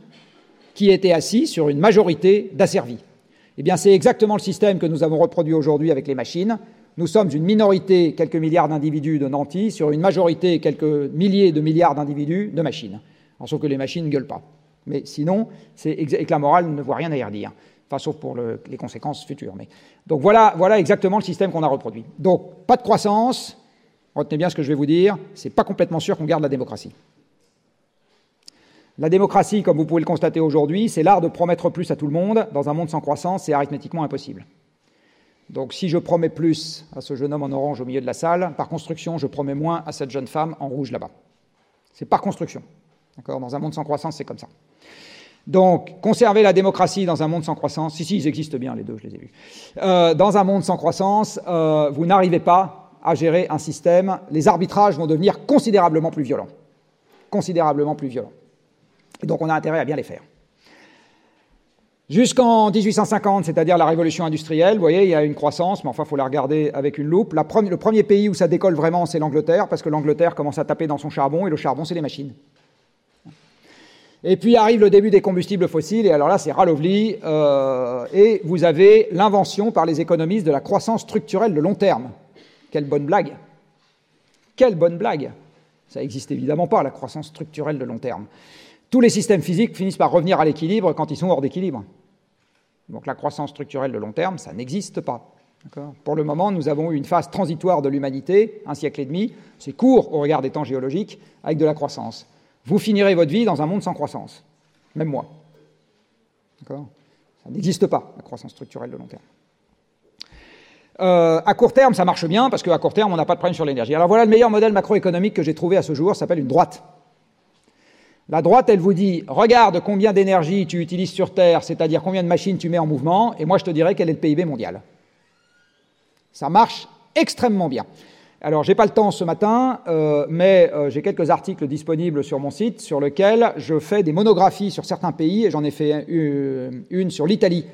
qui étaient assis sur une majorité d'asservis. Eh bien, c'est exactement le système que nous avons reproduit aujourd'hui avec les machines. Nous sommes une minorité, quelques milliards d'individus de nantis, sur une majorité, quelques milliers de milliards d'individus de machines. En sauf que les machines ne gueulent pas. Mais sinon, c'est et que la morale ne voit rien à y redire enfin sauf pour les conséquences futures. Donc voilà, voilà exactement le système qu'on a reproduit. Donc pas de croissance, retenez bien ce que je vais vous dire, c'est pas complètement sûr qu'on garde la démocratie. La démocratie, comme vous pouvez le constater aujourd'hui, c'est l'art de promettre plus à tout le monde. Dans un monde sans croissance, c'est arithmétiquement impossible. Donc si je promets plus à ce jeune homme en orange au milieu de la salle, par construction, je promets moins à cette jeune femme en rouge là-bas. C'est par construction. Dans un monde sans croissance, c'est comme ça. Donc, conserver la démocratie dans un monde sans croissance, si, si, ils existent bien, les deux, je les ai vus. Euh, dans un monde sans croissance, euh, vous n'arrivez pas à gérer un système. Les arbitrages vont devenir considérablement plus violents. Considérablement plus violents. Donc, on a intérêt à bien les faire. Jusqu'en 1850, c'est-à-dire la révolution industrielle, vous voyez, il y a une croissance, mais enfin, il faut la regarder avec une loupe. le premier pays où ça décolle vraiment, c'est l'Angleterre, parce que l'Angleterre commence à taper dans son charbon, et le charbon, c'est les machines. Et puis arrive le début des combustibles fossiles, et alors là, c'est ralovli, euh, et vous avez l'invention par les économistes de la croissance structurelle de long terme. Quelle bonne blague Quelle bonne blague Ça n'existe évidemment pas, la croissance structurelle de long terme. Tous les systèmes physiques finissent par revenir à l'équilibre quand ils sont hors d'équilibre. Donc la croissance structurelle de long terme, ça n'existe pas. Pour le moment, nous avons eu une phase transitoire de l'humanité, un siècle et demi, c'est court au regard des temps géologiques, avec de la croissance vous finirez votre vie dans un monde sans croissance. Même moi. D'accord? Ça n'existe pas, la croissance structurelle de long terme. Euh, à court terme, ça marche bien, parce qu'à court terme, on n'a pas de problème sur l'énergie. Alors voilà le meilleur modèle macroéconomique que j'ai trouvé à ce jour, ça s'appelle une droite. La droite, elle vous dit, regarde combien d'énergie tu utilises sur Terre, c'est-à-dire combien de machines tu mets en mouvement, et moi je te dirai quel est le PIB mondial. Ça marche extrêmement bien. Alors, j'ai pas le temps ce matin, euh, mais euh, j'ai quelques articles disponibles sur mon site sur lesquels je fais des monographies sur certains pays, et j'en ai fait une, sur l'Italie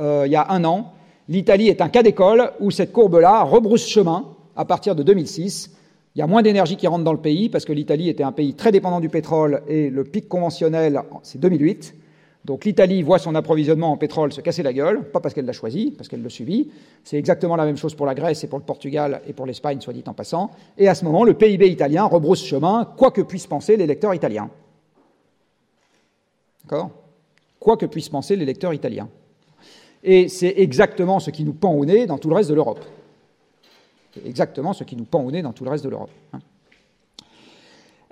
euh, il y a un an. L'Italie est un cas d'école où cette courbe-là rebrousse chemin à partir de 2006. Il y a moins d'énergie qui rentre dans le pays parce que l'Italie était un pays très dépendant du pétrole et le pic conventionnel, c'est 2008. Donc l'Italie voit son approvisionnement en pétrole se casser la gueule, pas parce qu'elle l'a choisi, parce qu'elle le subit. C'est exactement la même chose pour la Grèce et pour le Portugal et pour l'Espagne, soit dit en passant. Et à ce moment, le PIB italien rebrousse chemin, quoi que puissent penser les lecteurs italiens. D'accord? Quoi que puissent penser les lecteurs italiens. Et c'est exactement ce qui nous pend au nez dans tout le reste de l'Europe. C'est exactement ce qui nous pend au nez dans tout le reste de l'Europe. Hein.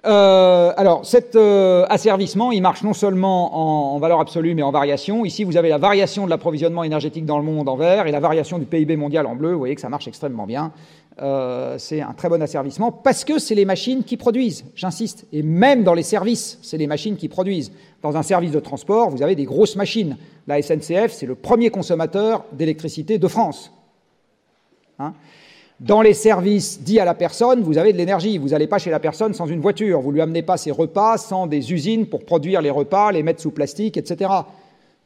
Euh, alors, cet euh, asservissement, il marche non seulement en, valeur absolue, mais en variation. Ici, vous avez la variation de l'approvisionnement énergétique dans le monde en vert et la variation du PIB mondial en bleu. Vous voyez que ça marche extrêmement bien. Euh, c'est un très bon asservissement parce que c'est les machines qui produisent, j'insiste. Et même dans les services, c'est les machines qui produisent. Dans un service de transport, vous avez des grosses machines. La SNCF, c'est le premier consommateur d'électricité de France. Hein dans les services dits à la personne, vous avez de l'énergie. Vous n'allez pas chez la personne sans une voiture. Vous lui amenez pas ses repas sans des usines pour produire les repas, les mettre sous plastique, etc.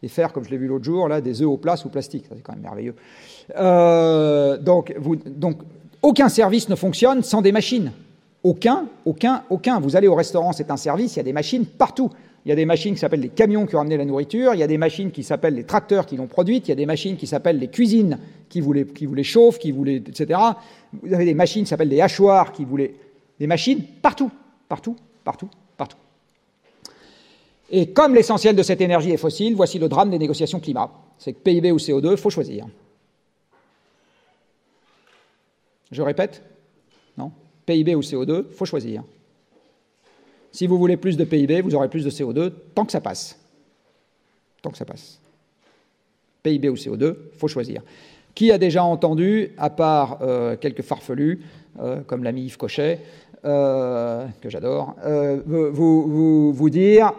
Et faire, comme je l'ai vu l'autre jour, des œufs au plat sous plastique. C'est quand même merveilleux. Euh, donc, aucun service ne fonctionne sans des machines. Aucun, aucun, aucun. Vous allez au restaurant, c'est un service, il y a des machines partout. Il y a des machines qui s'appellent les camions qui ont amené la nourriture, il y a des machines qui s'appellent les tracteurs qui l'ont produite, il y a des machines qui s'appellent les cuisines qui vous les, qui les chauffent, qui vous les, etc. Vous avez des machines qui s'appellent des hachoirs qui vous les... Des machines partout, partout, partout, partout. Et comme l'essentiel de cette énergie est fossile, voici le drame des négociations climat. C'est que PIB ou CO2, il faut choisir. Je répète? Non? PIB ou CO2, il faut choisir. Si vous voulez plus de PIB, vous aurez plus de CO2 tant que ça passe. Tant que ça passe. PIB ou CO2, il faut choisir. Qui a déjà entendu, à part euh, quelques farfelus, euh, comme l'ami Yves Cochet, euh, que j'adore, vous, vous, dire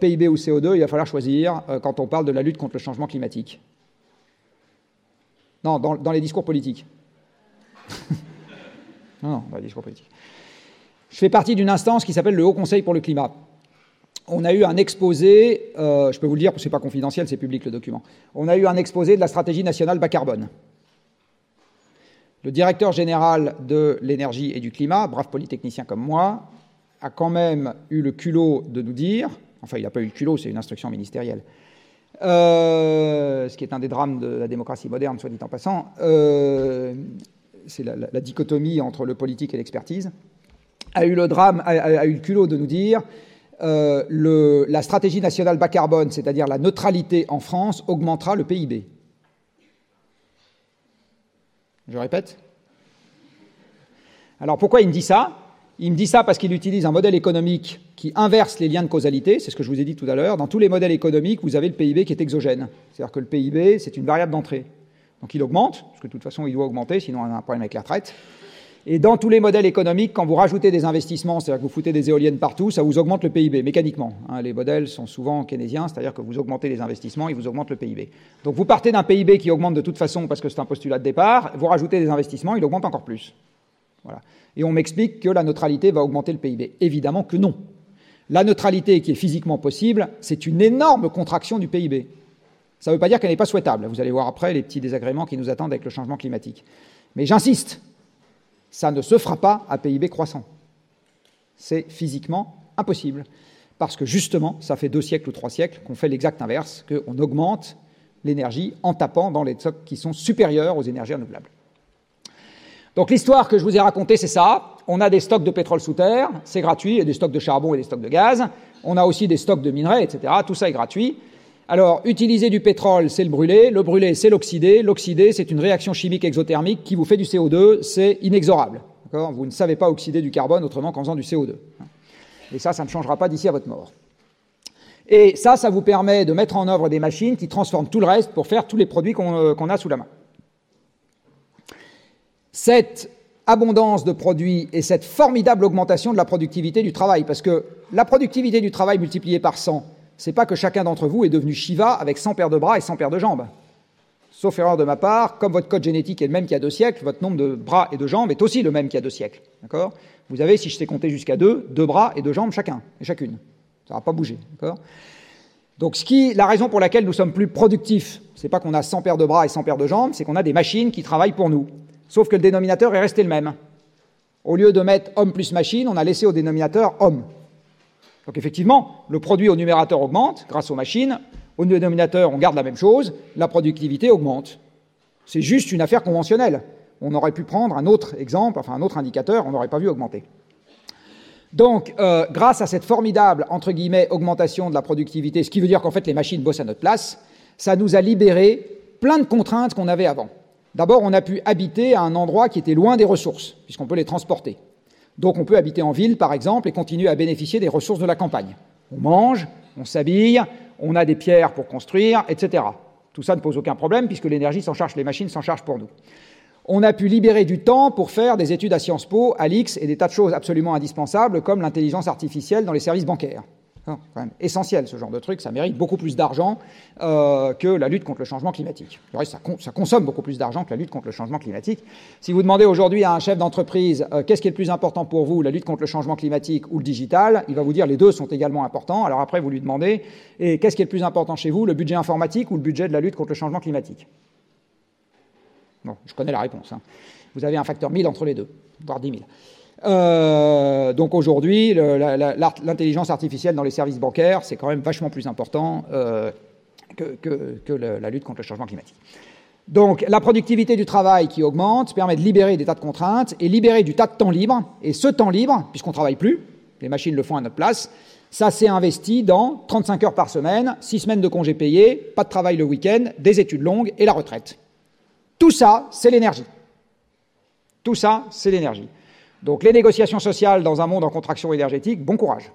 PIB ou CO2, il va falloir choisir quand on parle de la lutte contre le changement climatique Non, dans, dans les discours politiques. [laughs] non, non, dans les discours politiques. Je fais partie d'une instance qui s'appelle le Haut Conseil pour le climat. On a eu un exposé, euh, je peux vous le dire parce que ce n'est pas confidentiel, c'est public le document. On a eu un exposé de la stratégie nationale bas carbone. Le directeur général de l'énergie et du climat, brave polytechnicien comme moi, a quand même eu le culot de nous dire, enfin il n'a pas eu le culot, c'est une instruction ministérielle, euh, ce qui est un des drames de la démocratie moderne, soit dit en passant, euh, c'est la, dichotomie entre le politique et l'expertise a eu le drame, a, eu le culot de nous dire euh, la stratégie nationale bas carbone, c'est-à-dire la neutralité en France, augmentera le PIB. Je répète. Alors pourquoi il me dit ça? Il me dit ça parce qu'il utilise un modèle économique qui inverse les liens de causalité, c'est ce que je vous ai dit tout à l'heure. Dans tous les modèles économiques, vous avez le PIB qui est exogène. C'est-à-dire que le PIB, c'est une variable d'entrée. Donc il augmente, parce que de toute façon, il doit augmenter, sinon on a un problème avec la retraite. Et dans tous les modèles économiques, quand vous rajoutez des investissements, c'est-à-dire que vous foutez des éoliennes partout, ça vous augmente le PIB mécaniquement. Hein. les modèles sont souvent keynésiens, c'est-à-dire que vous augmentez les investissements, ils vous augmentent le PIB. Donc vous partez d'un PIB qui augmente de toute façon parce que c'est un postulat de départ, vous rajoutez des investissements, il augmente encore plus. Voilà. Et on m'explique que la neutralité va augmenter le PIB. Évidemment que non. La neutralité qui est physiquement possible, c'est une énorme contraction du PIB. Ça ne veut pas dire qu'elle n'est pas souhaitable. Vous allez voir après les petits désagréments qui nous attendent avec le changement climatique. Mais j'insiste, ça ne se fera pas à PIB croissant. C'est physiquement impossible. Parce que justement, ça fait deux siècles ou trois siècles qu'on fait l'exact inverse, qu'on augmente l'énergie en tapant dans les stocks qui sont supérieurs aux énergies renouvelables. Donc l'histoire que je vous ai racontée, c'est ça. On a des stocks de pétrole sous terre, c'est gratuit, a des stocks de charbon et des stocks de gaz. On a aussi des stocks de minerais, etc. Tout ça est gratuit. Alors, utiliser du pétrole, c'est le brûler. Le brûler, c'est l'oxyder. L'oxyder, c'est une réaction chimique exothermique qui vous fait du CO2. C'est inexorable. Vous ne savez pas oxyder du carbone autrement qu'en faisant du CO2. Et ça, ça ne changera pas d'ici à votre mort. Et ça, ça vous permet de mettre en œuvre des machines qui transforment tout le reste pour faire tous les produits qu'on euh, a sous la main. Cette abondance de produits et cette formidable augmentation de la productivité du travail, parce que la productivité du travail multipliée par 100, c'est pas que chacun d'entre vous est devenu Shiva avec 100 paires de bras et 100 paires de jambes. Sauf erreur de ma part, comme votre code génétique est le même qu'il y a deux siècles, votre nombre de bras et de jambes est aussi le même qu'il y a deux siècles. D'accord? Vous avez, si je sais compter jusqu'à deux, deux bras et deux jambes chacun et chacune. Ça ne va pas bouger. D'accord? Donc, ce la raison pour laquelle nous sommes plus productifs, c'est pas qu'on a 100 paires de bras et 100 paires de jambes, c'est qu'on a des machines qui travaillent pour nous. Sauf que le dénominateur est resté le même. Au lieu de mettre homme plus machine, on a laissé au dénominateur homme. Donc effectivement, le produit au numérateur augmente grâce aux machines, au dénominateur on garde la même chose, la productivité augmente. C'est juste une affaire conventionnelle. On aurait pu prendre un autre exemple, enfin un autre indicateur, on n'aurait pas vu augmenter. Donc, euh, grâce à cette formidable, entre guillemets, augmentation de la productivité, ce qui veut dire qu'en fait les machines bossent à notre place, ça nous a libéré plein de contraintes qu'on avait avant. D'abord, on a pu habiter à un endroit qui était loin des ressources, puisqu'on peut les transporter. Donc on peut habiter en ville, par exemple, et continuer à bénéficier des ressources de la campagne. On mange, on s'habille, on a des pierres pour construire, etc. Tout ça ne pose aucun problème, puisque l'énergie s'en charge, les machines s'en chargent pour nous. On a pu libérer du temps pour faire des études à Sciences Po, à l'X et des tas de choses absolument indispensables, comme l'intelligence artificielle dans les services bancaires. Quand essentiel ce genre de truc, ça mérite beaucoup plus d'argent euh, que la lutte contre le changement climatique. ça, ça, consomme beaucoup plus d'argent que la lutte contre le changement climatique. Si vous demandez aujourd'hui à un chef d'entreprise euh, qu'est-ce qui est le plus important pour vous, la lutte contre le changement climatique ou le digital, il va vous dire les deux sont également importants. Alors après, vous lui demandez et qu'est-ce qui est le plus important chez vous, le budget informatique ou le budget de la lutte contre le changement climatique? Bon, je connais la réponse. Hein. Vous avez un facteur 1000 entre les deux, voire 10 000. Euh, donc aujourd'hui, l'intelligence artificielle dans les services bancaires, c'est quand même vachement plus important euh, que, la lutte contre le changement climatique. Donc la productivité du travail qui augmente permet de libérer des tas de contraintes et libérer du tas de temps libre. Et ce temps libre, puisqu'on ne travaille plus, les machines le font à notre place, ça s'est investi dans 35 heures par semaine, 6 semaines de congés payés, pas de travail le week-end, des études longues et la retraite. Tout ça, c'est l'énergie. Tout ça, c'est l'énergie. Donc les négociations sociales dans un monde en contraction énergétique, bon courage.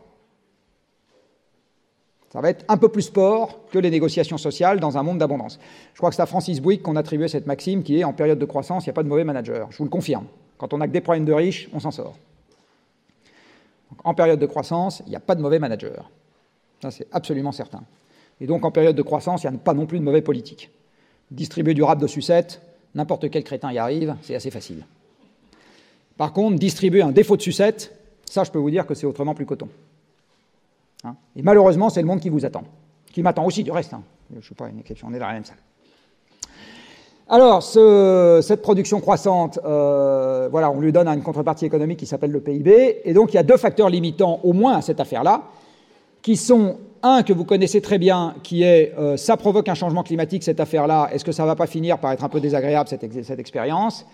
Ça va être un peu plus sport que les négociations sociales dans un monde d'abondance. Je crois que c'est à Francis Bouygues qu'on attribuait cette maxime qui est en période de croissance, il n'y a pas de mauvais manager. Je vous le confirme. Quand on n'a que des problèmes de riches, on s'en sort. en période de croissance, il n'y a pas de mauvais manager. Ça, c'est absolument certain. Et donc, en période de croissance, il n'y a pas non plus de mauvais politique. Distribuer du rap de sucette, n'importe quel crétin y arrive, c'est assez facile. Par contre, distribuer un défaut de sucette, ça, je peux vous dire que c'est autrement plus coton. Hein? Et malheureusement, c'est le monde qui vous attend, qui m'attend aussi du reste. Hein. Je ne suis pas une exception, on est dans la même salle. Alors, cette production croissante, euh, voilà, on lui donne une contrepartie économique qui s'appelle le PIB, et donc il y a deux facteurs limitants au moins à cette affaire-là, qui sont un que vous connaissez très bien, qui est euh, ça provoque un changement climatique cette affaire-là. Est-ce que ça ne va pas finir par être un peu désagréable cette, cette expérience?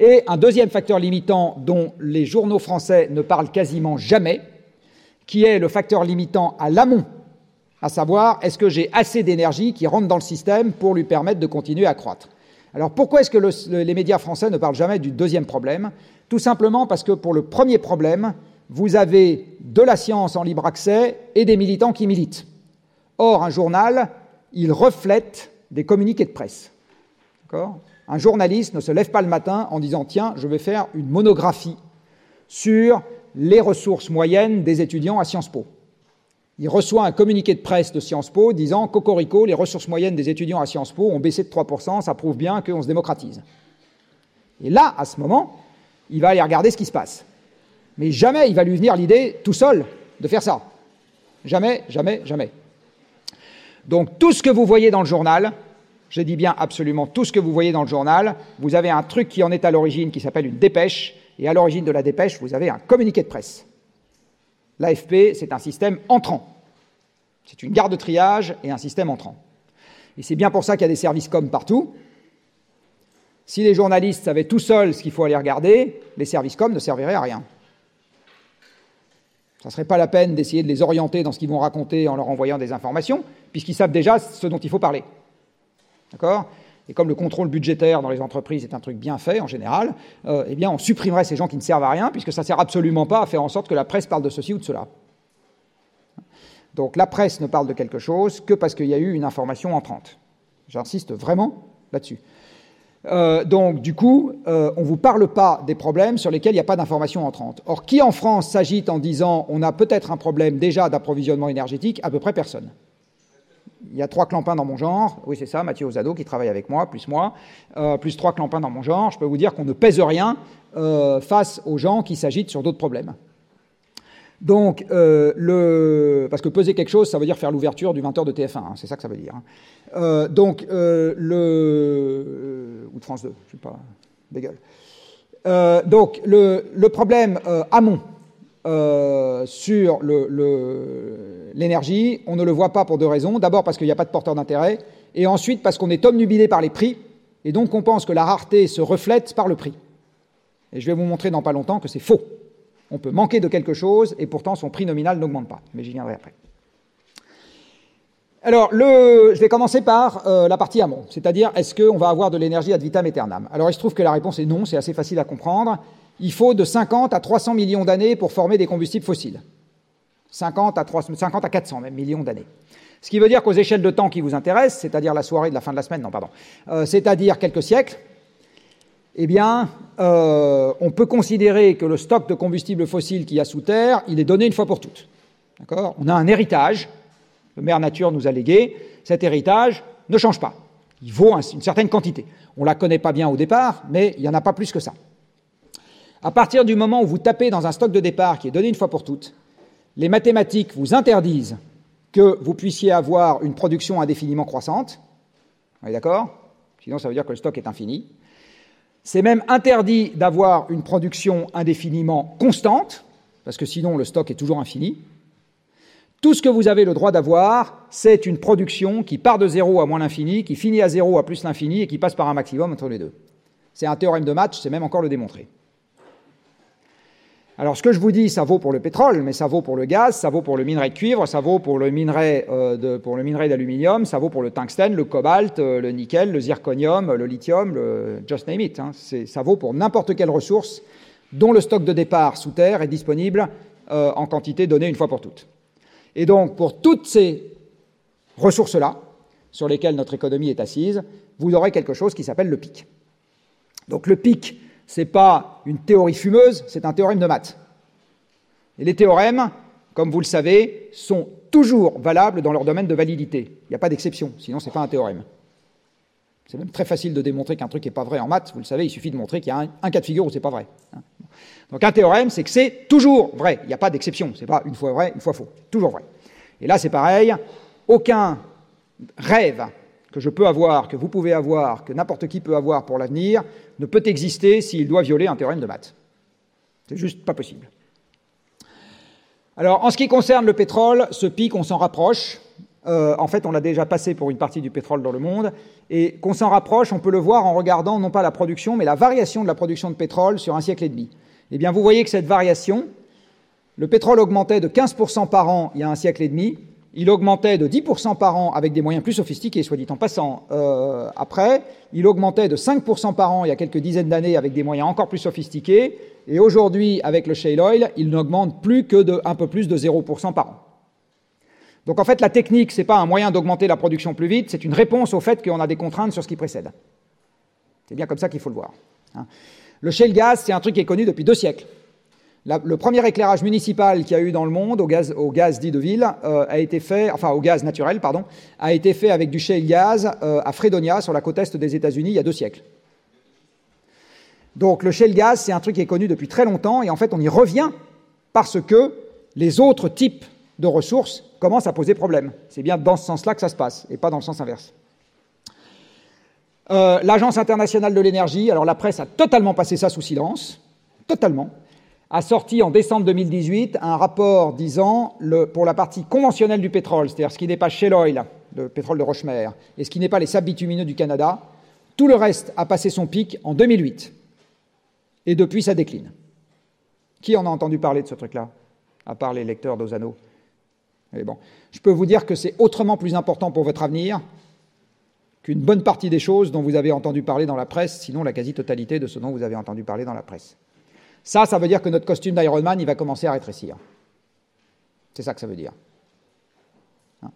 Et un deuxième facteur limitant dont les journaux français ne parlent quasiment jamais, qui est le facteur limitant à l'amont, à savoir est-ce que j'ai assez d'énergie qui rentre dans le système pour lui permettre de continuer à croître? Alors pourquoi est-ce que les médias français ne parlent jamais du deuxième problème? Tout simplement parce que pour le premier problème, vous avez de la science en libre accès et des militants qui militent. Or, un journal, il reflète des communiqués de presse. D'accord? Un journaliste ne se lève pas le matin en disant Tiens, je vais faire une monographie sur les ressources moyennes des étudiants à Sciences Po. Il reçoit un communiqué de presse de Sciences Po disant Cocorico, les ressources moyennes des étudiants à Sciences Po ont baissé de 3%, ça prouve bien qu'on se démocratise. Et là, à ce moment, il va aller regarder ce qui se passe. Mais jamais il va lui venir l'idée, tout seul, de faire ça. Jamais, jamais, jamais. Donc tout ce que vous voyez dans le journal, je dis bien absolument tout ce que vous voyez dans le journal, vous avez un truc qui en est à l'origine qui s'appelle une dépêche, et à l'origine de la dépêche, vous avez un communiqué de presse. L'AFP, c'est un système entrant. C'est une gare de triage et un système entrant. Et c'est bien pour ça qu'il y a des services comme partout. Si les journalistes savaient tout seuls ce qu'il faut aller regarder, les services comme ne serviraient à rien. Ça ne serait pas la peine d'essayer de les orienter dans ce qu'ils vont raconter en leur envoyant des informations, puisqu'ils savent déjà ce dont il faut parler. D'accord? Et comme le contrôle budgétaire dans les entreprises est un truc bien fait en général, euh, eh bien on supprimerait ces gens qui ne servent à rien, puisque ça ne sert absolument pas à faire en sorte que la presse parle de ceci ou de cela. Donc la presse ne parle de quelque chose que parce qu'il y a eu une information entrante. J'insiste vraiment là-dessus. Euh, donc du coup, euh, on ne vous parle pas des problèmes sur lesquels il n'y a pas d'information entrante. Or, qui en France s'agite en disant on a peut-être un problème déjà d'approvisionnement énergétique? À peu près personne il y a trois clampins dans mon genre, oui c'est ça, Mathieu Ozado qui travaille avec moi, plus moi, euh, plus trois clampins dans mon genre, je peux vous dire qu'on ne pèse rien euh, face aux gens qui s'agitent sur d'autres problèmes. Donc, euh, le... parce que peser quelque chose, ça veut dire faire l'ouverture du 20h de TF1, hein, c'est ça que ça veut dire. Hein. donc, le... ou de France 2, je ne sais pas, des donc, le problème amont, euh, sur l'énergie, on ne le voit pas pour deux raisons. D'abord parce qu'il n'y a pas de porteur d'intérêt, et ensuite parce qu'on est omnubilé par les prix, et donc on pense que la rareté se reflète par le prix. Et je vais vous montrer dans pas longtemps que c'est faux. On peut manquer de quelque chose, et pourtant son prix nominal n'augmente pas. Mais j'y viendrai après. Alors, je vais commencer par euh, la partie amont, c'est-à-dire est-ce qu'on va avoir de l'énergie ad vitam aeternam? Alors, il se trouve que la réponse est non, c'est assez facile à comprendre. Il faut de 50 à 300 millions d'années pour former des combustibles fossiles. 50 à, 300, 50 à 400 même millions d'années. Ce qui veut dire qu'aux échelles de temps qui vous intéressent, c'est-à-dire la soirée de la fin de la semaine, non, pardon, euh, c'est-à-dire quelques siècles, eh bien, euh, on peut considérer que le stock de combustible fossile qu'il y a sous terre, il est donné une fois pour toutes. D'accord? On a un héritage, le Mère Nature nous a légué, cet héritage ne change pas. Il vaut une certaine quantité. On ne la connaît pas bien au départ, mais il n'y en a pas plus que ça. À partir du moment où vous tapez dans un stock de départ qui est donné une fois pour toutes, les mathématiques vous interdisent que vous puissiez avoir une production indéfiniment croissante. Vous êtes d'accord? Sinon, ça veut dire que le stock est infini. C'est même interdit d'avoir une production indéfiniment constante, parce que sinon le stock est toujours infini. Tout ce que vous avez le droit d'avoir, c'est une production qui part de zéro à moins l'infini, qui finit à zéro à plus l'infini et qui passe par un maximum entre les deux. C'est un théorème de match, c'est même encore le démontrer. Alors ce que je vous dis, ça vaut pour le pétrole, mais ça vaut pour le gaz, ça vaut pour le minerai de cuivre, ça vaut pour le minerai euh, pour le minerai d'aluminium, ça vaut pour le tungstène, le cobalt, euh, le nickel, le zirconium, le lithium, le just name it. Hein. Ça vaut pour n'importe quelle ressource dont le stock de départ sous terre est disponible euh, en quantité donnée une fois pour toutes. Et donc pour toutes ces ressources-là, sur lesquelles notre économie est assise, vous aurez quelque chose qui s'appelle le pic. Donc le pic, n'est pas une théorie fumeuse, c'est un théorème de maths. Et les théorèmes, comme vous le savez, sont toujours valables dans leur domaine de validité. Il n'y a pas d'exception, sinon ce n'est pas un théorème. C'est même très facile de démontrer qu'un truc n'est pas vrai en maths, vous le savez, il suffit de montrer qu'il y a un, cas de figure où c'est pas vrai. Donc un théorème, c'est que c'est toujours vrai, il n'y a pas d'exception, c'est pas une fois vrai, une fois faux, toujours vrai. Et là c'est pareil, aucun rêve que je peux avoir, que vous pouvez avoir, que n'importe qui peut avoir pour l'avenir, ne peut exister s'il doit violer un théorème de maths. C'est juste pas possible. Alors, en ce qui concerne le pétrole, ce pic, on s'en rapproche. Euh, en fait, on l'a déjà passé pour une partie du pétrole dans le monde. Et qu'on s'en rapproche, on peut le voir en regardant non pas la production, mais la variation de la production de pétrole sur un siècle et demi. Eh bien, vous voyez que cette variation, le pétrole augmentait de 15% par an il y a un siècle et demi, il augmentait de 10% par an avec des moyens plus sophistiqués, soit dit en passant, euh, après. Il augmentait de 5% par an il y a quelques dizaines d'années avec des moyens encore plus sophistiqués. Et aujourd'hui, avec le shale oil, il n'augmente plus que de un peu plus de 0% par an. Donc en fait, la technique, ce n'est pas un moyen d'augmenter la production plus vite, c'est une réponse au fait qu'on a des contraintes sur ce qui précède. C'est bien comme ça qu'il faut le voir. Hein. Le shale gas, c'est un truc qui est connu depuis deux siècles le premier éclairage municipal qu'il y a eu dans le monde au gaz, dit de ville a été fait, enfin au gaz naturel, pardon, a été fait avec du shale gaz euh, à Fredonia, sur la côte est des États-Unis, il y a deux siècles. Donc le shale gaz, c'est un truc qui est connu depuis très longtemps, et en fait on y revient parce que les autres types de ressources commencent à poser problème. C'est bien dans ce sens-là que ça se passe, et pas dans le sens inverse. Euh, L'Agence internationale de l'énergie, alors la presse a totalement passé ça sous silence, totalement a sorti en décembre 2018 un rapport disant, pour la partie conventionnelle du pétrole, c'est-à-dire ce qui n'est pas shale oil, le pétrole de roche-mer, et ce qui n'est pas les sables bitumineux du Canada, tout le reste a passé son pic en 2008. Et depuis, ça décline. Qui en a entendu parler de ce truc-là À part les lecteurs d'Ozano? Mais bon, je peux vous dire que c'est autrement plus important pour votre avenir qu'une bonne partie des choses dont vous avez entendu parler dans la presse, sinon la quasi-totalité de ce dont vous avez entendu parler dans la presse. Ça, ça veut dire que notre costume d'Ironman, il va commencer à rétrécir. C'est ça que ça veut dire. Hein.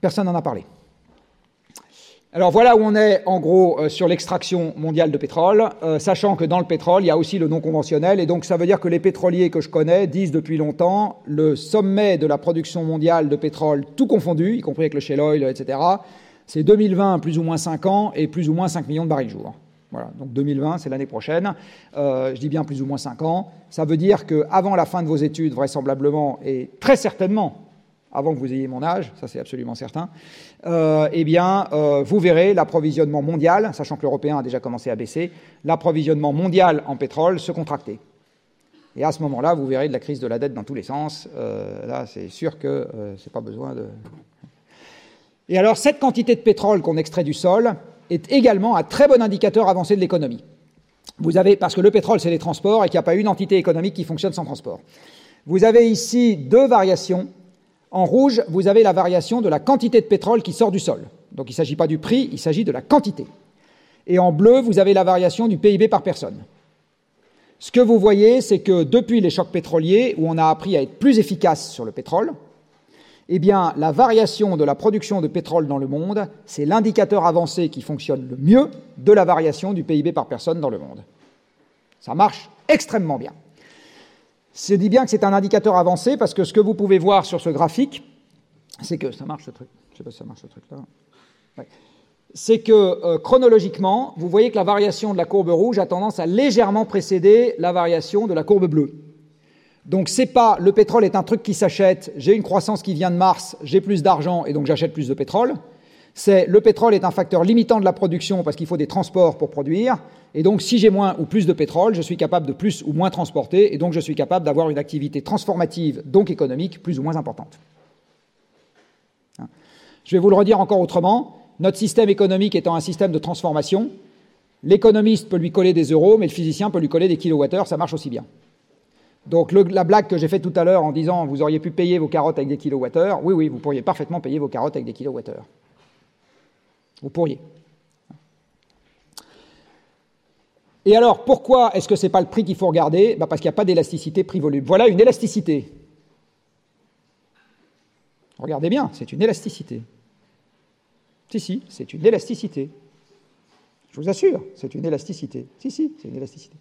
Personne n'en a parlé. Alors voilà où on est en gros euh, sur l'extraction mondiale de pétrole, euh, sachant que dans le pétrole, il y a aussi le non conventionnel, et donc ça veut dire que les pétroliers que je connais disent depuis longtemps le sommet de la production mondiale de pétrole, tout confondu, y compris avec le shale oil, etc., c'est 2020 plus ou moins 5 ans et plus ou moins 5 millions de barils jour. Donc 2020, c'est l'année prochaine. Euh, je dis bien plus ou moins 5 ans. Ça veut dire qu'avant la fin de vos études, vraisemblablement, et très certainement, avant que vous ayez mon âge, ça c'est absolument certain, euh, eh bien, euh, vous verrez l'approvisionnement mondial, sachant que l'européen a déjà commencé à baisser, l'approvisionnement mondial en pétrole se contracter. Et à ce moment-là, vous verrez de la crise de la dette dans tous les sens. là, c'est sûr que c'est pas besoin de. Et alors, cette quantité de pétrole qu'on extrait du sol, est également un très bon indicateur avancé de l'économie. Vous avez, parce que le pétrole, c'est les transports et qu'il n'y a pas une entité économique qui fonctionne sans transport. Vous avez ici deux variations En rouge, vous avez la variation de la quantité de pétrole qui sort du sol. Donc il ne s'agit pas du prix, il s'agit de la quantité. Et en bleu, vous avez la variation du PIB par personne. Ce que vous voyez, c'est que depuis les chocs pétroliers, où on a appris à être plus efficace sur le pétrole, eh bien, la variation de la production de pétrole dans le monde, c'est l'indicateur avancé qui fonctionne le mieux de la variation du PIB par personne dans le monde. Ça marche extrêmement bien. Je dis bien que c'est un indicateur avancé parce que ce que vous pouvez voir sur ce graphique, c'est que ça marche ce truc. Je sais pas si ça marche ce truc là. C'est que euh, chronologiquement, vous voyez que la variation de la courbe rouge a tendance à légèrement précéder la variation de la courbe bleue. Donc c'est pas le pétrole est un truc qui s'achète, j'ai une croissance qui vient de Mars, j'ai plus d'argent et donc j'achète plus de pétrole. C'est le pétrole est un facteur limitant de la production parce qu'il faut des transports pour produire et donc si j'ai moins ou plus de pétrole, je suis capable de plus ou moins transporter et donc je suis capable d'avoir une activité transformative donc économique plus ou moins importante. Hein. Je vais vous le redire encore autrement, notre système économique étant un système de transformation, l'économiste peut lui coller des euros mais le physicien peut lui coller des kilowattheures, ça marche aussi bien. Donc la blague que j'ai faite tout à l'heure en disant vous auriez pu payer vos carottes avec des kilowattheures, oui, oui, vous pourriez parfaitement payer vos carottes avec des kilowattheures. Vous pourriez. Et alors, pourquoi est-ce que ce n'est pas le prix qu'il faut regarder? Bah, Parce qu'il n'y a pas d'élasticité prix-volume. Voilà une élasticité. Regardez bien, c'est une élasticité. Si, si, c'est une élasticité. Je vous assure, c'est une élasticité. Si, si, c'est une élasticité.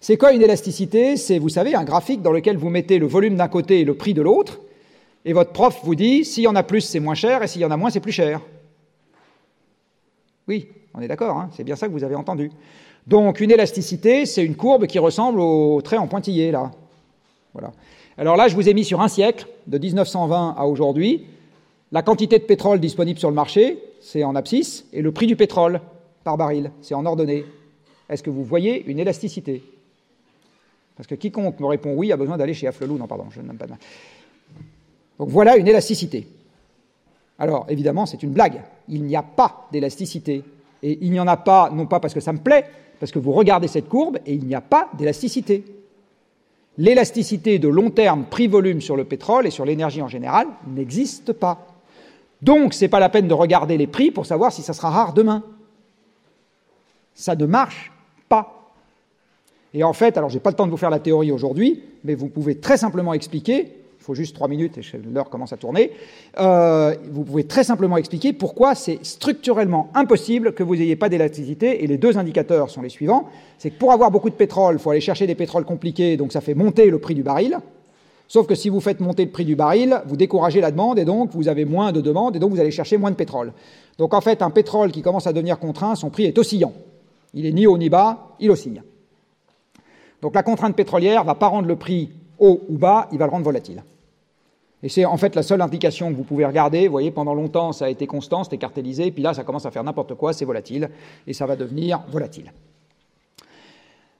C'est quoi une élasticité C'est, vous savez, un graphique dans lequel vous mettez le volume d'un côté et le prix de l'autre, et votre prof vous dit, s'il y en a plus, c'est moins cher, et s'il y en a moins, c'est plus cher. Oui, on est d'accord, hein, c'est bien ça que vous avez entendu. Donc une élasticité, c'est une courbe qui ressemble au trait en pointillé, là. Voilà. Alors là, je vous ai mis sur un siècle, de 1920 à aujourd'hui, la quantité de pétrole disponible sur le marché, c'est en abscisse, et le prix du pétrole par baril, c'est en ordonnée. Est-ce que vous voyez une élasticité? Parce que quiconque me répond oui a besoin d'aller chez Afflelou. Non, pardon, je n'aime pas. Donc voilà une élasticité. Alors, évidemment, c'est une blague. Il n'y a pas d'élasticité. Et il n'y en a pas, non pas parce que ça me plaît, parce que vous regardez cette courbe et il n'y a pas d'élasticité. L'élasticité de long terme prix-volume sur le pétrole et sur l'énergie en général n'existe pas. Donc, ce n'est pas la peine de regarder les prix pour savoir si ça sera rare demain. Ça ne marche. Et en fait, alors j'ai pas le temps de vous faire la théorie aujourd'hui, mais vous pouvez très simplement expliquer, il faut juste trois minutes et l'heure commence à tourner, euh, vous pouvez très simplement expliquer pourquoi c'est structurellement impossible que vous n'ayez pas d'élasticité, et les deux indicateurs sont les suivants, c'est que pour avoir beaucoup de pétrole, il faut aller chercher des pétroles compliqués, donc ça fait monter le prix du baril, sauf que si vous faites monter le prix du baril, vous découragez la demande, et donc vous avez moins de demande, et donc vous allez chercher moins de pétrole. Donc en fait, un pétrole qui commence à devenir contraint, son prix est oscillant. Il est ni haut ni bas, il oscille. Donc la contrainte pétrolière ne va pas rendre le prix haut ou bas, il va le rendre volatile. Et c'est en fait la seule indication que vous pouvez regarder. Vous voyez, pendant longtemps, ça a été constant, c'était cartélisé, puis là, ça commence à faire n'importe quoi, c'est volatile, et ça va devenir volatile.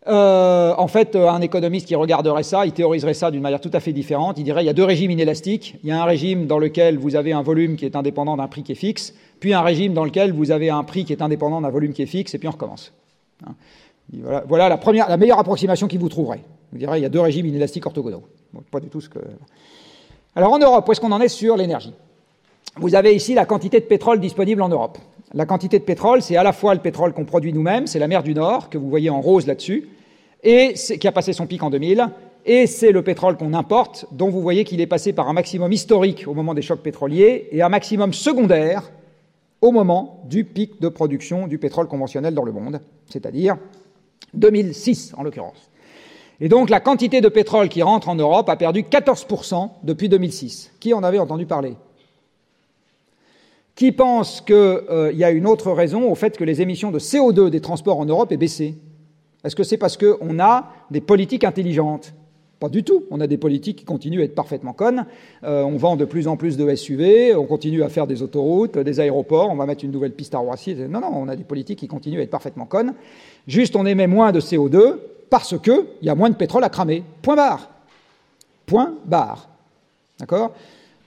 Euh, en fait, un économiste qui regarderait ça, il théoriserait ça d'une manière tout à fait différente. Il dirait il y a deux régimes inélastiques. Il y a un régime dans lequel vous avez un volume qui est indépendant d'un prix qui est fixe, puis un régime dans lequel vous avez un prix qui est indépendant d'un volume qui est fixe, et puis on recommence. Voilà, la, meilleure approximation qu'il vous trouverez. Vous direz, il y a deux régimes inélastiques orthogonaux. pas du tout ce que. Alors en Europe, où est-ce qu'on en est sur l'énergie? Vous avez ici la quantité de pétrole disponible en Europe. La quantité de pétrole, c'est à la fois le pétrole qu'on produit nous-mêmes, c'est la mer du Nord, que vous voyez en rose là-dessus, et qui a passé son pic en 2000, et c'est le pétrole qu'on importe, dont vous voyez qu'il est passé par un maximum historique au moment des chocs pétroliers et un maximum secondaire au moment du pic de production du pétrole conventionnel dans le monde, c'est-à-dire 2006 en l'occurrence. Et donc la quantité de pétrole qui rentre en Europe a perdu 14% depuis 2006. Qui en avait entendu parler? Qui pense qu'il euh, y a une autre raison au fait que les émissions de CO2 des transports en Europe aient baissé? Est-ce que c'est parce qu'on a des politiques intelligentes? Pas du tout. On a des politiques qui continuent à être parfaitement connes. Euh, on vend de plus en plus de SUV, on continue à faire des autoroutes, des aéroports, on va mettre une nouvelle piste à Roissy. Non, non, on a des politiques qui continuent à être parfaitement connes. Juste, on émet moins de CO2 parce qu'il y a moins de pétrole à cramer. Point barre. Point barre. D'accord?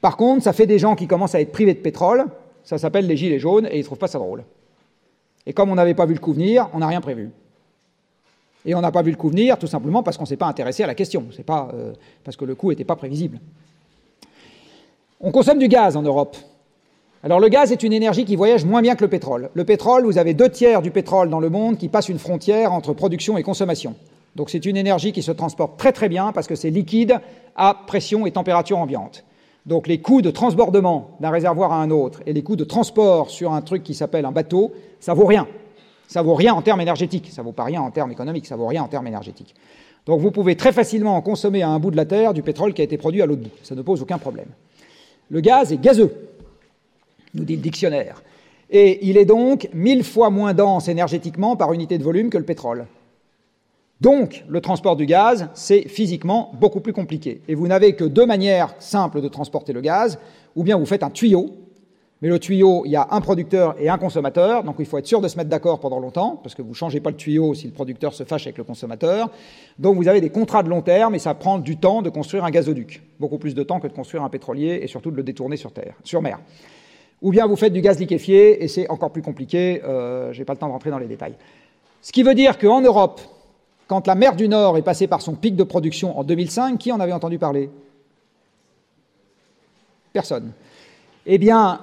Par contre, ça fait des gens qui commencent à être privés de pétrole. Ça s'appelle les gilets jaunes et ils ne trouvent pas ça drôle. Et comme on n'avait pas vu le coup venir, on n'a rien prévu. Et on n'a pas vu le coup venir tout simplement parce qu'on ne s'est pas intéressé à la question, c'est pas euh, parce que le coup n'était pas prévisible. On consomme du gaz en Europe. Alors le gaz est une énergie qui voyage moins bien que le pétrole. Le pétrole, vous avez deux tiers du pétrole dans le monde qui passe une frontière entre production et consommation. Donc c'est une énergie qui se transporte très très bien parce que c'est liquide à pression et température ambiante. Donc les coûts de transbordement d'un réservoir à un autre et les coûts de transport sur un truc qui s'appelle un bateau, ça vaut rien. Ça vaut rien en termes énergétiques, ça vaut pas rien en termes économiques, ça vaut rien en termes énergétiques. Donc vous pouvez très facilement consommer à un bout de la Terre du pétrole qui a été produit à l'autre bout. Ça ne pose aucun problème. Le gaz est gazeux nous dit le dictionnaire. Et il est donc mille fois moins dense énergétiquement par unité de volume que le pétrole. Donc, le transport du gaz, c'est physiquement beaucoup plus compliqué. Et vous n'avez que deux manières simples de transporter le gaz. Ou bien vous faites un tuyau, mais le tuyau, il y a un producteur et un consommateur, donc il faut être sûr de se mettre d'accord pendant longtemps, parce que vous ne changez pas le tuyau si le producteur se fâche avec le consommateur. Donc vous avez des contrats de long terme, et ça prend du temps de construire un gazoduc. Beaucoup plus de temps que de construire un pétrolier, et surtout de le détourner sur, terre, sur mer ou bien vous faites du gaz liquéfié, et c'est encore plus compliqué, euh, je n'ai pas le temps de rentrer dans les détails. Ce qui veut dire qu'en Europe, quand la mer du Nord est passée par son pic de production en 2005, qui en avait entendu parler? Personne. Eh bien,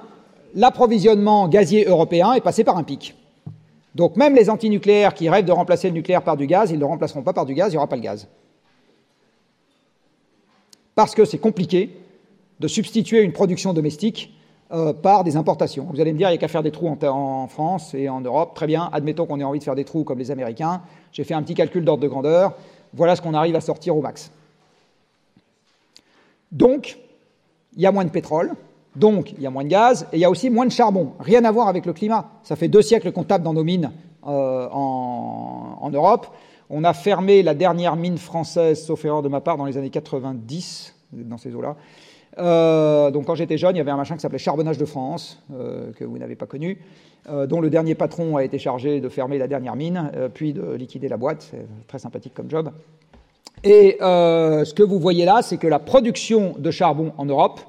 l'approvisionnement gazier européen est passé par un pic. Donc même les antinucléaires qui rêvent de remplacer le nucléaire par du gaz, ils ne le remplaceront pas par du gaz, il n'y aura pas le gaz. Parce que c'est compliqué de substituer une production domestique euh, par des importations. Vous allez me dire, il n'y a qu'à faire des trous en, France et en Europe. Très bien, admettons qu'on ait envie de faire des trous comme les Américains. J'ai fait un petit calcul d'ordre de grandeur. Voilà ce qu'on arrive à sortir au max. Donc, il y a moins de pétrole, donc il y a moins de gaz, et il y a aussi moins de charbon. Rien à voir avec le climat. Ça fait deux siècles qu'on tape dans nos mines euh, en, Europe. On a fermé la dernière mine française, sauf erreur de ma part, dans les années 90, dans ces eaux-là. Euh, donc quand j'étais jeune, il y avait un machin qui s'appelait Charbonnage de France, euh, que vous n'avez pas connu, dont le dernier patron a été chargé de fermer la dernière mine, puis de liquider la boîte. C'est très sympathique comme job. Et ce que vous voyez là, c'est que la production de charbon en Europe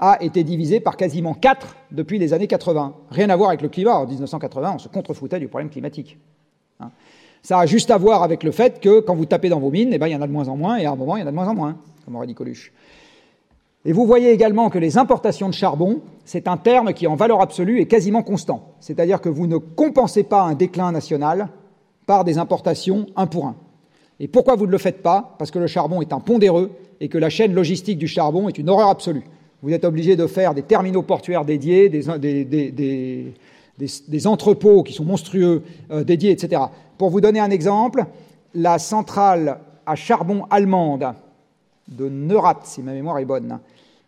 a été divisée par quasiment 4 depuis les années 80. Rien à voir avec le climat. En 1980, on se contrefoutait du problème climatique. Hein. Ça a juste à voir avec le fait que quand vous tapez dans vos mines, eh ben, il y en a de moins en moins, et à un moment, il y en a de moins en moins, comme aurait dit Coluche. Et vous voyez également que les importations de charbon, c'est un terme qui, en valeur absolue, est quasiment constant. C'est-à-dire que vous ne compensez pas un déclin national par des importations un pour un. Et pourquoi vous ne le faites pas? Parce que le charbon est un pondéreux et que la chaîne logistique du charbon est une horreur absolue. Vous êtes obligé de faire des terminaux portuaires dédiés, des, entrepôts qui sont monstrueux euh, dédiés, etc. Pour vous donner un exemple, la centrale à charbon allemande de Neurat, si ma mémoire est bonne,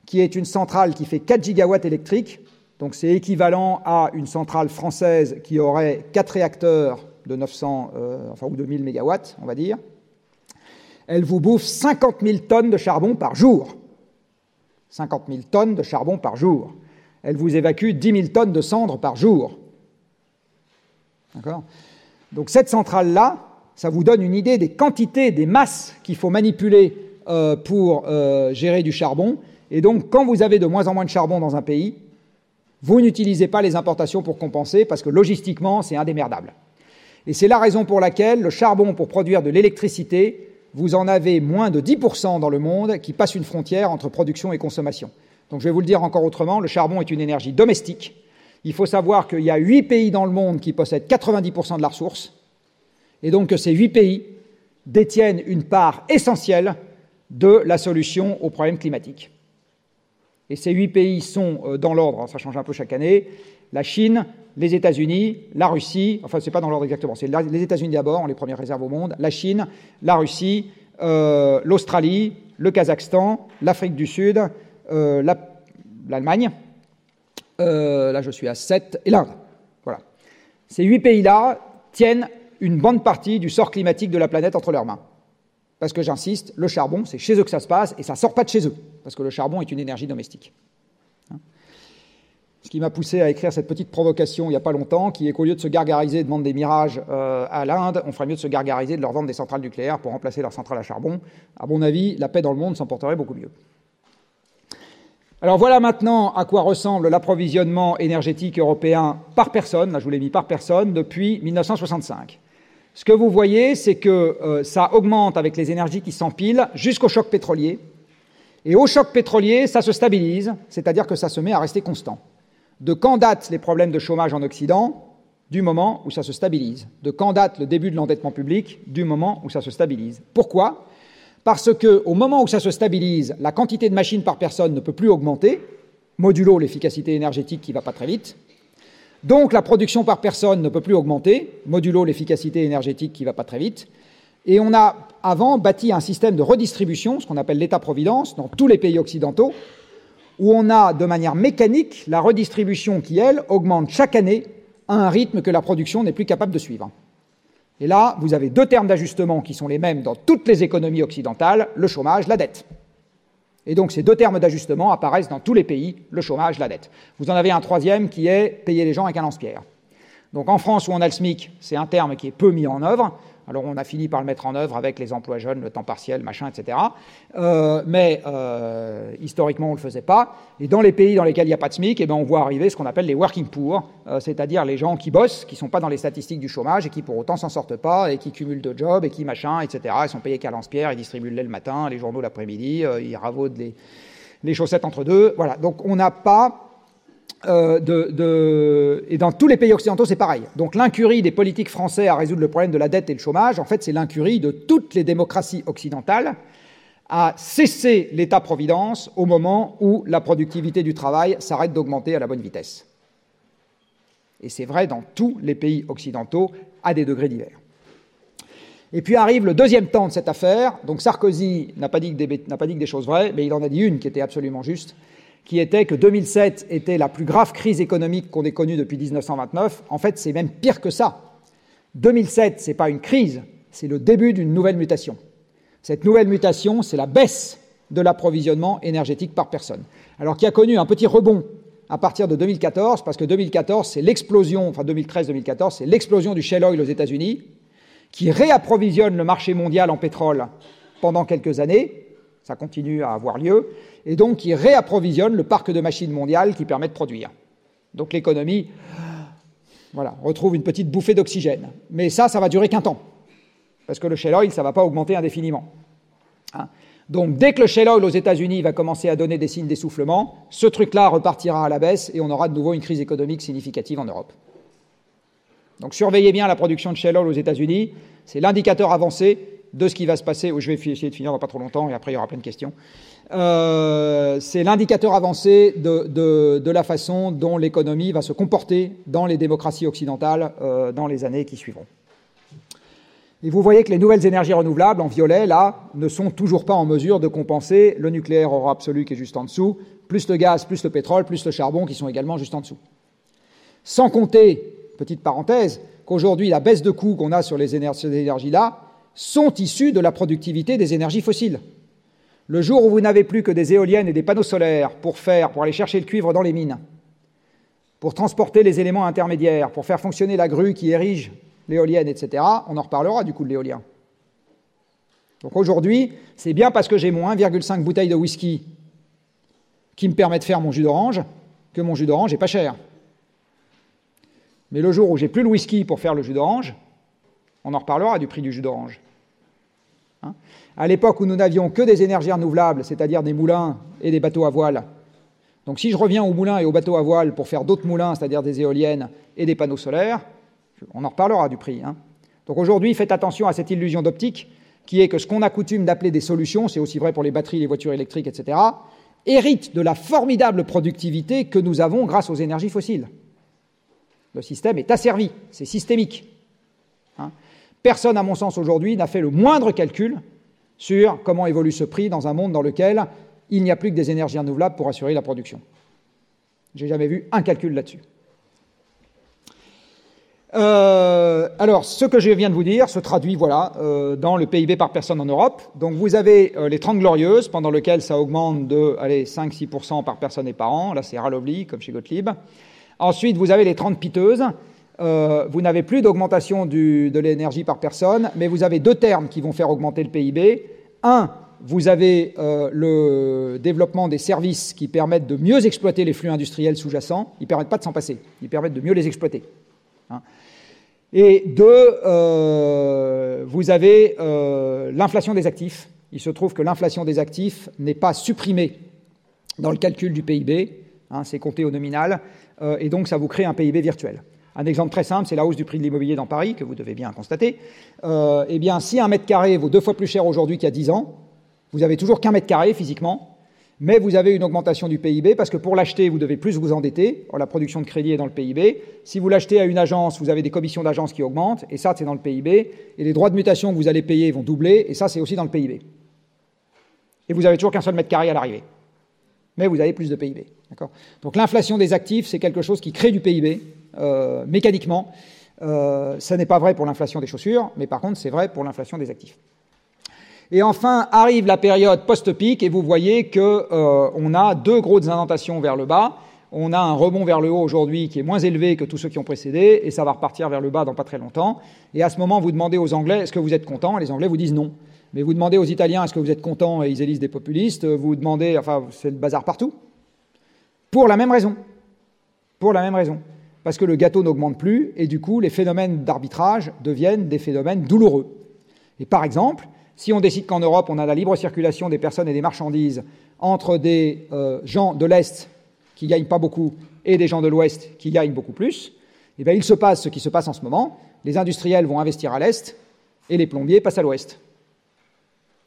qui est une centrale qui fait 4 gigawatts électriques. Donc c'est équivalent à une centrale française qui aurait 4 réacteurs de 900 euh, enfin, ou de 1000 mégawatts, on va dire. Elle vous bouffe 50 000 tonnes de charbon par jour. 50 000 tonnes de charbon par jour. Elle vous évacue 10 000 tonnes de cendres par jour. D'accord? Donc cette centrale-là, ça vous donne une idée des quantités, des masses qu'il faut manipuler euh, pour euh, gérer du charbon. Et donc, quand vous avez de moins en moins de charbon dans un pays, vous n'utilisez pas les importations pour compenser parce que logistiquement, c'est indémerdable. Et c'est la raison pour laquelle le charbon, pour produire de l'électricité, vous en avez moins de 10% dans le monde qui passe une frontière entre production et consommation. Donc je vais vous le dire encore autrement, le charbon est une énergie domestique. Il faut savoir qu'il y a 8 pays dans le monde qui possèdent 90% de la ressource, et donc que ces 8 pays détiennent une part essentielle de la solution au problème climatique. Et ces huit pays sont euh, dans l'ordre, ça change un peu chaque année, la Chine, les États-Unis, la Russie, enfin ce n'est pas dans l'ordre exactement, c'est les États-Unis d'abord, les premières réserves au monde, la Chine, la Russie, euh, l'Australie, le Kazakhstan, l'Afrique du Sud, euh, l'Allemagne, là je suis à 7, et l'Inde. Voilà. Ces huit pays-là tiennent une bonne partie du sort climatique de la planète entre leurs mains. Parce que j'insiste, le charbon, c'est chez eux que ça se passe et ça sort pas de chez eux, parce que le charbon est une énergie domestique. Ce qui m'a poussé à écrire cette petite provocation il n'y a pas longtemps, qui est qu'au lieu de se gargariser de vendre des mirages euh, à l'Inde, on ferait mieux de se gargariser de leur vendre des centrales nucléaires pour remplacer leurs centrales à charbon. À mon avis, la paix dans le monde s'en porterait beaucoup mieux. Alors voilà maintenant à quoi ressemble l'approvisionnement énergétique européen par personne, là je vous l'ai mis par personne, depuis 1965. Ce que vous voyez, c'est que euh, ça augmente avec les énergies qui s'empilent jusqu'au choc pétrolier. Et au choc pétrolier, ça se stabilise, c'est-à-dire que ça se met à rester constant. De quand datent les problèmes de chômage en Occident Du moment où ça se stabilise. De quand date le début de l'endettement public Du moment où ça se stabilise. Pourquoi? Parce qu'au moment où ça se stabilise, la quantité de machines par personne ne peut plus augmenter, modulo l'efficacité énergétique qui ne va pas très vite. Donc la production par personne ne peut plus augmenter, modulo l'efficacité énergétique qui ne va pas très vite. Et on a avant bâti un système de redistribution, ce qu'on appelle l'État-providence, dans tous les pays occidentaux, où on a de manière mécanique la redistribution qui, elle, augmente chaque année à un rythme que la production n'est plus capable de suivre. Et là, vous avez deux termes d'ajustement qui sont les mêmes dans toutes les économies occidentales, le chômage, la dette. Et donc ces deux termes d'ajustement apparaissent dans tous les pays, le chômage, la dette. Vous en avez un troisième qui est payer les gens avec un lance-pierre. Donc en France où on a le SMIC, c'est un terme qui est peu mis en œuvre. Alors on a fini par le mettre en œuvre avec les emplois jeunes, le temps partiel, machin, etc. Euh, mais euh, historiquement, on ne le faisait pas. Et dans les pays dans lesquels il n'y a pas de SMIC, eh ben, on voit arriver ce qu'on appelle les working poor, euh, c'est-à-dire les gens qui bossent, qui ne sont pas dans les statistiques du chômage et qui pour autant s'en sortent pas et qui cumulent de jobs et qui machin, etc. Ils sont payés qu'à lance-pierre, ils distribuent le lait le matin, les journaux l'après-midi, ils ravaudent les, les chaussettes entre deux. Voilà. Donc on n'a pas euh, et dans tous les pays occidentaux, c'est pareil. Donc l'incurie des politiques français à résoudre le problème de la dette et le chômage, en fait, c'est l'incurie de toutes les démocraties occidentales à cesser l'État-providence au moment où la productivité du travail s'arrête d'augmenter à la bonne vitesse. Et c'est vrai dans tous les pays occidentaux à des degrés divers. Et puis arrive le deuxième temps de cette affaire. Donc Sarkozy n'a pas, dit pas dit que des choses vraies, mais il en a dit une qui était absolument juste qui était que 2007 était la plus grave crise économique qu'on ait connue depuis 1929. En fait, c'est même pire que ça. 2007, ce n'est pas une crise, c'est le début d'une nouvelle mutation. Cette nouvelle mutation, c'est la baisse de l'approvisionnement énergétique par personne. Alors qui a connu un petit rebond à partir de 2014, parce que 2014, c'est l'explosion, enfin 2013-2014, c'est l'explosion du shale oil aux États-Unis, qui réapprovisionne le marché mondial en pétrole pendant quelques années. Ça continue à avoir lieu et donc qui réapprovisionne le parc de machines mondiales qui permet de produire. Donc l'économie voilà, retrouve une petite bouffée d'oxygène. Mais ça, ça va durer qu'un temps, parce que le shale oil, ça ne va pas augmenter indéfiniment. Hein. donc dès que le shale oil aux États-Unis va commencer à donner des signes d'essoufflement, ce truc-là repartira à la baisse et on aura de nouveau une crise économique significative en Europe. Donc surveillez bien la production de shale oil aux États-Unis, c'est l'indicateur avancé de ce qui va se passer. Je vais essayer de finir dans pas trop longtemps et après il y aura plein de questions. Euh, c'est l'indicateur avancé de, la façon dont l'économie va se comporter dans les démocraties occidentales euh, dans les années qui suivront. Et vous voyez que les nouvelles énergies renouvelables, en violet, là, ne sont toujours pas en mesure de compenser le nucléaire hors absolu qui est juste en dessous, plus le gaz, plus le pétrole, plus le charbon qui sont également juste en dessous. Sans compter, petite parenthèse, qu'aujourd'hui, la baisse de coûts qu'on a sur les énergies-là sont issues de la productivité des énergies fossiles. Le jour où vous n'avez plus que des éoliennes et des panneaux solaires pour faire, pour aller chercher le cuivre dans les mines, pour transporter les éléments intermédiaires, pour faire fonctionner la grue qui érige l'éolienne, etc., on en reparlera du coup de l'éolien. Donc aujourd'hui, c'est bien parce que j'ai mon 1,5 bouteille de whisky qui me permet de faire mon jus d'orange que mon jus d'orange est pas cher. Mais le jour où j'ai plus le whisky pour faire le jus d'orange, on en reparlera du prix du jus d'orange. Hein à l'époque où nous n'avions que des énergies renouvelables, c'est-à-dire des moulins et des bateaux à voile. Donc si je reviens aux moulins et aux bateaux à voile pour faire d'autres moulins, c'est-à-dire des éoliennes et des panneaux solaires, on en reparlera du prix. Hein. Donc aujourd'hui, faites attention à cette illusion d'optique qui est que ce qu'on a coutume d'appeler des solutions, c'est aussi vrai pour les batteries, les voitures électriques, etc., hérite de la formidable productivité que nous avons grâce aux énergies fossiles. Le système est asservi, c'est systémique. Personne, à mon sens, aujourd'hui, n'a fait le moindre calcul sur comment évolue ce prix dans un monde dans lequel il n'y a plus que des énergies renouvelables pour assurer la production. J'ai jamais vu un calcul là-dessus. Euh, alors, ce que je viens de vous dire se traduit voilà, euh, dans le PIB par personne en Europe. Donc, vous avez euh, les 30 glorieuses, pendant lesquelles ça augmente de 5-6% par personne et par an. Là, c'est Ralobli, comme chez Gottlieb. Ensuite, vous avez les 30 piteuses, euh, vous n'avez plus d'augmentation de l'énergie par personne, mais vous avez deux termes qui vont faire augmenter le PIB. Un, vous avez euh, le développement des services qui permettent de mieux exploiter les flux industriels sous-jacents. Ils ne permettent pas de s'en passer, ils permettent de mieux les exploiter. Hein. Et deux, euh, vous avez l'inflation des actifs il se trouve que l'inflation des actifs n'est pas supprimée dans le calcul du PIB, hein, c'est compté au nominal, et donc ça vous crée un PIB virtuel. Un exemple très simple, c'est la hausse du prix de l'immobilier dans Paris, que vous devez bien constater. Euh, eh bien, si un mètre carré vaut deux fois plus cher aujourd'hui qu'il y a dix ans, vous avez toujours qu'un mètre carré physiquement, mais vous avez une augmentation du PIB parce que pour l'acheter, vous devez plus vous endetter. la production de crédit est dans le PIB. Si vous l'achetez à une agence, vous avez des commissions d'agence qui augmentent, et ça, c'est dans le PIB. Et les droits de mutation que vous allez payer vont doubler, et ça, c'est aussi dans le PIB. Et vous avez toujours qu'un seul mètre carré à l'arrivée. Mais vous avez plus de PIB. Donc l'inflation des actifs, c'est quelque chose qui crée du PIB euh, mécaniquement. Euh, ça n'est pas vrai pour l'inflation des chaussures, mais par contre, c'est vrai pour l'inflation des actifs. Et enfin, arrive la période post-pic, et vous voyez qu'on euh, a deux grosses indentations vers le bas. On a un rebond vers le haut aujourd'hui qui est moins élevé que tous ceux qui ont précédé, et ça va repartir vers le bas dans pas très longtemps. Et à ce moment, vous demandez aux Anglais est-ce que vous êtes contents? Et les Anglais vous disent non. Mais vous demandez aux Italiens est-ce que vous êtes contents? Et ils élisent des populistes. Vous demandez, enfin, c'est le bazar partout. Pour la même raison. Pour la même raison. Parce que le gâteau n'augmente plus, et du coup, les phénomènes d'arbitrage deviennent des phénomènes douloureux. Et par exemple, si on décide qu'en Europe, on a la libre circulation des personnes et des marchandises entre des euh, gens de l'Est qui gagnent pas beaucoup et des gens de l'Ouest qui gagnent beaucoup plus, eh bien, il se passe ce qui se passe en ce moment. Les industriels vont investir à l'Est et les plombiers passent à l'Ouest.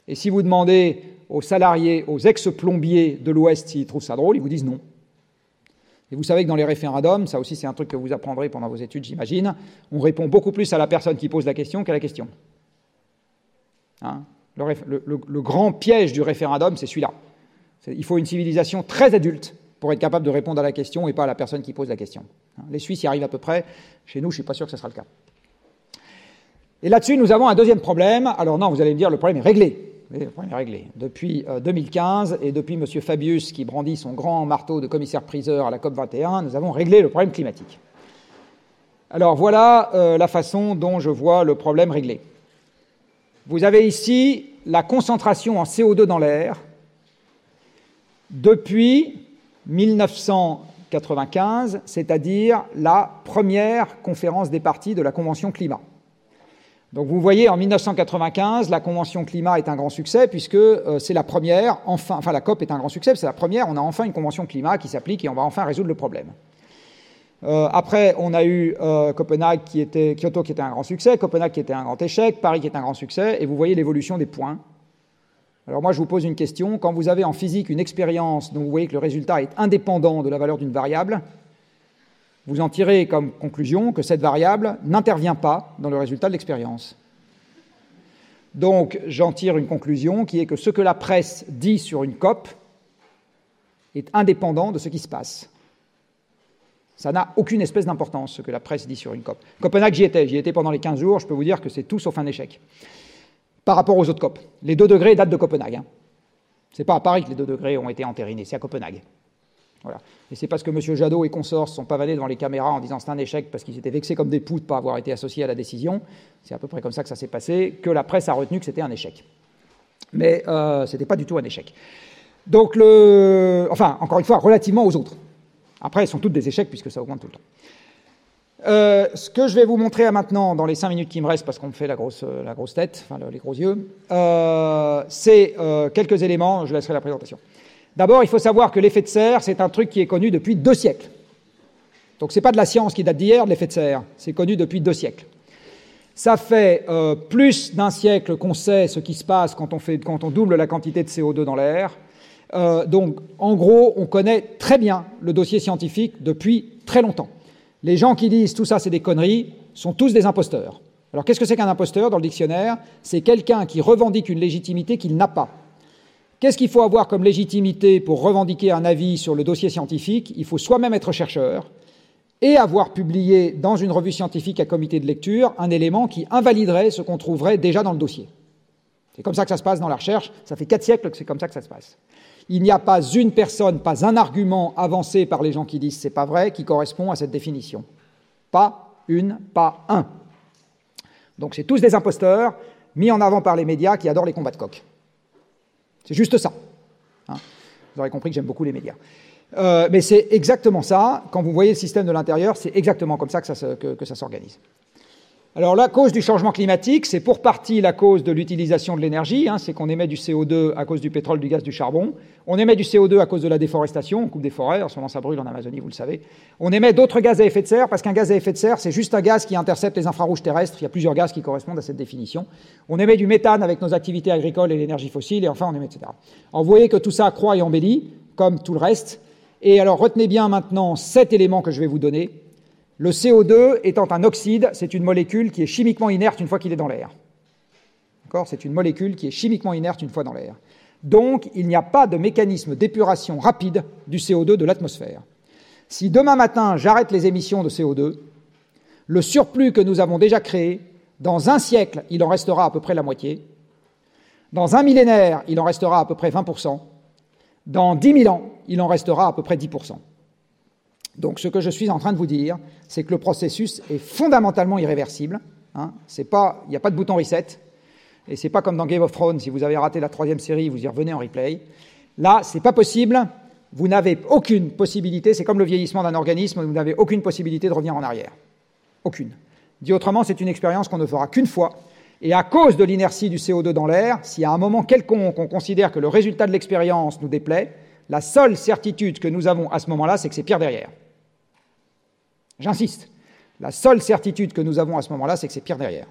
Et si vous demandez aux salariés, aux ex-plombiers de l'Ouest s'ils trouvent ça drôle, ils vous disent non. Et vous savez que dans les référendums, ça aussi c'est un truc que vous apprendrez pendant vos études, j'imagine, on répond beaucoup plus à la personne qui pose la question qu'à la question. Hein? Le, grand piège du référendum, c'est celui-là. Il faut une civilisation très adulte pour être capable de répondre à la question et pas à la personne qui pose la question. Hein, les Suisses y arrivent à peu près. Chez nous, je ne suis pas sûr que ce sera le cas. Et là-dessus, nous avons un deuxième problème. Alors non, vous allez me dire, le problème est réglé. Le problème est réglé. Depuis 2015 euh, et depuis M. Fabius qui brandit son grand marteau de commissaire-priseur à la COP 21, nous avons réglé le problème climatique. Alors voilà euh, la façon dont je vois le problème réglé. Vous avez ici la concentration en CO2 dans l'air depuis 1995, c'est-à-dire la première conférence des parties de la Convention climat. Donc vous voyez, en 1995, la Convention climat est un grand succès puisque euh, c'est la première, enfin, la COP est un grand succès, c'est la première, on a enfin une Convention climat qui s'applique et on va enfin résoudre le problème. Euh, après, on a eu euh, Copenhague qui était, Kyoto qui était un grand succès, Copenhague qui était un grand échec, Paris qui est un grand succès, et vous voyez l'évolution des points. Alors moi, je vous pose une question. Quand vous avez en physique une expérience dont vous voyez que le résultat est indépendant de la valeur d'une variable, vous en tirez comme conclusion que cette variable n'intervient pas dans le résultat de l'expérience. Donc j'en tire une conclusion qui est que ce que la presse dit sur une COP est indépendant de ce qui se passe. Ça n'a aucune espèce d'importance, ce que la presse dit sur une COP. Copenhague, j'y étais. J'y étais pendant les 15 jours. Je peux vous dire que c'est tout sauf un échec. Par rapport aux autres COP. Les 2 degrés datent de Copenhague. Hein. Ce n'est pas à Paris que les 2 degrés ont été entérinés, c'est à Copenhague. Voilà. Et c'est parce que M. Jadot et consorts sont pavanés devant les caméras en disant c'est un échec parce qu'ils étaient vexés comme des poux de pas avoir été associés à la décision, c'est à peu près comme ça que ça s'est passé, que la presse a retenu que c'était un échec. Mais euh, ce n'était pas du tout un échec. Donc, le... enfin, encore une fois, relativement aux autres. Après, elles sont toutes des échecs puisque ça augmente tout le temps. Euh, ce que je vais vous montrer maintenant, dans les cinq minutes qui me restent, parce qu'on me fait la grosse, la grosse tête, enfin les gros yeux, euh, c'est quelques éléments, je laisserai la présentation. D'abord, il faut savoir que l'effet de serre, c'est un truc qui est connu depuis deux siècles. Donc ce n'est pas de la science qui date d'hier, l'effet de serre, c'est connu depuis deux siècles. Ça fait plus d'un siècle qu'on sait ce qui se passe quand on, fait, quand on double la quantité de CO2 dans l'air, euh, donc, en gros, on connaît très bien le dossier scientifique depuis très longtemps. Les gens qui disent tout ça, c'est des conneries, sont tous des imposteurs. Alors, qu'est-ce que c'est qu'un imposteur dans le dictionnaire? C'est quelqu'un qui revendique une légitimité qu'il n'a pas. Qu'est-ce qu'il faut avoir comme légitimité pour revendiquer un avis sur le dossier scientifique? Il faut soi-même être chercheur et avoir publié dans une revue scientifique à comité de lecture un élément qui invaliderait ce qu'on trouverait déjà dans le dossier. C'est comme ça que ça se passe dans la recherche. Ça fait quatre siècles que c'est comme ça que ça se passe. Il n'y a pas une personne, pas un argument avancé par les gens qui disent c'est pas vrai qui correspond à cette définition. Pas une, pas un. Donc c'est tous des imposteurs mis en avant par les médias qui adorent les combats de coq. C'est juste ça. Hein. vous aurez compris que j'aime beaucoup les médias. Euh, mais c'est exactement ça. Quand vous voyez le système de l'intérieur, c'est exactement comme ça que ça, que ça s'organise. Alors la cause du changement climatique, c'est pour partie la cause de l'utilisation de l'énergie, hein, c'est qu'on émet du CO2 à cause du pétrole, du gaz, du charbon. On émet du CO2 à cause de la déforestation, on coupe des forêts, en ce moment ça brûle en Amazonie, vous le savez. On émet d'autres gaz à effet de serre, parce qu'un gaz à effet de serre, c'est juste un gaz qui intercepte les infrarouges terrestres. Il y a plusieurs gaz qui correspondent à cette définition. On émet du méthane avec nos activités agricoles et l'énergie fossile, et enfin on émet, etc. Alors vous voyez que tout ça croît et embellit, comme tout le reste. Et alors retenez bien maintenant sept éléments que je vais vous donner le CO2 étant un oxyde, c'est une molécule qui est chimiquement inerte une fois qu'il est dans l'air. C'est une molécule qui est chimiquement inerte une fois dans l'air. Donc, il n'y a pas de mécanisme d'épuration rapide du CO2 de l'atmosphère. Si demain matin j'arrête les émissions de CO2, le surplus que nous avons déjà créé, dans un siècle, il en restera à peu près la moitié. Dans un millénaire, il en restera à peu près 20%. Dans 10 000 ans, il en restera à peu près 10%. Donc ce que je suis en train de vous dire, c'est que le processus est fondamentalement irréversible. Hein. il n'y a pas de bouton reset. Et c'est pas comme dans Game of Thrones, si vous avez raté la troisième série, vous y revenez en replay. Là, c'est pas possible. Vous n'avez aucune possibilité. C'est comme le vieillissement d'un organisme. Vous n'avez aucune possibilité de revenir en arrière. Aucune. Dit autrement, c'est une expérience qu'on ne fera qu'une fois. Et à cause de l'inertie du CO2 dans l'air, si à un moment quelconque on considère que le résultat de l'expérience nous déplaît, la seule certitude que nous avons à ce moment-là, c'est que c'est pire derrière. J'insiste. La seule certitude que nous avons à ce moment-là, c'est que c'est pire derrière.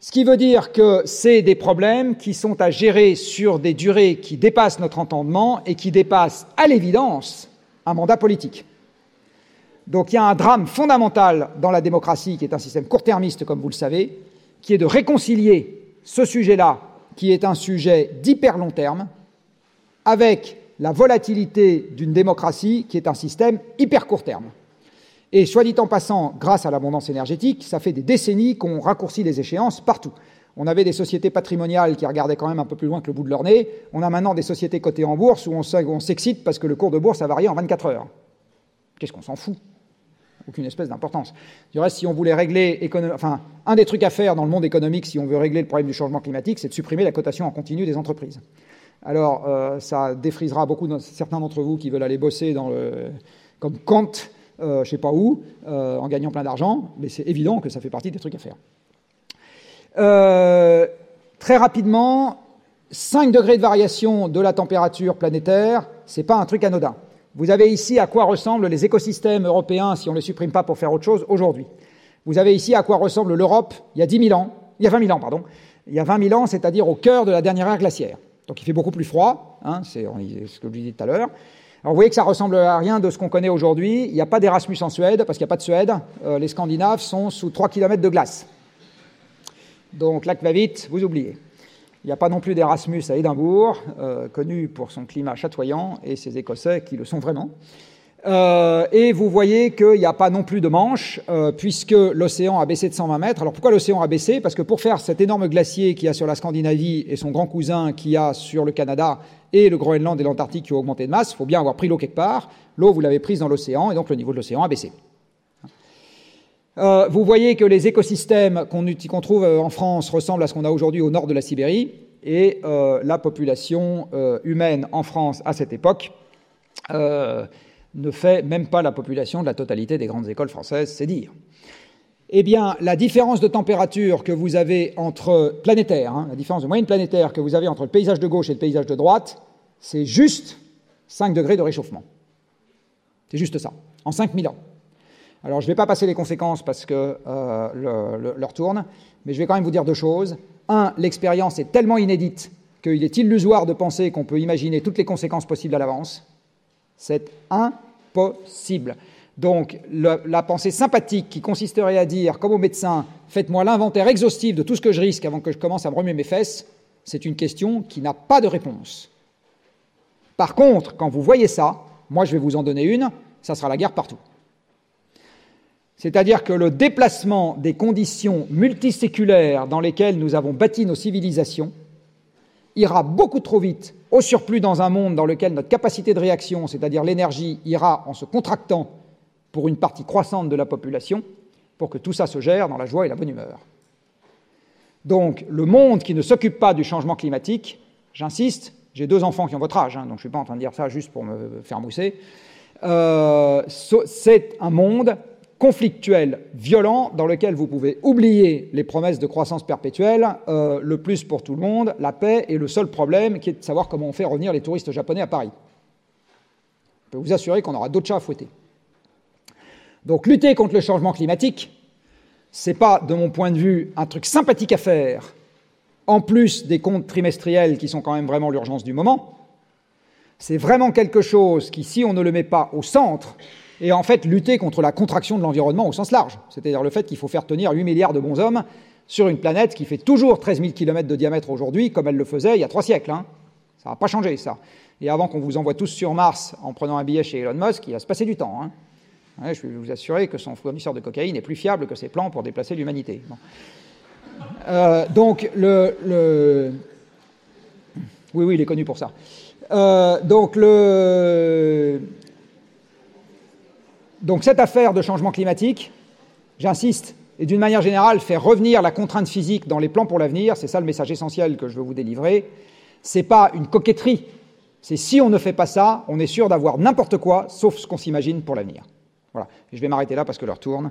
Ce qui veut dire que c'est des problèmes qui sont à gérer sur des durées qui dépassent notre entendement et qui dépassent, à l'évidence, un mandat politique. Donc il y a un drame fondamental dans la démocratie, qui est un système court-termiste, comme vous le savez, qui est de réconcilier ce sujet-là, qui est un sujet d'hyper long terme, avec la volatilité d'une démocratie qui est un système hyper court terme. Et soit dit en passant, grâce à l'abondance énergétique, ça fait des décennies qu'on raccourcit les échéances partout. On avait des sociétés patrimoniales qui regardaient quand même un peu plus loin que le bout de leur nez. On a maintenant des sociétés cotées en bourse où on s'excite parce que le cours de bourse a varié en 24 heures. Qu'est-ce qu'on s'en fout? Aucune espèce d'importance. Du reste, si on voulait régler, enfin, un des trucs à faire dans le monde économique, si on veut régler le problème du changement climatique, c'est de supprimer la cotation en continu des entreprises. Alors, euh, ça défrisera beaucoup certains d'entre vous qui veulent aller bosser dans le, comme Kant, euh, je ne sais pas où, euh, en gagnant plein d'argent, mais c'est évident que ça fait partie des trucs à faire. très rapidement, 5 degrés de variation de la température planétaire, ce n'est pas un truc anodin. Vous avez ici à quoi ressemblent les écosystèmes européens si on ne les supprime pas pour faire autre chose aujourd'hui. Vous avez ici à quoi ressemble l'Europe il y a 10 000 ans, il y a 20 000 ans, pardon, il y a 20 000 ans, c'est-à-dire au cœur de la dernière ère glaciaire. Donc il fait beaucoup plus froid, hein, c'est ce que je disais tout à l'heure. Alors vous voyez que ça ressemble à rien de ce qu'on connaît aujourd'hui. Il n'y a pas d'Erasmus en Suède, parce qu'il n'y a pas de Suède. Euh, les Scandinaves sont sous 3 km de glace. Donc va vite, vous oubliez. Il n'y a pas non plus d'Erasmus à Édimbourg, euh, connu pour son climat chatoyant, et ses Écossais qui le sont vraiment. Euh, et vous voyez qu'il n'y a pas non plus de manche, euh, puisque l'océan a baissé de 120 mètres. Alors pourquoi l'océan a baissé? Parce que pour faire cet énorme glacier qu'il y a sur la Scandinavie et son grand cousin qu'il y a sur le Canada et le Groenland et l'Antarctique qui ont augmenté de masse, il faut bien avoir pris l'eau quelque part. L'eau, vous l'avez prise dans l'océan, et donc le niveau de l'océan a baissé. Euh, vous voyez que les écosystèmes qu'on trouve en France ressemblent à ce qu'on a aujourd'hui au nord de la Sibérie, et la population humaine en France à cette époque ne fait même pas la population de la totalité des grandes écoles françaises, c'est dire. Eh bien, la différence de température que vous avez entre planétaire, hein, la différence de moyenne planétaire que vous avez entre le paysage de gauche et le paysage de droite, c'est juste 5 degrés de réchauffement. C'est juste ça, en 5000 ans. Alors, je ne vais pas passer les conséquences parce que euh, l'heure tourne, mais je vais quand même vous dire deux choses. Un, l'expérience est tellement inédite qu'il est illusoire de penser qu'on peut imaginer toutes les conséquences possibles à l'avance. C'est impossible. Donc la, pensée sympathique qui consisterait à dire, comme au médecin, faites-moi l'inventaire exhaustif de tout ce que je risque avant que je commence à me mes fesses, c'est une question qui n'a pas de réponse. Par contre, quand vous voyez ça, moi je vais vous en donner une, ça sera la guerre partout. C'est-à-dire que le déplacement des conditions multiséculaires dans lesquelles nous avons bâti nos civilisations ira beaucoup trop vite au surplus dans un monde dans lequel notre capacité de réaction, c'est-à-dire l'énergie, ira en se contractant pour une partie croissante de la population, pour que tout ça se gère dans la joie et la bonne humeur. Donc le monde qui ne s'occupe pas du changement climatique, j'insiste, j'ai deux enfants qui ont votre âge, hein, donc je ne suis pas en train de dire ça juste pour me faire mousser, euh, c'est un monde conflictuel, violent, dans lequel vous pouvez oublier les promesses de croissance perpétuelle, euh, le plus pour tout le monde, la paix et le seul problème qui est de savoir comment on fait revenir les touristes japonais à Paris. Je peux vous assurer qu'on aura d'autres chats à fouetter. Donc lutter contre le changement climatique, c'est pas, de mon point de vue, un truc sympathique à faire, en plus des comptes trimestriels qui sont quand même vraiment l'urgence du moment. C'est vraiment quelque chose qui, si on ne le met pas au centre, et en fait lutter contre la contraction de l'environnement au sens large, c'est-à-dire le fait qu'il faut faire tenir 8 milliards de bons hommes sur une planète qui fait toujours 13 000 km de diamètre aujourd'hui, comme elle le faisait il y a trois siècles. Hein. Ça n'a pas changé, ça. Et avant qu'on vous envoie tous sur Mars en prenant un billet chez Elon Musk, il va se passer du temps. Hein. je vais vous assurer que son fournisseur de cocaïne est plus fiable que ses plans pour déplacer l'humanité. Euh, donc, le, le, Oui, oui, il est connu pour ça. Euh, donc, le donc cette affaire de changement climatique, j'insiste, et d'une manière générale, faire revenir la contrainte physique dans les plans pour l'avenir, c'est ça le message essentiel que je veux vous délivrer, c'est pas une coquetterie, c'est si on ne fait pas ça, on est sûr d'avoir n'importe quoi, sauf ce qu'on s'imagine pour l'avenir. Voilà, je vais m'arrêter là parce que l'heure tourne.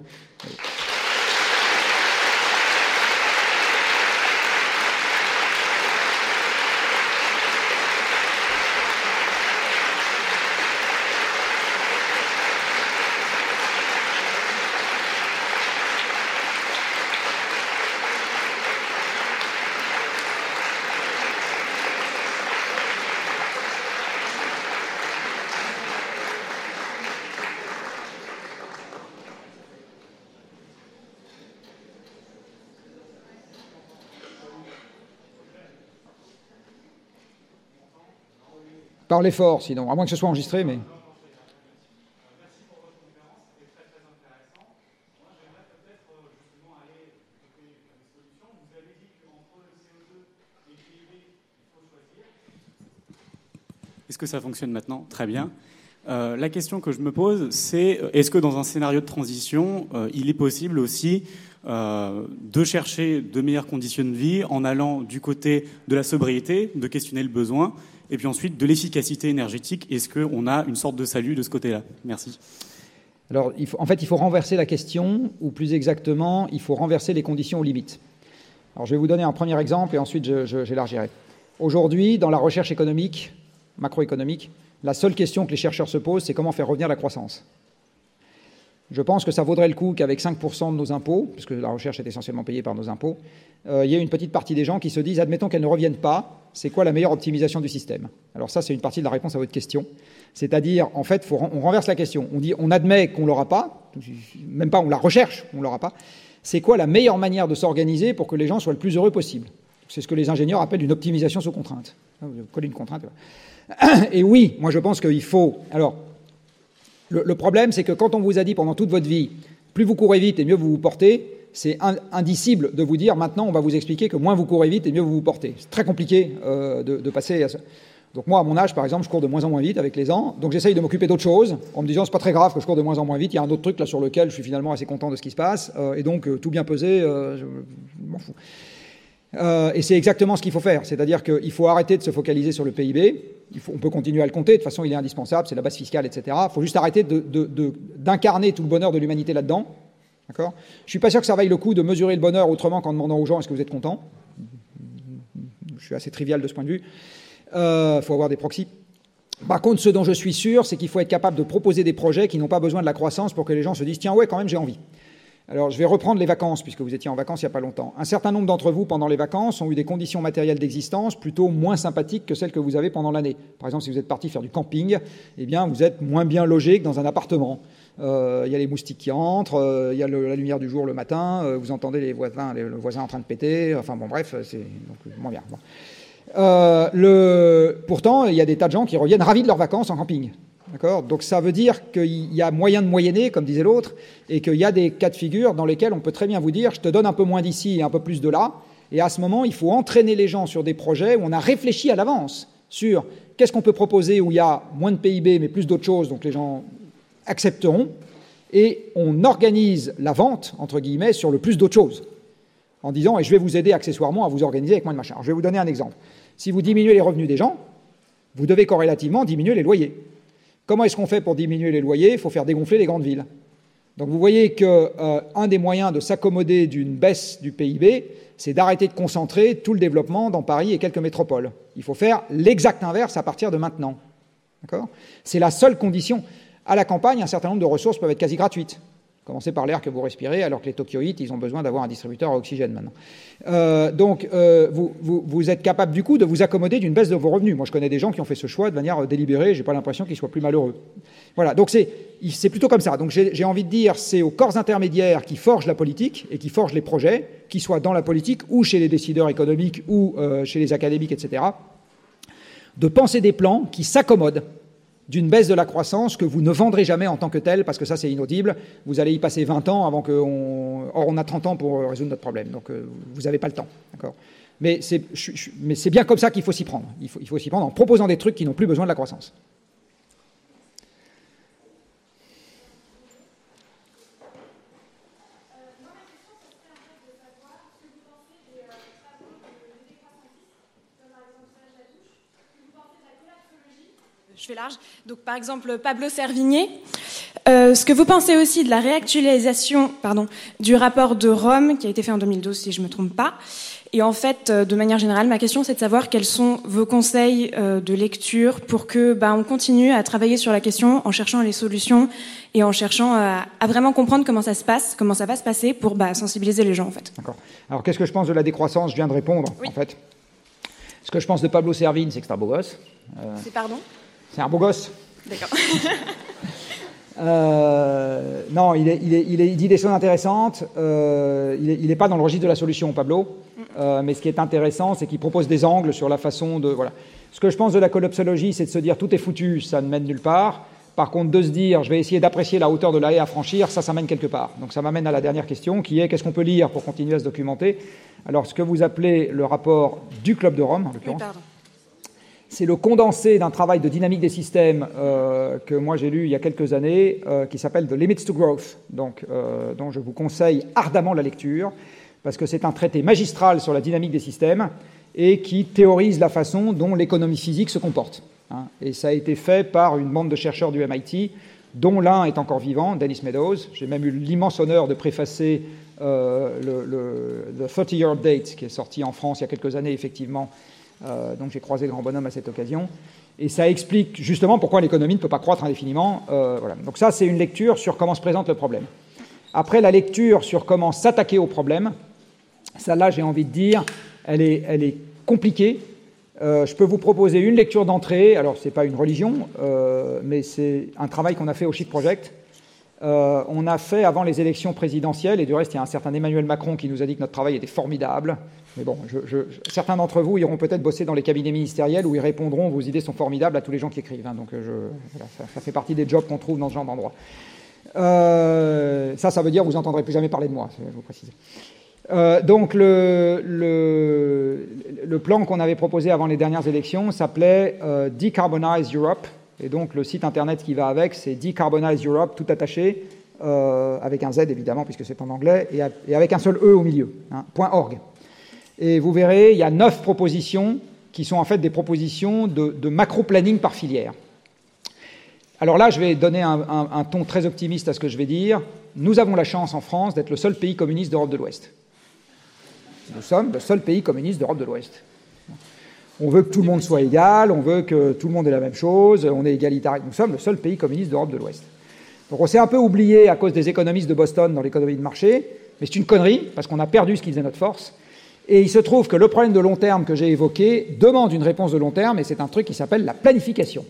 Parlez fort, sinon, à moins que ce soit enregistré, mais. Est-ce que ça fonctionne maintenant Très bien. Euh, la question que je me pose, c'est euh, est-ce que dans un scénario de transition, euh, il est possible aussi de chercher de meilleures conditions de vie en allant du côté de la sobriété, de questionner le besoin, et puis ensuite, de l'efficacité énergétique, est-ce qu'on a une sorte de salut de ce côté-là? Merci. Alors, en fait, il faut renverser la question, ou plus exactement, il faut renverser les conditions aux limites. Alors, je vais vous donner un premier exemple et ensuite j'élargirai. Aujourd'hui, dans la recherche économique, macroéconomique, la seule question que les chercheurs se posent, c'est comment faire revenir la croissance. Je pense que ça vaudrait le coup qu'avec 5% de nos impôts, puisque la recherche est essentiellement payée par nos impôts, euh, il y ait une petite partie des gens qui se disent, admettons qu'elle ne revienne pas, c'est quoi la meilleure optimisation du système? Alors ça, c'est une partie de la réponse à votre question. C'est-à-dire, en fait, on renverse la question. On dit, on admet qu'on l'aura pas, même pas on la recherche, on l'aura pas. C'est quoi la meilleure manière de s'organiser pour que les gens soient le plus heureux possible? C'est ce que les ingénieurs appellent une optimisation sous contrainte. Vous collez une contrainte. [coughs] Et oui, moi je pense qu'il faut. Alors, le, problème, c'est que quand on vous a dit pendant toute votre vie, plus vous courez vite et mieux vous vous portez, c'est indicible de vous dire maintenant on va vous expliquer que moins vous courez vite et mieux vous vous portez. C'est très compliqué euh, de, passer à ça. Donc moi, à mon âge, par exemple, je cours de moins en moins vite avec les ans. Donc j'essaye de m'occuper d'autres choses en me disant c'est pas très grave que je cours de moins en moins vite. Il y a un autre truc là sur lequel je suis finalement assez content de ce qui se passe. Euh, et donc euh, tout bien pesé, je m'en fous. Euh, et c'est exactement ce qu'il faut faire. C'est-à-dire qu'il faut arrêter de se focaliser sur le PIB. on peut continuer à le compter. De toute façon, il est indispensable. C'est la base fiscale, etc. Il faut juste arrêter d'incarner tout le bonheur de l'humanité là-dedans. D'accord? Je suis pas sûr que ça vaille le coup de mesurer le bonheur autrement qu'en demandant aux gens est-ce que vous êtes content? Je suis assez trivial de ce point de vue. Il euh, faut avoir des proxys. Par contre, ce dont je suis sûr, c'est qu'il faut être capable de proposer des projets qui n'ont pas besoin de la croissance pour que les gens se disent tiens ouais quand même j'ai envie. Alors, je vais reprendre les vacances, puisque vous étiez en vacances il n'y a pas longtemps. Un certain nombre d'entre vous, pendant les vacances, ont eu des conditions matérielles d'existence plutôt moins sympathiques que celles que vous avez pendant l'année. Par exemple, si vous êtes parti faire du camping, eh bien, vous êtes moins bien logé que dans un appartement. Euh, il y a les moustiques qui entrent, euh, il y a la lumière du jour le matin, euh, vous entendez les voisins, le voisin en train de péter. Enfin, bon, bref, c'est moins bien. Pourtant, il y a des tas de gens qui reviennent ravis de leurs vacances en camping. Donc ça veut dire qu'il y a moyen de moyenner, comme disait l'autre, et qu'il y a des cas de figure dans lesquels on peut très bien vous dire je te donne un peu moins d'ici et un peu plus de là. Et à ce moment, il faut entraîner les gens sur des projets où on a réfléchi à l'avance sur qu'est-ce qu'on peut proposer où il y a moins de PIB mais plus d'autres choses, donc les gens accepteront. Et on organise la vente, entre guillemets, sur le plus d'autres choses. En disant, et je vais vous aider accessoirement à vous organiser avec moins de machin. je vais vous donner un exemple. Si vous diminuez les revenus des gens, vous devez corrélativement diminuer les loyers. Comment est-ce qu'on fait pour diminuer les loyers? Il faut faire dégonfler les grandes villes. Donc vous voyez qu'un euh, des moyens de s'accommoder d'une baisse du PIB, c'est d'arrêter de concentrer tout le développement dans Paris et quelques métropoles. Il faut faire l'exact inverse à partir de maintenant. C'est la seule condition. À la campagne, un certain nombre de ressources peuvent être quasi gratuites. Commencez par l'air que vous respirez, alors que les Tokyoïtes, ils ont besoin d'avoir un distributeur à oxygène maintenant. Euh, donc, euh, vous, êtes capable du coup de vous accommoder d'une baisse de vos revenus. Moi, je connais des gens qui ont fait ce choix de manière euh, délibérée. J'ai pas l'impression qu'ils soient plus malheureux. Voilà. Donc, c'est plutôt comme ça. Donc, j'ai envie de dire, c'est aux corps intermédiaires qui forgent la politique et qui forgent les projets, qu'ils soient dans la politique ou chez les décideurs économiques ou chez les académiques, etc., de penser des plans qui s'accommodent d'une baisse de la croissance que vous ne vendrez jamais en tant que tel, parce que ça, c'est inaudible. Vous allez y passer 20 ans avant qu'on... Or, on a 30 ans pour résoudre notre problème, donc euh, vous n'avez pas le temps. D'accord? Mais c'est bien comme ça qu'il faut s'y prendre. Il faut s'y prendre en proposant des trucs qui n'ont plus besoin de la croissance. Je fais large. Donc, par exemple, Pablo Servigné. Euh, ce que vous pensez aussi de la réactualisation pardon, du rapport de Rome, qui a été fait en 2012, si je ne me trompe pas. Et en fait, euh, de manière générale, ma question, c'est de savoir quels sont vos conseils euh, de lecture pour que bah, on continue à travailler sur la question en cherchant les solutions et en cherchant à, vraiment comprendre comment ça se passe, comment ça va se passer pour bah, sensibiliser les gens, en fait. D'accord. Alors, qu'est-ce que je pense de la décroissance? Je viens de répondre, en fait. Ce que je pense de Pablo Servigne, c'est que c'est un beau gosse. C'est pardon? C'est un beau gosse. D'accord. [laughs] Euh, non, il, est, il, est, il, dit des choses intéressantes. Euh, il n'est pas dans le registre de la solution, Pablo. Euh, mais ce qui est intéressant, c'est qu'il propose des angles sur la façon de. Voilà. Ce que je pense de la collapsologie, c'est de se dire tout est foutu, ça ne mène nulle part. Par contre, de se dire je vais essayer d'apprécier la hauteur de la haie à franchir, ça, ça mène quelque part. Donc ça m'amène à la dernière question qui est qu'est-ce qu'on peut lire pour continuer à se documenter? Alors, ce que vous appelez le rapport du Club de Rome, en l'occurrence. Oui, c'est le condensé d'un travail de dynamique des systèmes euh, que moi j'ai lu il y a quelques années, euh, qui s'appelle The Limits to Growth, donc, euh, dont je vous conseille ardemment la lecture, parce que c'est un traité magistral sur la dynamique des systèmes et qui théorise la façon dont l'économie physique se comporte. Hein. Et ça a été fait par une bande de chercheurs du MIT, dont l'un est encore vivant, Dennis Meadows. J'ai même eu l'immense honneur de préfacer le, le, 30 Year Update, qui est sorti en France il y a quelques années, effectivement, euh, donc j'ai croisé le grand bonhomme à cette occasion. Et ça explique justement pourquoi l'économie ne peut pas croître indéfiniment. Euh, voilà. Donc ça, c'est une lecture sur comment se présente le problème. Après, la lecture sur comment s'attaquer au problème, celle-là, j'ai envie de dire, elle est, elle est compliquée. Euh, je peux vous proposer une lecture d'entrée. Alors, ce n'est pas une religion, mais c'est un travail qu'on a fait au Shift Project. on a fait avant les élections présidentielles, et du reste, il y a un certain Emmanuel Macron qui nous a dit que notre travail était formidable. Mais bon, certains d'entre vous iront peut-être bosser dans les cabinets ministériels où ils répondront vos idées sont formidables à tous les gens qui écrivent. Hein. donc euh, ça, fait partie des jobs qu'on trouve dans ce genre d'endroit. Euh, ça, ça veut dire que vous n'entendrez plus jamais parler de moi, je vous préciser. Euh, donc le, le, plan qu'on avait proposé avant les dernières élections s'appelait Decarbonize Europe. Et donc le site internet qui va avec, c'est Decarbonize Europe, tout attaché, avec un Z évidemment, puisque c'est en anglais, et, avec un seul E au milieu, hein, .org. Et vous verrez, il y a neuf propositions qui sont en fait des propositions de, macro-planning par filière. Alors là, je vais donner un, ton très optimiste à ce que je vais dire. Nous avons la chance en France d'être le seul pays communiste d'Europe de l'Ouest. Nous sommes le seul pays communiste d'Europe de l'Ouest. On veut que tout le monde soit égal, on veut que tout le monde ait la même chose, on est égalitaire. Nous sommes le seul pays communiste d'Europe de l'Ouest. Donc on s'est un peu oublié à cause des économistes de Boston dans l'économie de marché, mais c'est une connerie, parce qu'on a perdu ce qui faisait notre force. Et il se trouve que le problème de long terme que j'ai évoqué demande une réponse de long terme, et c'est un truc qui s'appelle la planification.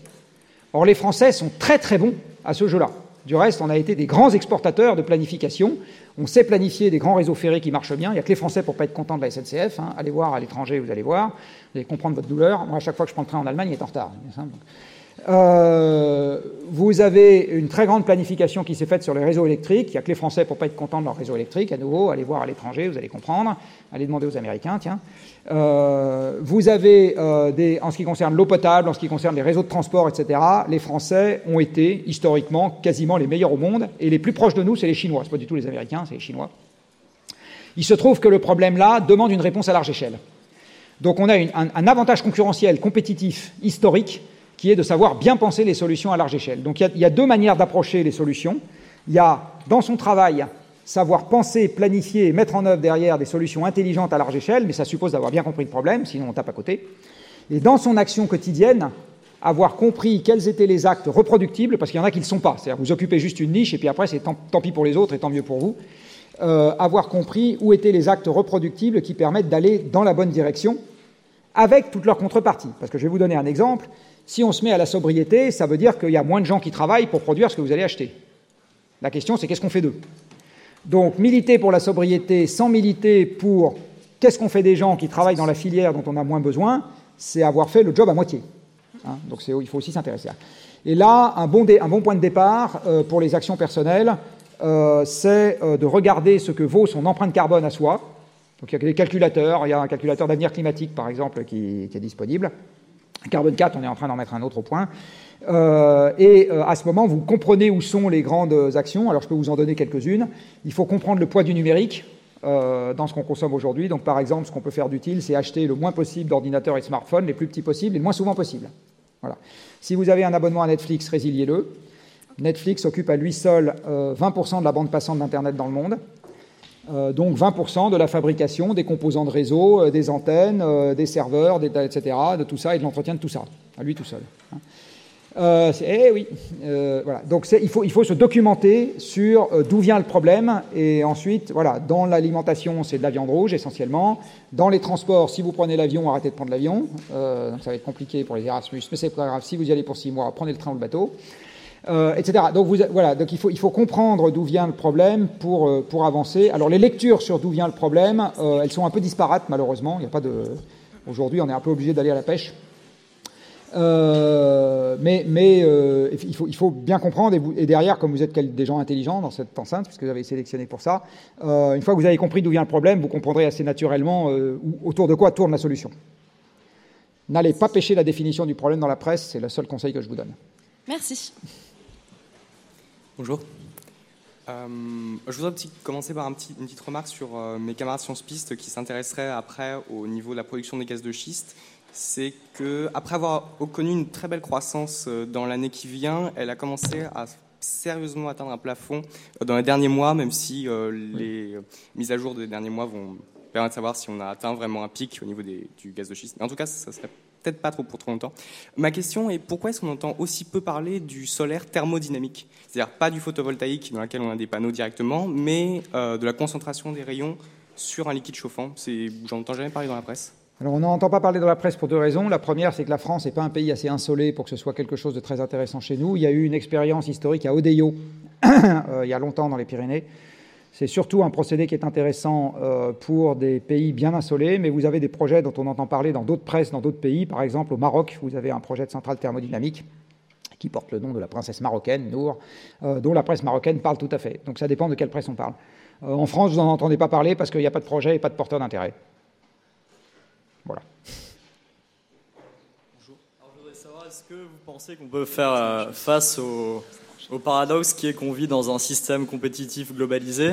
Or, les Français sont très très bons à ce jeu-là. Du reste, on a été des grands exportateurs de planification. On sait planifier des grands réseaux ferrés qui marchent bien. Il n'y a que les Français pour pas être contents de la SNCF. Hein. Allez voir à l'étranger, vous allez voir. Vous allez comprendre votre douleur. Moi, à chaque fois que je prends le train en Allemagne, il est en retard. Euh, vous avez une très grande planification qui s'est faite sur les réseaux électriques. Il n'y a que les Français pour pas être contents de leur réseau électrique. À nouveau, allez voir à l'étranger, vous allez comprendre. Allez demander aux Américains, tiens. Euh, vous avez, euh, des, en ce qui concerne l'eau potable, en ce qui concerne les réseaux de transport, etc., les Français ont été historiquement quasiment les meilleurs au monde. Et les plus proches de nous, c'est les Chinois. Ce pas du tout les Américains, c'est les Chinois. Il se trouve que le problème là demande une réponse à large échelle. Donc on a un avantage concurrentiel, compétitif, historique qui est de savoir bien penser les solutions à large échelle. Donc il y, a, deux manières d'approcher les solutions. Il y a, dans son travail, savoir penser, planifier et mettre en œuvre derrière des solutions intelligentes à large échelle, mais ça suppose d'avoir bien compris le problème, sinon on tape à côté. Et dans son action quotidienne, avoir compris quels étaient les actes reproductibles, parce qu'il y en a qui ne le sont pas. C'est-à-dire vous occupez juste une niche et puis après c'est tant, pis pour les autres et tant mieux pour vous. Euh, avoir compris où étaient les actes reproductibles qui permettent d'aller dans la bonne direction avec toutes leurs contreparties. Parce que je vais vous donner un exemple. Si on se met à la sobriété, ça veut dire qu'il y a moins de gens qui travaillent pour produire ce que vous allez acheter. La question, c'est qu'est-ce qu'on fait d'eux Donc, militer pour la sobriété sans militer pour qu'est-ce qu'on fait des gens qui travaillent dans la filière dont on a moins besoin, c'est avoir fait le job à moitié. Hein, donc il faut aussi s'intéresser à. Et là, un bon, point de départ euh, pour les actions personnelles, euh, c'est euh, de regarder ce que vaut son empreinte carbone à soi. Donc il y a des calculateurs, il y a un calculateur d'avenir climatique par exemple qui, est disponible. Carbone 4, on est en train d'en mettre un autre au point. et à ce moment, vous comprenez où sont les grandes actions. Alors je peux vous en donner quelques-unes. Il faut comprendre le poids du numérique. dans ce qu'on consomme aujourd'hui. Donc, par exemple, ce qu'on peut faire d'utile, c'est acheter le moins possible d'ordinateurs et de smartphones, les plus petits possibles et le moins souvent possible. Voilà. Si vous avez un abonnement à Netflix, résiliez-le. Netflix occupe à lui seul 20% euh, de la bande passante d'Internet dans le monde. Euh, donc 20% de la fabrication des composants de réseau, euh, des antennes, des serveurs, etc., de tout ça et de l'entretien de tout ça, à lui tout seul. Hein. Euh, eh oui, euh, voilà. Donc il faut, il faut se documenter sur euh, d'où vient le problème et ensuite, voilà, dans l'alimentation, c'est de la viande rouge essentiellement. Dans les transports, si vous prenez l'avion, arrêtez de prendre l'avion. donc ça va être compliqué pour les Erasmus, mais c'est pas grave. Si vous y allez pour six mois, prenez le train ou le bateau. Etc. Donc, voilà, donc il, faut, comprendre d'où vient le problème pour, pour avancer. Alors les lectures sur d'où vient le problème, elles sont un peu disparates malheureusement. Il y a pas de... Aujourd'hui, on est un peu obligé d'aller à la pêche. Euh, mais, mais euh, il, faut, il, faut, bien comprendre, et, derrière, comme vous êtes des gens intelligents dans cette enceinte, puisque vous avez sélectionné pour ça, euh, une fois que vous avez compris d'où vient le problème, vous comprendrez assez naturellement autour de quoi tourne la solution. N'allez pas pêcher la définition du problème dans la presse, c'est le seul conseil que je vous donne. Merci. Bonjour. je voudrais commencer par un petit, une petite remarque sur mes camarades Sciences Piste qui s'intéresseraient après au niveau de la production des gaz de schiste c'est qu'après avoir connu une très belle croissance euh, dans l'année qui vient, elle a commencé à sérieusement atteindre un plafond euh, dans les derniers mois, même si euh, les mises à jour des derniers mois vont permettre de savoir si on a atteint vraiment un pic au niveau du gaz de schiste. Mais en tout cas, ça serait peut-être pas trop pour trop longtemps. Ma question est pourquoi est-ce qu'on entend aussi peu parler du solaire thermodynamique? C'est-à-dire pas du photovoltaïque dans lequel on a des panneaux directement, mais de la concentration des rayons sur un liquide chauffant. J'en entends jamais parler dans la presse. Alors on n'entend pas parler dans la presse pour deux raisons. La première, c'est que la France n'est pas un pays assez insolé pour que ce soit quelque chose de très intéressant chez nous. Il y a eu une expérience historique à Odeio, [coughs] euh, il y a longtemps dans les Pyrénées. C'est surtout un procédé qui est intéressant euh, pour des pays bien insolés, mais vous avez des projets dont on entend parler dans d'autres presses, dans d'autres pays. Par exemple, au Maroc, vous avez un projet de centrale thermodynamique qui porte le nom de la princesse marocaine, Nour, euh, dont la presse marocaine parle tout à fait. Donc ça dépend de quelle presse on parle. en France, vous n'en entendez pas parler parce qu'il n'y a pas de projet et pas de porteur d'intérêt. Voilà. Bonjour. Alors, je voudrais savoir, est-ce que vous pensez qu'on peut faire euh, face au, paradoxe qui est qu'on vit dans un système compétitif globalisé,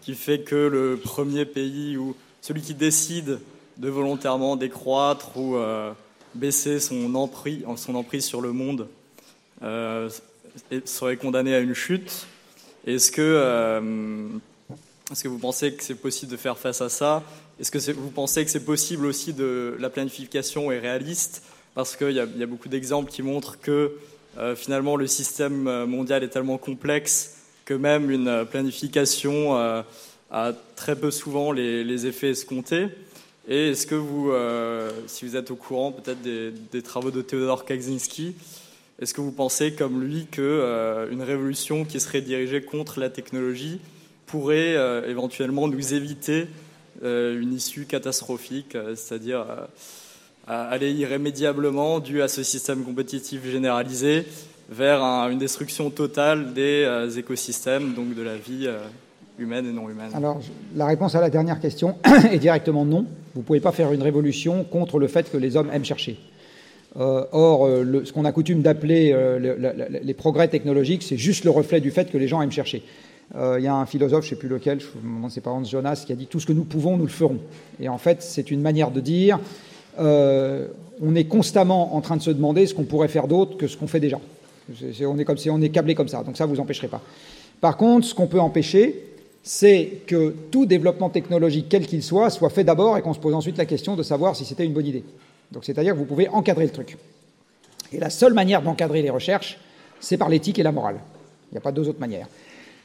qui fait que le premier pays ou celui qui décide de volontairement décroître ou euh, baisser son emprise, sur le monde euh, serait condamné à une chute. Est-ce que, que vous pensez que c'est possible de faire face à ça? Est-ce que vous pensez que c'est possible aussi de la planification est réaliste? Parce qu'il y, a beaucoup d'exemples qui montrent que euh, finalement le système euh, mondial est tellement complexe que même une planification euh, a très peu souvent les, effets escomptés. Et est-ce que vous, si vous êtes au courant peut-être des, travaux de Theodor Kaczynski, est-ce que vous pensez comme lui qu'une révolution qui serait dirigée contre la technologie pourrait éventuellement nous éviter une issue catastrophique, c'est-à-dire euh, aller irrémédiablement, dû à ce système compétitif généralisé, vers une destruction totale des écosystèmes, donc de la vie humaine et non humaine Alors, la réponse à la dernière question [coughs] est directement non. Vous ne pouvez pas faire une révolution contre le fait que les hommes aiment chercher. or, ce qu'on a coutume d'appeler les progrès technologiques, c'est juste le reflet du fait que les gens aiment chercher. Euh, il y a un philosophe, je ne sais plus lequel, je me demande pas Hans Jonas, qui a dit tout ce que nous pouvons, nous le ferons. Et en fait, c'est une manière de dire euh, on est constamment en train de se demander ce qu'on pourrait faire d'autre que ce qu'on fait déjà. on est comme si on est câblé comme ça, donc ça vous empêcherez pas. Par contre, ce qu'on peut empêcher, c'est que tout développement technologique, quel qu'il soit, soit fait d'abord et qu'on se pose ensuite la question de savoir si c'était une bonne idée. Donc c'est-à-dire que vous pouvez encadrer le truc. Et la seule manière d'encadrer les recherches, c'est par l'éthique et la morale. Il n'y a pas deux autres manières.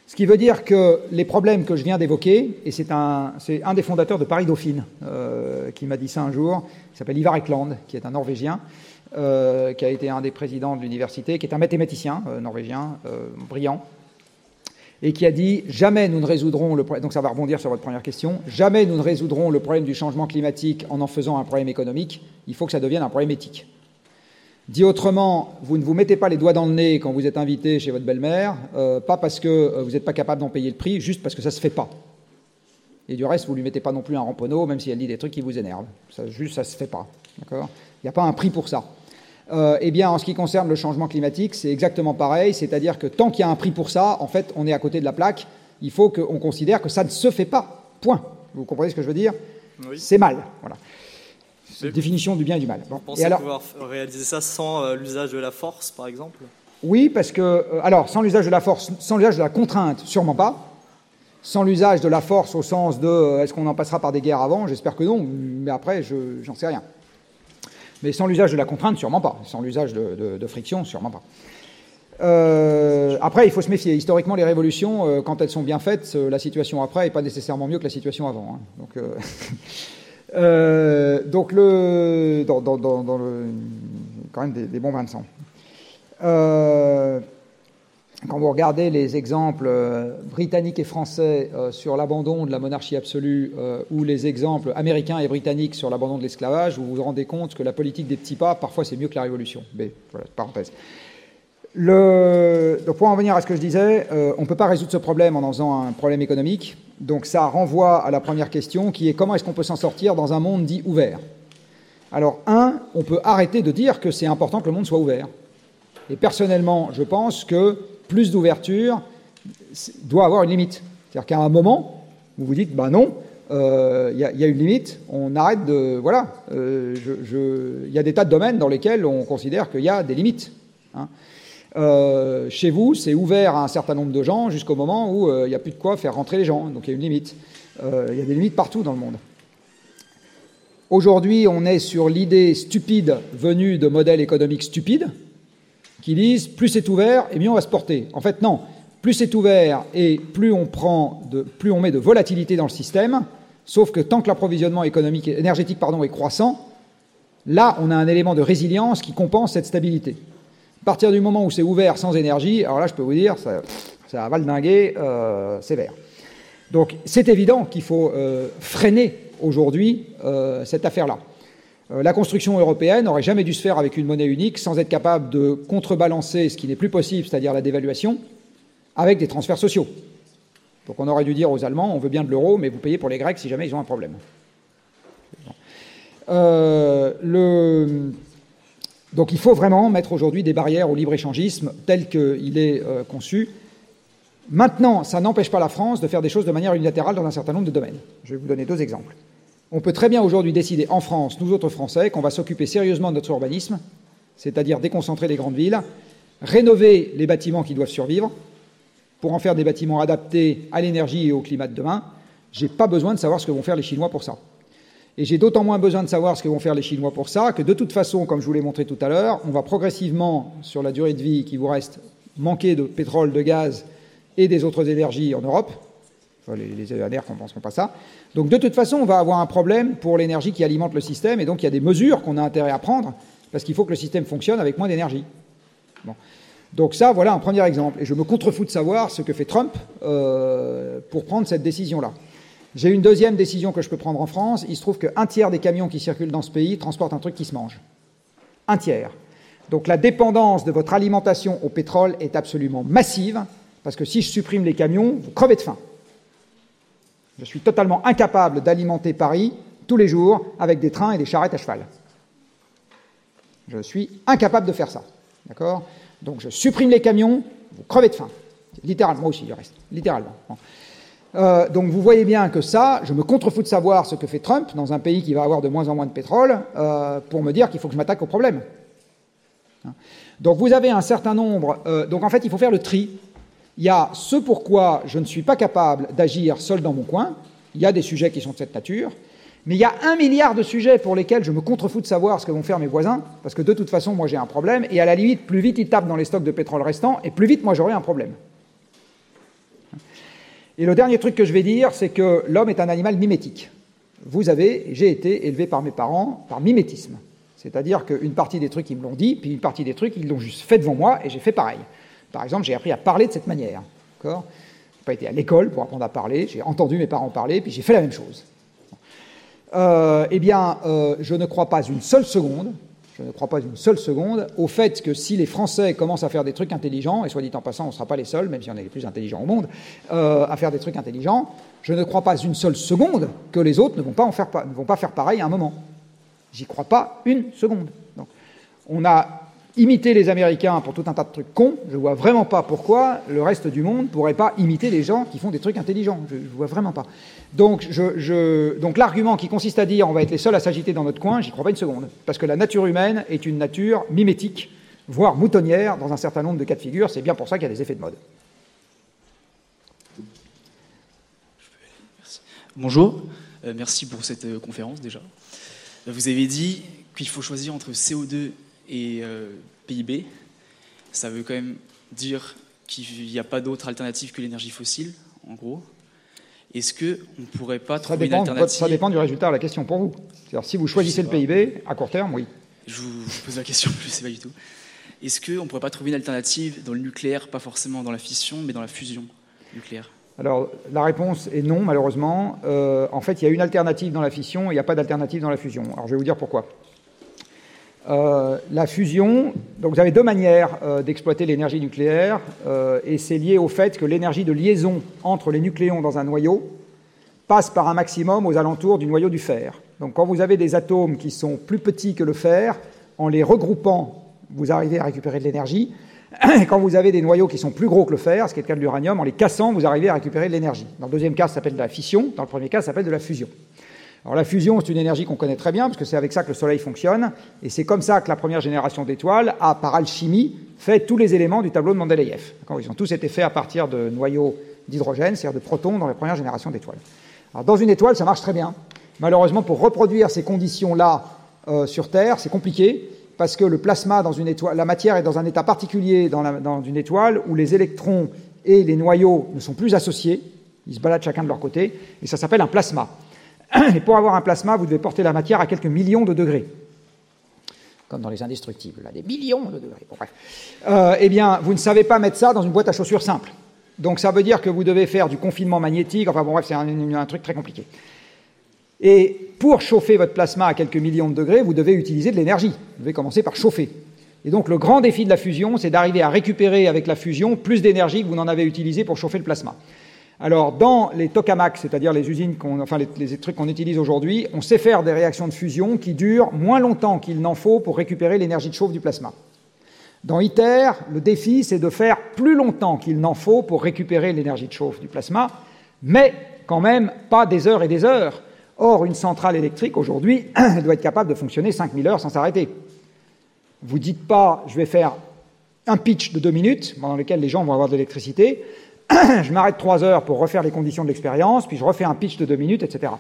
Ce qui veut dire que les problèmes que je viens d'évoquer, et c'est un, un, des fondateurs de Paris Dauphine euh, qui m'a dit ça un jour, il s'appelle Ivar Ekland, qui est un Norvégien, euh, qui a été un des présidents de l'université, qui est un mathématicien euh, norvégien brillant, et qui a dit jamais nous ne résoudrons le donc ça va rebondir sur votre première question, jamais nous ne résoudrons le problème du changement climatique en en faisant un problème économique, il faut que ça devienne un problème éthique. Dit autrement, vous ne vous mettez pas les doigts dans le nez quand vous êtes invité chez votre belle-mère, euh, pas parce que euh, vous n'êtes pas capable d'en payer le prix, juste parce que ça ne se fait pas. Et du reste, vous ne lui mettez pas non plus un ramponneau, même si elle dit des trucs qui vous énervent. Ça, juste, ça ne se fait pas. D'accord? Il n'y a pas un prix pour ça. Euh, eh bien, en ce qui concerne le changement climatique, c'est exactement pareil. C'est-à-dire que tant qu'il y a un prix pour ça, en fait, on est à côté de la plaque. Il faut qu'on considère que ça ne se fait pas. Point. Vous comprenez ce que je veux dire? C'est mal. Voilà définition du bien et du mal. Vous pensez pouvoir réaliser ça sans euh, l'usage de la force, par exemple? Oui, parce que, euh, alors, sans l'usage de la force, sans l'usage de la contrainte, sûrement pas. Sans l'usage de la force au sens de euh, est-ce qu'on en passera par des guerres avant? J'espère que non, mais après, je j'en sais rien. Mais sans l'usage de la contrainte, sûrement pas. Sans l'usage de, friction, sûrement pas. après, il faut se méfier. Historiquement, les révolutions, quand elles sont bien faites, la situation après n'est pas nécessairement mieux que la situation avant. Hein. Donc, [laughs] Euh, donc, le, quand même des, bons vins de sang. Euh, quand vous regardez les exemples euh, britanniques et français sur l'abandon de la monarchie absolue ou les exemples américains et britanniques sur l'abandon de l'esclavage, vous vous rendez compte que la politique des petits pas, parfois, c'est mieux que la révolution. Mais, voilà, parenthèse. Pour en venir à ce que je disais, on ne peut pas résoudre ce problème en en faisant un problème économique. Donc ça renvoie à la première question qui est comment est-ce qu'on peut s'en sortir dans un monde dit ouvert? Alors, un, on peut arrêter de dire que c'est important que le monde soit ouvert. Et personnellement, je pense que plus d'ouverture doit avoir une limite. C'est-à-dire qu'à un moment, vous vous dites, ben non, il euh, y, a une limite, on arrête de... Voilà, euh, il y a des tas de domaines dans lesquels on considère qu'il y a des limites. Hein. Euh, chez vous, c'est ouvert à un certain nombre de gens jusqu'au moment où euh, il n'y a plus de quoi faire rentrer les gens. Donc il y a une limite. Euh, il y a des limites partout dans le monde. Aujourd'hui, on est sur l'idée stupide venue de modèles économiques stupides qui disent plus c'est ouvert et mieux on va se porter. En fait, non. Plus c'est ouvert et plus on plus on met de volatilité dans le système. Sauf que tant que l'approvisionnement économique, énergétique pardon, est croissant, là, on a un élément de résilience qui compense cette stabilité. Partir du moment où c'est ouvert sans énergie, alors là, je peux vous dire, ça, ça va le dinguer euh, sévère. Donc, c'est évident qu'il faut euh, freiner aujourd'hui euh, cette affaire-là. la construction européenne n'aurait jamais dû se faire avec une monnaie unique sans être capable de contrebalancer ce qui n'est plus possible, c'est-à-dire la dévaluation, avec des transferts sociaux. Donc, on aurait dû dire aux Allemands, on veut bien de l'euro, mais vous payez pour les Grecs si jamais ils ont un problème. le donc il faut vraiment mettre aujourd'hui des barrières au libre-échangisme tel qu'il est euh, conçu. Maintenant, ça n'empêche pas la France de faire des choses de manière unilatérale dans un certain nombre de domaines. Je vais vous donner deux exemples. On peut très bien aujourd'hui décider en France, nous autres Français, qu'on va s'occuper sérieusement de notre urbanisme, c'est-à-dire déconcentrer les grandes villes, rénover les bâtiments qui doivent survivre, pour en faire des bâtiments adaptés à l'énergie et au climat de demain. Je n'ai pas besoin de savoir ce que vont faire les Chinois pour ça. Et j'ai d'autant moins besoin de savoir ce que vont faire les Chinois pour ça que de toute façon, comme je vous l'ai montré tout à l'heure, on va progressivement, sur la durée de vie qui vous reste, manquer de pétrole, de gaz et des autres énergies en Europe. Les, les ENR ne compenseront pas ça. Donc de toute façon, on va avoir un problème pour l'énergie qui alimente le système, et donc il y a des mesures qu'on a intérêt à prendre, parce qu'il faut que le système fonctionne avec moins d'énergie. Donc ça, voilà un premier exemple. Et je me contrefous de savoir ce que fait Trump euh, pour prendre cette décision-là. J'ai une deuxième décision que je peux prendre en France. Il se trouve qu'un tiers des camions qui circulent dans ce pays transportent un truc qui se mange. Un tiers. Donc la dépendance de votre alimentation au pétrole est absolument massive, parce que si je supprime les camions, vous crevez de faim. Je suis totalement incapable d'alimenter Paris tous les jours avec des trains et des charrettes à cheval. Je suis incapable de faire ça. D'accord? Donc je supprime les camions, vous crevez de faim. Littéralement aussi, du reste. Littéralement. Euh, donc vous voyez bien que ça, je me contrefous de savoir ce que fait Trump dans un pays qui va avoir de moins en moins de pétrole euh, pour me dire qu'il faut que je m'attaque au problème. Donc vous avez un certain nombre. Euh, donc en fait, il faut faire le tri. Il y a ce pourquoi je ne suis pas capable d'agir seul dans mon coin. Il y a des sujets qui sont de cette nature. Mais il y a un milliard de sujets pour lesquels je me contrefous de savoir ce que vont faire mes voisins, parce que de toute façon, moi j'ai un problème, et à la limite, plus vite ils tapent dans les stocks de pétrole restants, et plus vite moi j'aurai un problème. Et le dernier truc que je vais dire, c'est que l'homme est un animal mimétique. Vous avez, j'ai été élevé par mes parents par mimétisme. C'est-à-dire qu'une partie des trucs, ils me l'ont dit, puis une partie des trucs, ils l'ont juste fait devant moi, et j'ai fait pareil. Par exemple, j'ai appris à parler de cette manière. Je n'ai pas été à l'école pour apprendre à parler, j'ai entendu mes parents parler, puis j'ai fait la même chose. Euh, eh bien, euh, je ne crois pas une seule seconde, je ne crois pas une seule seconde au fait que si les Français commencent à faire des trucs intelligents, et soit dit en passant, on ne sera pas les seuls, même si on est les plus intelligents au monde, euh, à faire des trucs intelligents, je ne crois pas une seule seconde que les autres ne vont pas, en faire, ne vont pas faire pareil à un moment. J'y crois pas une seconde. Donc, on a imiter les Américains pour tout un tas de trucs cons, je vois vraiment pas pourquoi le reste du monde pourrait pas imiter les gens qui font des trucs intelligents. Je ne vois vraiment pas. Donc, donc l'argument qui consiste à dire on va être les seuls à s'agiter dans notre coin, j'y crois pas une seconde. Parce que la nature humaine est une nature mimétique, voire moutonnière dans un certain nombre de cas de figure. C'est bien pour ça qu'il y a des effets de mode. Bonjour, euh, merci pour cette euh, conférence déjà. Vous avez dit qu'il faut choisir entre CO2 et euh, PIB, ça veut quand même dire qu'il n'y a pas d'autre alternative que l'énergie fossile, en gros. Est-ce qu'on ne pourrait pas trouver une alternative Ça dépend du résultat de la question pour vous. C'est-à-dire, si vous choisissez le PIB, à court terme, oui. Je vous pose la question, [laughs] je ne sais pas du tout. Est-ce qu'on ne pourrait pas trouver une alternative dans le nucléaire, pas forcément dans la fission, mais dans la fusion nucléaire? Alors, la réponse est non, malheureusement. Euh, en fait, il y a une alternative dans la fission et il n'y a pas d'alternative dans la fusion. Alors, je vais vous dire pourquoi. Euh, la fusion, donc vous avez deux manières euh, d'exploiter l'énergie nucléaire, euh, et c'est lié au fait que l'énergie de liaison entre les nucléons dans un noyau passe par un maximum aux alentours du noyau du fer. Donc quand vous avez des atomes qui sont plus petits que le fer, en les regroupant, vous arrivez à récupérer de l'énergie. Et quand vous avez des noyaux qui sont plus gros que le fer, ce qui est le cas de l'uranium, en les cassant, vous arrivez à récupérer de l'énergie. Dans le deuxième cas, ça s'appelle de la fission. Dans le premier cas, ça s'appelle de la fusion. La fusion, c'est une énergie qu'on connaît très bien, parce que c'est avec ça que le Soleil fonctionne, et c'est comme ça que la première génération d'étoiles a, par alchimie, fait tous les éléments du tableau de Mendeleïev. Ils ont tous été faits à partir de noyaux d'hydrogène, c'est-à-dire de protons dans la première génération d'étoiles. Alors dans une étoile, ça marche très bien. Malheureusement, pour reproduire ces conditions-là euh, sur Terre, c'est compliqué, parce que le plasma dans une étoile, la matière est dans un état particulier dans, dans une étoile où les électrons et les noyaux ne sont plus associés, ils se baladent chacun de leur côté, et ça s'appelle un plasma. [clears throat] Et pour avoir un plasma, vous devez porter la matière à quelques millions de degrés. Comme dans les indestructibles, là, des millions de degrés. Euh, eh bien, vous ne savez pas mettre ça dans une boîte à chaussures simple. Donc ça veut dire que vous devez faire du confinement magnétique. Enfin bon, bref, c'est un, truc très compliqué. Et pour chauffer votre plasma à quelques millions de degrés, vous devez utiliser de l'énergie. Vous devez commencer par chauffer. Et donc le grand défi de la fusion, c'est d'arriver à récupérer avec la fusion plus d'énergie que vous n'en avez utilisé pour chauffer le plasma. Alors, dans les tokamaks, c'est-à-dire les usines, trucs qu'on utilise aujourd'hui, on sait faire des réactions de fusion qui durent moins longtemps qu'il n'en faut pour récupérer l'énergie de chauffe du plasma. Dans ITER, le défi, c'est de faire plus longtemps qu'il n'en faut pour récupérer l'énergie de chauffe du plasma, mais quand même pas des heures et des heures. Or, une centrale électrique, aujourd'hui, [clears throat] doit être capable de fonctionner 5000 heures sans s'arrêter. Vous dites pas, je vais faire un pitch de deux minutes, pendant lequel les gens vont avoir de l'électricité, [clears throat] je m'arrête trois heures pour refaire les conditions de l'expérience, puis je refais un pitch de deux minutes, etc.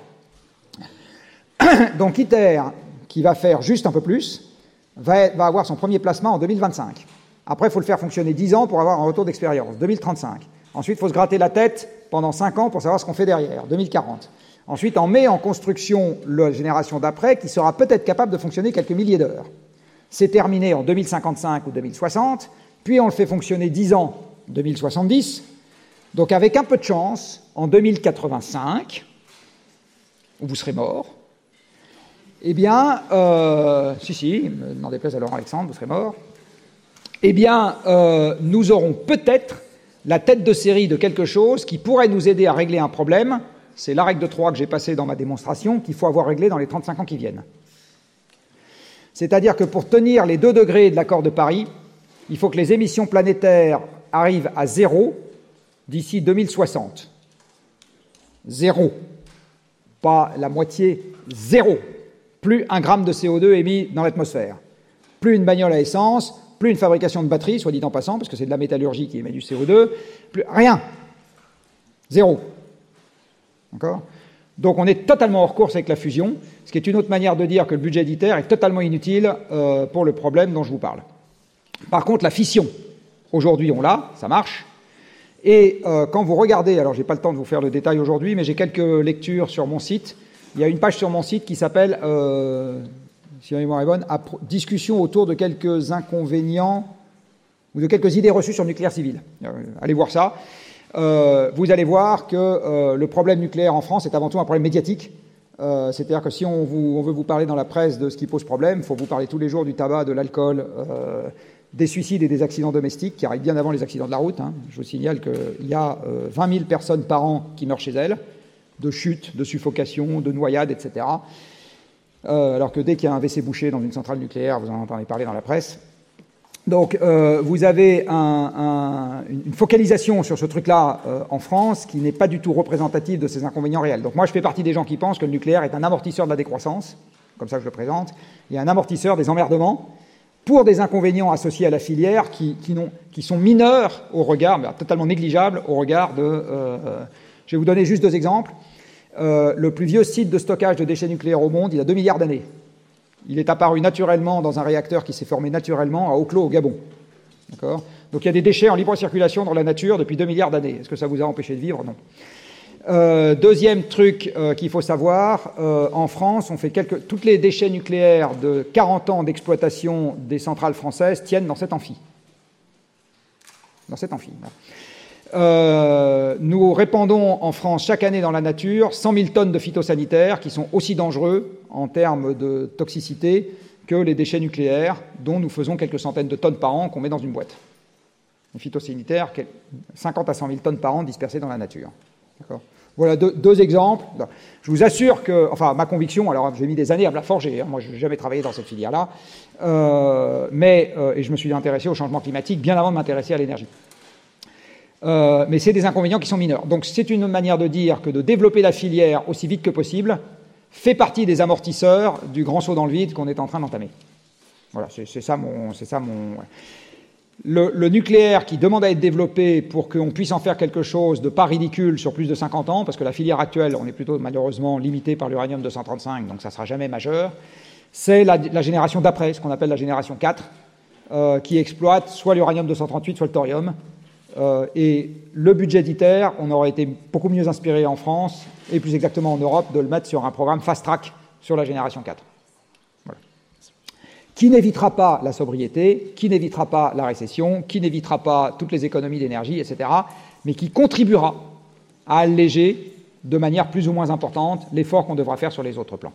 [clears throat] Donc ITER, qui va faire juste un peu plus, va, va avoir son premier placement en 2025. Après, il faut le faire fonctionner 10 ans pour avoir un retour d'expérience, 2035. Ensuite, il faut se gratter la tête pendant 5 ans pour savoir ce qu'on fait derrière, 2040. Ensuite, on met en construction la génération d'après qui sera peut-être capable de fonctionner quelques milliers d'heures. C'est terminé en 2055 ou 2060, puis on le fait fonctionner 10 ans, 2070, donc avec un peu de chance, en 2085, où vous serez mort, eh bien, euh, si, si, n'en déplaise à Laurent Alexandre, vous serez mort, eh bien, euh, nous aurons peut-être la tête de série de quelque chose qui pourrait nous aider à régler un problème. C'est la règle de 3 que j'ai passée dans ma démonstration, qu'il faut avoir réglé dans les 35 ans qui viennent. C'est-à-dire que pour tenir les 2 degrés de l'accord de Paris, il faut que les émissions planétaires arrivent à zéro d'ici 2060. Zéro. Pas la moitié, zéro. Plus un gramme de CO2 émis dans l'atmosphère. Plus une bagnole à essence, plus une fabrication de batteries, soit dit en passant, parce que c'est de la métallurgie qui émet du CO2, plus rien. Zéro. D'accord? Donc on est totalement hors course avec la fusion, ce qui est une autre manière de dire que le budget ITER est totalement inutile euh, pour le problème dont je vous parle. Par contre, la fission, aujourd'hui on l'a, ça marche. Et euh, quand vous regardez, alors j'ai pas le temps de vous faire le détail aujourd'hui, mais j'ai quelques lectures sur mon site. Il y a une page sur mon site qui s'appelle, euh, si ma mémoire est bonne, discussion autour de quelques inconvénients ou de quelques idées reçues sur le nucléaire civil. Euh, allez voir ça. Vous allez voir que le problème nucléaire en France est avant tout un problème médiatique. C'est-à-dire que si on, veut vous parler dans la presse de ce qui pose problème, il faut vous parler tous les jours du tabac, de l'alcool, des suicides et des accidents domestiques qui arrivent bien avant les accidents de la route. Hein. Je vous signale qu'il y a euh, 20 000 personnes par an qui meurent chez elles, de chutes, de suffocation, de noyades, etc. Euh, alors que dès qu'il y a un WC bouché dans une centrale nucléaire, vous en entendez parler dans la presse. Donc euh, vous avez un, un, une focalisation sur ce truc-là euh, en France qui n'est pas du tout représentative de ces inconvénients réels. Donc moi je fais partie des gens qui pensent que le nucléaire est un amortisseur de la décroissance, comme ça je le présente, il y a un amortisseur des emmerdements, pour des inconvénients associés à la filière qui, sont mineurs au regard, mais totalement négligeables au regard de. Euh, je vais vous donner juste deux exemples. Euh, le plus vieux site de stockage de déchets nucléaires au monde, il a 2 milliards d'années. Il est apparu naturellement dans un réacteur qui s'est formé naturellement à Oclo, au Gabon. D'accord? Donc il y a des déchets en libre circulation dans la nature depuis 2 milliards d'années. Est-ce que ça vous a empêché de vivre? Non. Euh, deuxième truc euh, qu'il faut savoir, euh, en France, on fait quelques, toutes les déchets nucléaires de 40 ans d'exploitation des centrales françaises tiennent dans cet amphi. Dans cet amphi. Nous répandons en France chaque année dans la nature 100 000 tonnes de phytosanitaires qui sont aussi dangereux en termes de toxicité que les déchets nucléaires, dont nous faisons quelques centaines de tonnes par an qu'on met dans une boîte. Les phytosanitaires, 50 à 100 000 tonnes par an dispersées dans la nature. Voilà deux, exemples. Je vous assure que, enfin, ma conviction, alors j'ai mis des années à me la forger, hein, moi je n'ai jamais travaillé dans cette filière-là, euh, mais, euh, et je me suis intéressé au changement climatique bien avant de m'intéresser à l'énergie. Euh, mais c'est des inconvénients qui sont mineurs. Donc c'est une manière de dire que de développer la filière aussi vite que possible fait partie des amortisseurs du grand saut dans le vide qu'on est en train d'entamer. Voilà, c'est ça mon. Ça mon. Le, nucléaire qui demande à être développé pour qu'on puisse en faire quelque chose de pas ridicule sur plus de 50 ans, parce que la filière actuelle, on est plutôt malheureusement limité par l'uranium 235, donc ça ne sera jamais majeur, c'est la, la, génération d'après, ce qu'on appelle la génération 4, euh, qui exploite soit l'uranium 238, soit le thorium, euh, et le budget d'ITER, on aurait été beaucoup mieux inspiré en France, et plus exactement en Europe, de le mettre sur un programme fast-track sur la génération 4. Qui n'évitera pas la sobriété, qui n'évitera pas la récession, qui n'évitera pas toutes les économies d'énergie, etc., mais qui contribuera à alléger de manière plus ou moins importante l'effort qu'on devra faire sur les autres plans.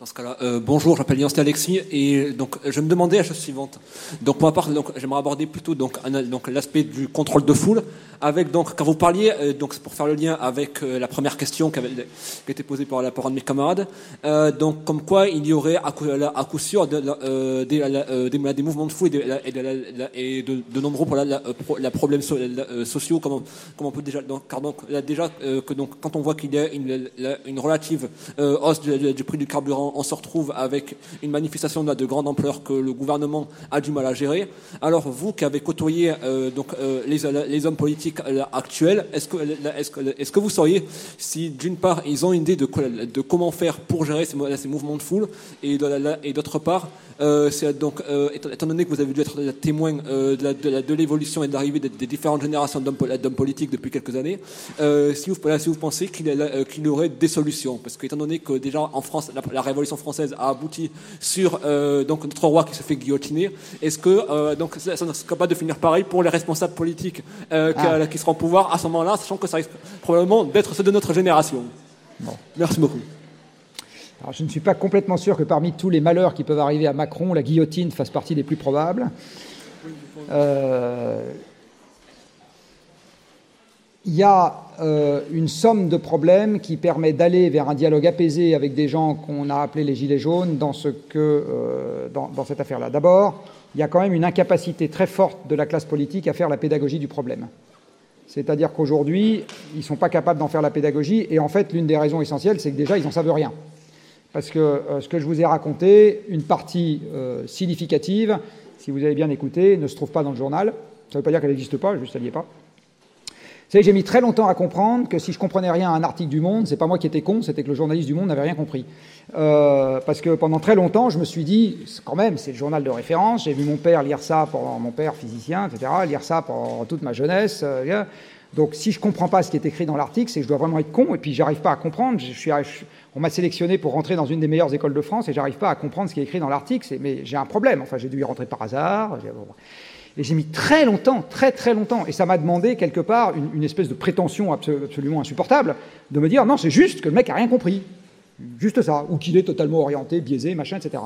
Dans ce cas-là, euh, bonjour, je m'appelle Yann Alexis et donc je me demandais la chose suivante. Donc pour ma part, donc j'aimerais aborder plutôt donc, donc l'aspect du contrôle de foule avec donc quand vous parliez euh, donc pour faire le lien avec euh, la première question qui, avait, qui été posée par, par un de mes camarades. Euh, donc comme quoi il y aurait à coup, sûr de, euh, des, mouvements de foule et de, et nombreux pour la, la, la problèmes so, la, sociaux comme on, on peut déjà donc car donc là, déjà que donc quand on voit qu'il y a une, une relative hausse du prix du carburant on se retrouve avec une manifestation de, de, grande ampleur que le gouvernement a du mal à gérer. Alors vous qui avez côtoyé euh, euh, les, hommes politiques actuels, est-ce que, vous sauriez si d'une part ils ont une idée de, comment faire pour gérer ces mouvements de foule et d'autre part euh, donc, euh, étant donné que vous avez dû être témoin euh, de l'évolution et de l'arrivée des, des, différentes générations d'hommes politiques depuis quelques années, si, vous, si vous pensez qu'il qu y aurait des solutions, parce que étant donné que déjà en France, la, la Révolution française a abouti sur donc notre roi qui se fait guillotiner, est-ce que donc ça, ça serait capable de finir pareil pour les responsables politiques ah. qui, qui, seront au pouvoir à ce moment-là, sachant que ça risque probablement d'être ceux de notre génération? Bon. Merci beaucoup. Alors, je ne suis pas complètement sûr que parmi tous les malheurs qui peuvent arriver à Macron, la guillotine fasse partie des plus probables. Euh, il y a euh, une somme de problèmes qui permet d'aller vers un dialogue apaisé avec des gens qu'on a appelés les gilets jaunes euh, dans, dans cette affaire-là. D'abord, il y a quand même une incapacité très forte de la classe politique à faire la pédagogie du problème. C'est-à-dire qu'aujourd'hui, ils ne sont pas capables d'en faire la pédagogie, et en fait, l'une des raisons essentielles, c'est que déjà, ils n'en savent rien Parce que euh, ce que je vous ai raconté, une partie euh, significative, si vous avez bien écouté, ne se trouve pas dans le journal. Ça ne veut pas dire qu'elle n'existe pas, juste elle n'y est pas. Vous savez, j'ai mis très longtemps à comprendre que si je comprenais rien à un article du Monde, c'est pas moi qui étais con, c'était que le journaliste du Monde n'avait rien compris. Euh, parce que pendant très longtemps, je me suis dit, quand même, c'est le journal de référence. J'ai vu mon père lire ça pendant mon père physicien, etc., lire ça pendant toute ma jeunesse. Donc, si je comprends pas ce qui est écrit dans l'article, c'est que je dois vraiment être con, et puis j'arrive pas à comprendre. Je suis, on m'a sélectionné pour rentrer dans une des meilleures écoles de France, et j'arrive pas à comprendre ce qui est écrit dans l'article. Mais j'ai un problème. Enfin, j'ai dû y rentrer par hasard. Et j'ai mis très longtemps, très très longtemps, et ça m'a demandé quelque part une, espèce de prétention absolument insupportable, de me dire non, c'est juste que le mec a rien compris. Juste ça, ou qu'il est totalement orienté, biaisé, machin, etc.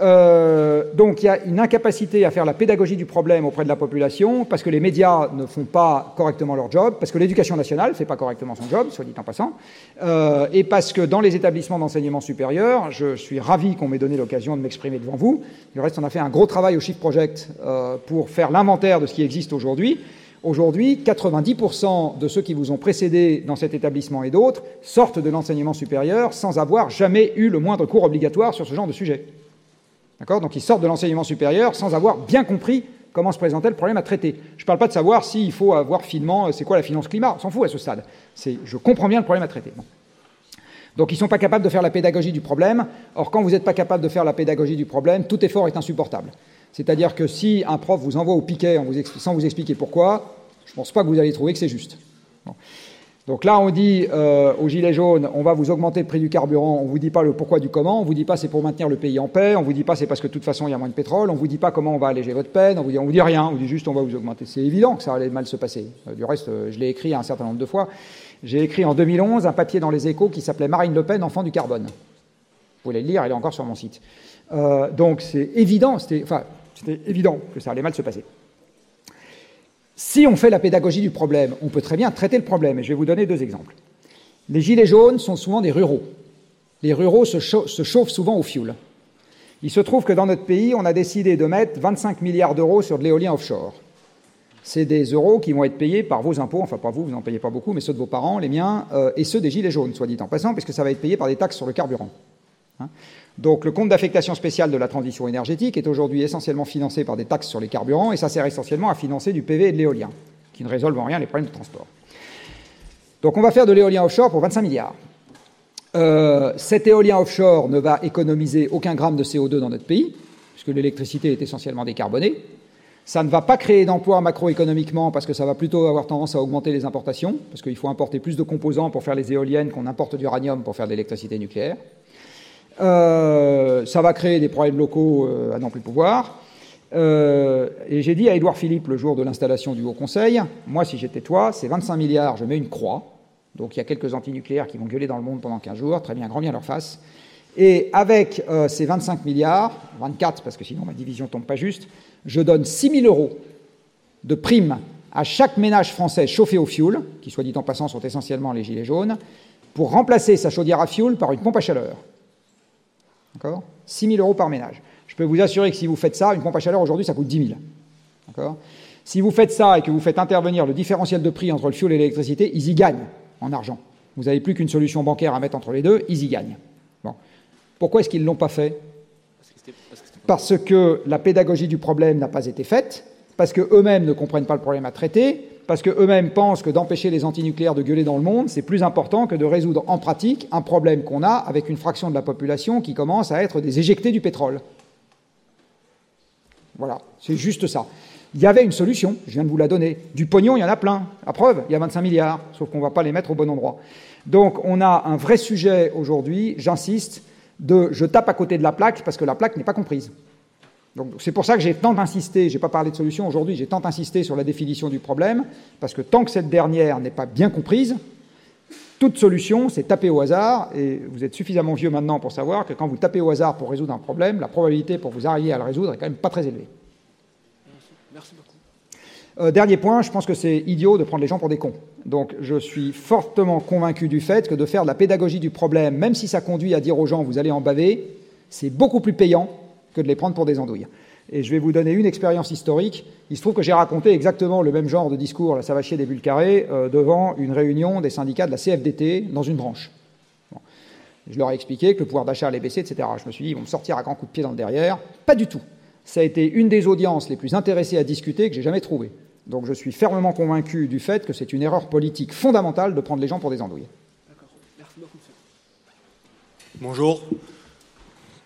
Euh, donc il y a une incapacité à faire la pédagogie du problème auprès de la population parce que les médias ne font pas correctement leur job, parce que l'éducation nationale ne fait pas correctement son job, soit dit en passant, euh, et parce que dans les établissements d'enseignement supérieur, je suis ravi qu'on m'ait donné l'occasion de m'exprimer devant vous. Du reste, on a fait un gros travail au Shift Project euh, pour faire l'inventaire de ce qui existe aujourd'hui. Aujourd'hui, 90% de ceux qui vous ont précédé dans cet établissement et d'autres sortent de l'enseignement supérieur sans avoir jamais eu le moindre cours obligatoire sur ce genre de sujet. D'accord? Donc ils sortent de l'enseignement supérieur sans avoir bien compris comment se présentait le problème à traiter. Je ne parle pas de savoir s'il faut avoir finement euh, c'est quoi la finance climat, on s'en fout à ce stade. Je comprends bien le problème à traiter. Donc ils ne sont pas capables de faire la pédagogie du problème. Or, quand vous n'êtes pas capable de faire la pédagogie du problème, tout effort est insupportable. C'est-à-dire que si un prof vous envoie au piquet sans vous expliquer pourquoi, je ne pense pas que vous allez trouver que c'est juste. Donc là, on dit euh, aux Gilets jaunes, on va vous augmenter le prix du carburant, on ne vous dit pas le pourquoi du comment, on ne vous dit pas c'est pour maintenir le pays en paix, on ne vous dit pas c'est parce que de toute façon il y a moins de pétrole, on ne vous dit pas comment on va alléger votre peine, on vous dit, vous dit rien, on vous dit juste on va vous augmenter. C'est évident que ça allait mal se passer. Euh, du reste, euh, je l'ai écrit un certain nombre de fois. J'ai écrit en 2011 un papier dans les échos qui s'appelait Marine Le Pen, enfant du carbone. Vous pouvez le lire, il est encore sur mon site. donc c'est évident, c'était évident que ça allait mal se passer. Si on fait la pédagogie du problème, on peut très bien traiter le problème, et je vais vous donner deux exemples. Les gilets jaunes sont souvent des ruraux. Les ruraux se, chauffent souvent au fioul. Il se trouve que dans notre pays, on a décidé de mettre 25 milliards d'euros sur de l'éolien offshore. C'est des euros qui vont être payés par vos impôts, enfin pas vous, vous n'en payez pas beaucoup, mais ceux de vos parents, les miens, euh, et ceux des gilets jaunes, soit dit en passant, puisque ça va être payé par des taxes sur le carburant. Hein. Donc le compte d'affectation spéciale de la transition énergétique est aujourd'hui essentiellement financé par des taxes sur les carburants et ça sert essentiellement à financer du PV et de l'éolien, qui ne résolvent en rien les problèmes de transport. Donc on va faire de l'éolien offshore pour 25 milliards. Euh, cet éolien offshore ne va économiser aucun gramme de CO2 dans notre pays, puisque l'électricité est essentiellement décarbonée. Ça ne va pas créer d'emplois macroéconomiquement parce que ça va plutôt avoir tendance à augmenter les importations, parce qu'il faut importer plus de composants pour faire les éoliennes qu'on importe d'uranium pour faire de l'électricité nucléaire. Euh, ça va créer des problèmes locaux euh, à n'en plus pouvoir. Euh, et j'ai dit à Édouard Philippe le jour de l'installation du Haut Conseil, moi si j'étais toi, c'est 25 milliards, je mets une croix. Donc il y a quelques antinucléaires qui vont gueuler dans le monde pendant 15 jours, très bien, grand bien leur face. Et avec ces 25 milliards, 24 parce que sinon ma division tombe pas juste, je donne 6 000 euros de primes à chaque ménage français chauffé au fioul, qui soit dit en passant sont essentiellement les gilets jaunes, pour remplacer sa chaudière à fioul par une pompe à chaleur. D'accord? 6 000 euros par ménage. Je peux vous assurer que si vous faites ça, une pompe à chaleur aujourd'hui, ça coûte 10 000. D'accord? Si vous faites ça et que vous faites intervenir le différentiel de prix entre le fioul et l'électricité, ils y gagnent en argent. Vous n'avez plus qu'une solution bancaire à mettre entre les deux, ils y gagnent. Bon. Pourquoi est-ce qu'ils ne l'ont pas fait? Parce que la pédagogie du problème n'a pas été faite, parce qu'eux-mêmes ne comprennent pas le problème à traiter, parce qu'eux-mêmes pensent que d'empêcher les antinucléaires de gueuler dans le monde, c'est plus important que de résoudre en pratique un problème qu'on a avec une fraction de la population qui commence à être des éjectés du pétrole. Voilà, c'est juste ça. Il y avait une solution, je viens de vous la donner. Du pognon, il y en a plein. La preuve, il y a 25 milliards, sauf qu'on ne va pas les mettre au bon endroit. Donc on a un vrai sujet aujourd'hui, j'insiste, de je tape à côté de la plaque parce que la plaque n'est pas comprise c'est pour ça que j'ai tant insisté, je n'ai pas parlé de solution aujourd'hui, j'ai tant insisté sur la définition du problème, parce que tant que cette dernière n'est pas bien comprise, toute solution, c'est taper au hasard, et vous êtes suffisamment vieux maintenant pour savoir que quand vous tapez au hasard pour résoudre un problème, la probabilité pour vous arriver à le résoudre est quand même pas très élevée. Merci beaucoup. Euh, dernier point, je pense que c'est idiot de prendre les gens pour des cons. Donc je suis fortement convaincu du fait que de faire de la pédagogie du problème, même si ça conduit à dire aux gens vous allez en baver, c'est beaucoup plus payant de les prendre pour des andouilles. Et je vais vous donner une expérience historique. Il se trouve que j'ai raconté exactement le même genre de discours, là, ça va chier des bulles euh, devant une réunion des syndicats de la CFDT dans une branche. Je leur ai expliqué que le pouvoir d'achat allait baisser, etc. Je me suis dit, ils vont me sortir à grands coups de pied dans le derrière. Pas du tout. Ça a été une des audiences les plus intéressées à discuter que j'ai jamais trouvées. Donc je suis fermement convaincu du fait que c'est une erreur politique fondamentale de prendre les gens pour des andouilles. Bonjour.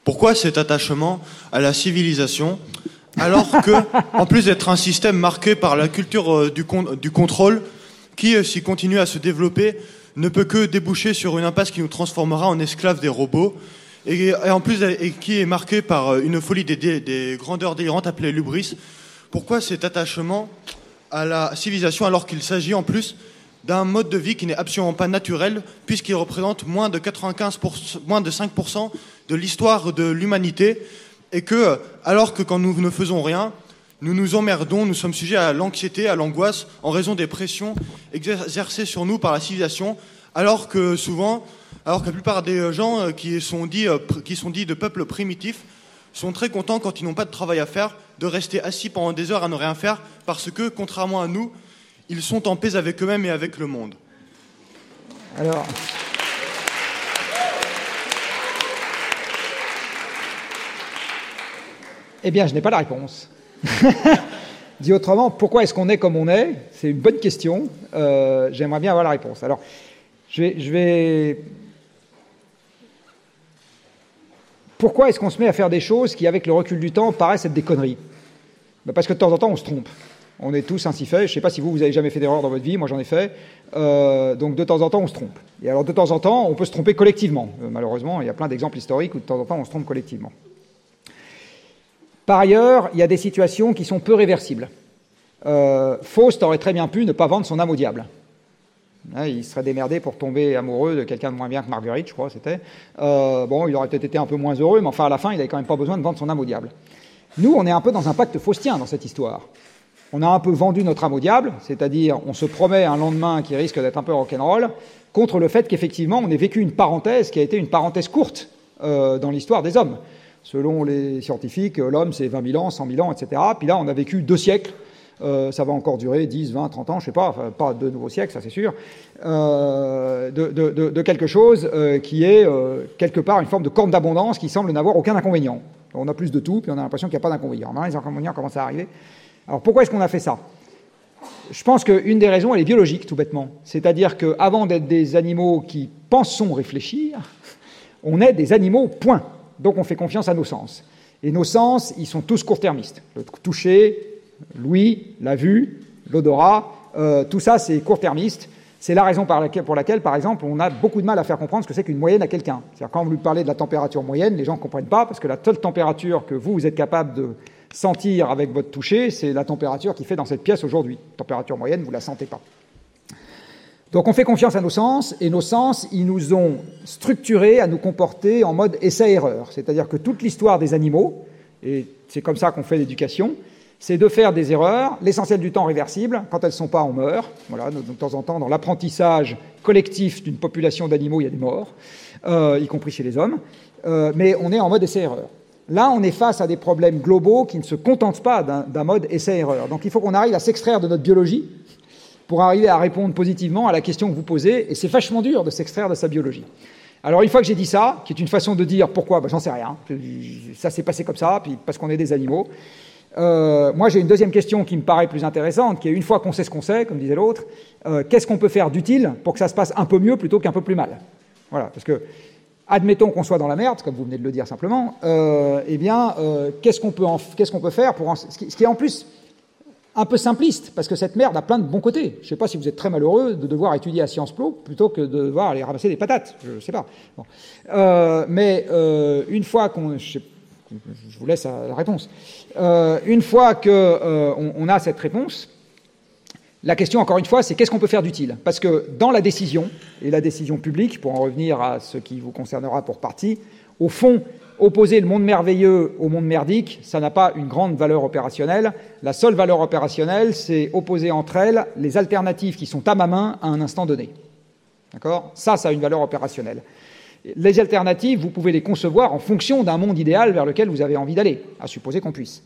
Pourquoi cet attachement à la civilisation alors que, [laughs] en plus d'être un système marqué par la culture euh, du, du contrôle, qui, euh, s'il continue à se développer, ne peut que déboucher sur une impasse qui nous transformera en esclaves des robots, et, en plus et qui est marqué par euh, une folie des, des grandeurs délirantes appelées lubris. Pourquoi cet attachement à la civilisation alors qu'il s'agit en plus d'un mode de vie qui n'est absolument pas naturel, puisqu'il représente moins de 95%, moins de 5% de l'histoire de l'humanité, et que, alors que quand nous ne faisons rien, nous nous emmerdons, nous sommes sujets à l'anxiété, à l'angoisse, en raison des pressions exercées sur nous par la civilisation, alors que souvent, alors que la plupart des gens euh, qui sont dits, euh, qui sont de peuples primitifs sont très contents quand ils n'ont pas de travail à faire, de rester assis pendant des heures à ne rien faire, parce que, contrairement à nous, ils sont en paix avec eux-mêmes et avec le monde. Alors. Eh bien, je n'ai pas la réponse. [laughs] Dit autrement, pourquoi est-ce qu'on est comme on est? C'est une bonne question. Euh, j'aimerais bien avoir la réponse. Alors, je vais. Je vais... Pourquoi est-ce qu'on se met à faire des choses qui, avec le recul du temps, paraissent être des conneries? Ben, Parce que de temps en temps, on se trompe. On est tous ainsi faits. Je ne sais pas si vous, vous avez jamais fait d'erreur dans votre vie. Moi, j'en ai fait. Euh, donc, de temps en temps, on se trompe. Et alors, de temps en temps, on peut se tromper collectivement. Euh, malheureusement, il y a plein d'exemples historiques où, de temps en temps, on se trompe collectivement. Par ailleurs, il y a des situations qui sont peu réversibles. Euh, Faust aurait très bien pu ne pas vendre son âme au diable. Hein, il serait démerdé pour tomber amoureux de quelqu'un de moins bien que Marguerite, je crois, c'était. Euh, bon, il aurait peut-être été un peu moins heureux, mais enfin, à la fin, il n'avait quand même pas besoin de vendre son âme au diable. Nous, on est un peu dans un pacte faustien dans cette histoire. On a un peu vendu notre âme au diable, c'est-à-dire on se promet un lendemain qui risque d'être un peu rock'n'roll, contre le fait qu'effectivement, on ait vécu une parenthèse qui a été une parenthèse courte euh, dans l'histoire des hommes. Selon les scientifiques, l'homme, c'est 20 000 ans, 100 000 ans, etc. Puis là, on a vécu deux siècles. Euh, ça va encore durer 10, 20, 30 ans, je ne sais pas, pas deux nouveaux siècles, ça c'est sûr, euh, de, quelque chose euh, qui est quelque part une forme de corne d'abondance qui semble n'avoir aucun inconvénient. On a plus de tout, puis on a l'impression qu'il n'y a pas d'inconvénient. Maintenant, les inconvénients commencent à arriver? Alors pourquoi est-ce qu'on a fait ça? Je pense qu'une des raisons, elle est biologique, tout bêtement. C'est-à-dire qu'avant d'être des animaux qui pensons réfléchir, on est des animaux, point. Donc on fait confiance à nos sens. Et nos sens, ils sont tous court-termistes. Le toucher, l'ouïe, la vue, l'odorat, euh, tout ça c'est court-termiste. C'est la raison pour laquelle, par exemple, on a beaucoup de mal à faire comprendre ce que c'est qu'une moyenne à quelqu'un. C'est-à-dire quand vous lui parlez de la température moyenne, les gens ne comprennent pas, parce que la seule température que vous, vous êtes capable de sentir avec votre toucher, c'est la température qui fait dans cette pièce aujourd'hui. Température moyenne, vous ne la sentez pas. Donc on fait confiance à nos sens, et nos sens, ils nous ont structurés à nous comporter en mode essai-erreur. C'est-à-dire que toute l'histoire des animaux, et c'est comme ça qu'on fait l'éducation, c'est de faire des erreurs, l'essentiel du temps réversible. Quand elles ne sont pas, on meurt. Voilà, de temps en temps, dans l'apprentissage collectif d'une population d'animaux, il y a des morts, euh, y compris chez les hommes. Euh, mais on est en mode essai-erreur. Là, on est face à des problèmes globaux qui ne se contentent pas d'un mode essai-erreur. Donc il faut qu'on arrive à s'extraire de notre biologie pour arriver à répondre positivement à la question que vous posez, et c'est vachement dur de s'extraire de sa biologie. Alors une fois que j'ai dit ça, qui est une façon de dire pourquoi, ben, j'en sais rien, ça s'est passé comme ça, puis parce qu'on est des animaux, euh, moi j'ai une deuxième question qui me paraît plus intéressante, qui est une fois qu'on sait ce qu'on sait, comme disait l'autre, euh, qu'est-ce qu'on peut faire d'utile pour que ça se passe un peu mieux plutôt qu'un peu plus mal? Voilà, parce que admettons qu'on soit dans la merde, comme vous venez de le dire simplement, euh, eh bien, qu'est-ce qu'on peut, peut faire pour ce qui est en plus un peu simpliste, parce que cette merde a plein de bons côtés. Je ne sais pas si vous êtes très malheureux de devoir étudier à Sciences Po plutôt que de devoir aller ramasser des patates. Je ne sais pas. Euh, mais euh, une fois qu'on... Je, vous laisse la réponse. Euh, une fois qu'on on a cette réponse, la question, encore une fois, c'est qu'est-ce qu'on peut faire d'utile? Parce que dans la décision, et la décision publique, pour en revenir à ce qui vous concernera pour partie, au fond, opposer le monde merveilleux au monde merdique, ça n'a pas une grande valeur opérationnelle. La seule valeur opérationnelle, c'est opposer entre elles les alternatives qui sont à ma main à un instant donné. D'accord? Ça, ça a une valeur opérationnelle. Les alternatives, vous pouvez les concevoir en fonction d'un monde idéal vers lequel vous avez envie d'aller, à supposer qu'on puisse.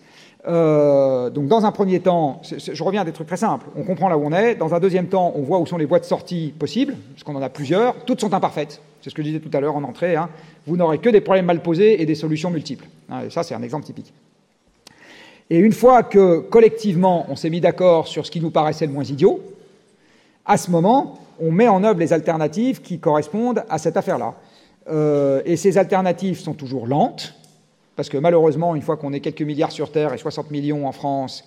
Euh, donc dans un premier temps, je reviens à des trucs très simples. On comprend là où on est. Dans un deuxième temps, on voit où sont les voies de sortie possibles, parce qu'on en a plusieurs. Toutes sont imparfaites. C'est ce que je disais tout à l'heure en entrée. Hein. Vous n'aurez que des problèmes mal posés et des solutions multiples. Hein, ça, c'est un exemple typique. Et une fois que collectivement, on s'est mis d'accord sur ce qui nous paraissait le moins idiot, à ce moment, on met en œuvre les alternatives qui correspondent à cette affaire-là. Euh, et ces alternatives sont toujours lentes, parce que malheureusement, une fois qu'on est quelques milliards sur Terre et 60 millions en France,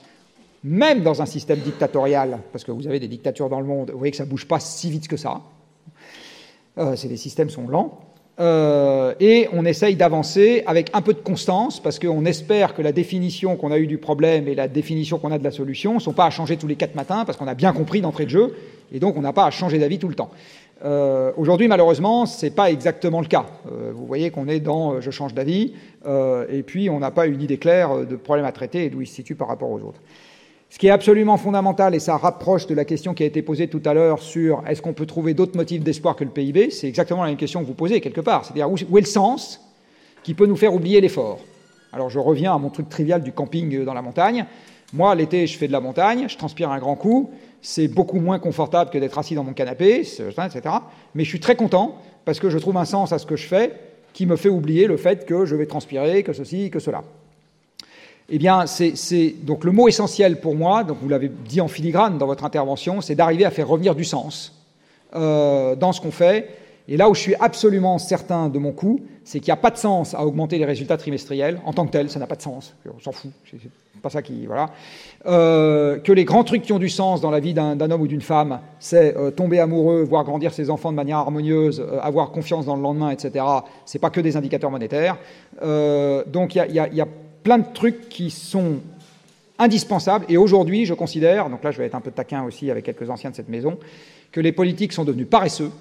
même dans un système dictatorial, parce que vous avez des dictatures dans le monde, vous voyez que ça ne bouge pas si vite que ça. Euh, les systèmes sont lents. Euh, et on essaye d'avancer avec un peu de constance, parce qu'on espère que la définition qu'on a eue du problème et la définition qu'on a de la solution ne sont pas à changer tous les quatre matins, parce qu'on a bien compris d'entrée de jeu, et donc on n'a pas à changer d'avis tout le temps. Euh, aujourd'hui, malheureusement, ce n'est pas exactement le cas. Euh, vous voyez qu'on est dans je change d'avis, et puis on n'a pas une idée claire de problème à traiter et d'où il se situe par rapport aux autres. Ce qui est absolument fondamental, et ça rapproche de la question qui a été posée tout à l'heure sur est-ce qu'on peut trouver d'autres motifs d'espoir que le PIB, c'est exactement la même question que vous posez quelque part. C'est-à-dire où, est le sens qui peut nous faire oublier l'effort? Alors je reviens à mon truc trivial du camping dans la montagne. Moi, l'été, je fais de la montagne, je transpire un grand coup c'est beaucoup moins confortable que d'être assis dans mon canapé, etc. Mais je suis très content parce que je trouve un sens à ce que je fais qui me fait oublier le fait que je vais transpirer, que ceci, que cela. Eh bien, c'est donc le mot essentiel pour moi, donc vous l'avez dit en filigrane dans votre intervention, c'est d'arriver à faire revenir du sens euh, dans ce qu'on fait. Et là où je suis absolument certain de mon coup, c'est qu'il n'y a pas de sens à augmenter les résultats trimestriels en tant que tel, ça n'a pas de sens. On s'en fout pas ça qui. Voilà. Euh, que les grands trucs qui ont du sens dans la vie d'un homme ou d'une femme, c'est euh, tomber amoureux, voir grandir ses enfants de manière harmonieuse, avoir confiance dans le lendemain, etc. C'est pas que des indicateurs monétaires. donc il y, y, a plein de trucs qui sont indispensables. Et aujourd'hui, je considère, donc là je vais être un peu taquin aussi avec quelques anciens de cette maison, que les politiques sont devenus paresseux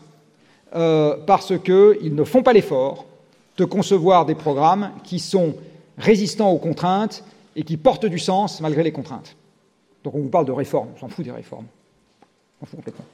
parce qu'ils ne font pas l'effort de concevoir des programmes qui sont résistants aux contraintes et qui porte du sens malgré les contraintes. Donc on vous parle de réformes, on s'en fout des réformes. On s'en fout complètement.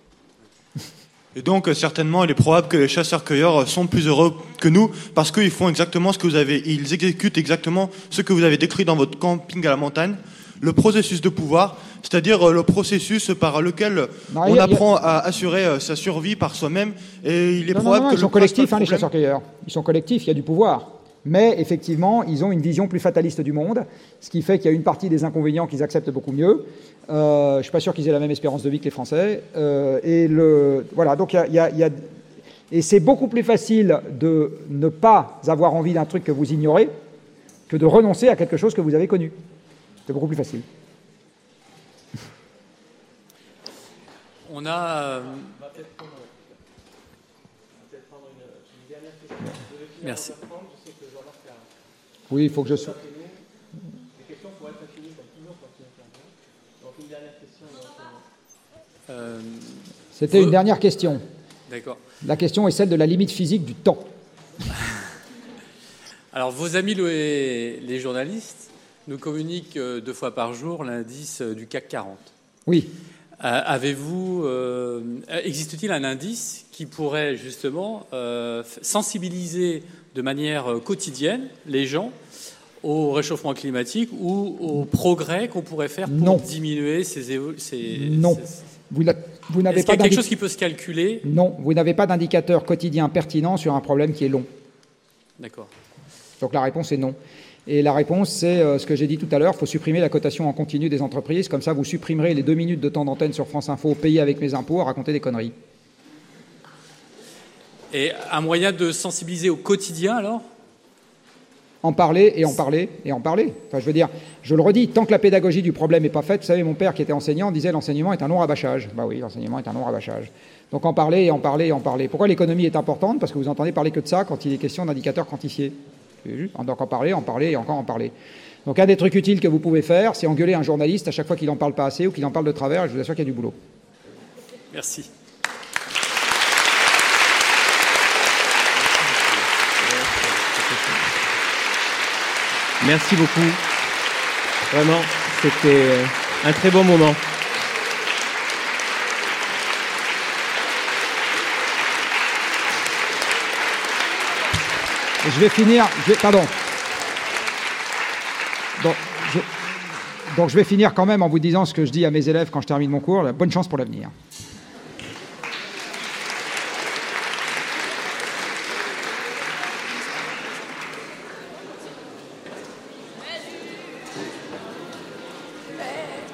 Et donc, certainement, il est probable que les chasseurs-cueilleurs sont plus heureux que nous parce qu'ils font exactement ce que vous avez, ils exécutent exactement ce que vous avez décrit dans votre camping à la montagne, le processus de pouvoir, c'est-à-dire euh, le processus par lequel on apprend à assurer euh, sa survie par soi-même. Et il est probable que ils sont collectifs, hein, les chasseurs-cueilleurs. Ils sont collectifs, il y a du pouvoir mais effectivement, ils ont une vision plus fataliste du monde, ce qui fait qu'il y a une partie des inconvénients qu'ils acceptent beaucoup mieux. Euh, je ne suis pas sûr qu'ils aient la même espérance de vie que les Français. Euh, et le, voilà, donc il y a, et c'est beaucoup plus facile de ne pas avoir envie d'un truc que vous ignorez que de renoncer à quelque chose que vous avez connu. C'est beaucoup plus facile. On a. Euh, Merci. Oui, il faut que je sois. Euh, C'était une dernière question. D'accord. La question est celle de la limite physique du temps. [laughs] Alors, vos amis les, journalistes nous communiquent euh, deux fois par jour l'indice euh, du CAC 40. Oui. Avez-vous, existe-t-il un indice qui pourrait justement sensibiliser de manière quotidienne les gens au réchauffement climatique ou au progrès qu'on pourrait faire pour diminuer ces, ces Non. Vous, n'avez pas quelque chose qui peut se calculer Non, vous n'avez pas d'indicateur quotidien pertinent sur un problème qui est long. D'accord. Donc la réponse est non. Et la réponse, c'est euh, ce que j'ai dit tout à l'heure, il faut supprimer la cotation en continu des entreprises, comme ça vous supprimerez les deux minutes de temps d'antenne sur France Info payé avec mes impôts à raconter des conneries. Et un moyen de sensibiliser au quotidien alors? En parler et en parler et en parler. Enfin, je veux dire, je le redis, tant que la pédagogie du problème n'est pas faite, vous savez, mon père qui était enseignant disait l'enseignement est un non-rabâchage. Bah oui, l'enseignement est un non-rabâchage. Donc en parler et en parler et en parler. Pourquoi l'économie est importante? Parce que vous entendez parler que de ça quand il est question d'indicateurs quantifiés. Donc en parler, en parler et encore en parler. Donc un des trucs utiles que vous pouvez faire, c'est engueuler un journaliste à chaque fois qu'il n'en parle pas assez ou qu'il en parle de travers, et je vous assure qu'il y a du boulot. Merci. Merci beaucoup. Vraiment, c'était un très bon moment. je vais finir. pardon. Donc je vais finir quand même en vous disant ce que je dis à mes élèves quand je termine mon cours. Bonne chance pour l'avenir.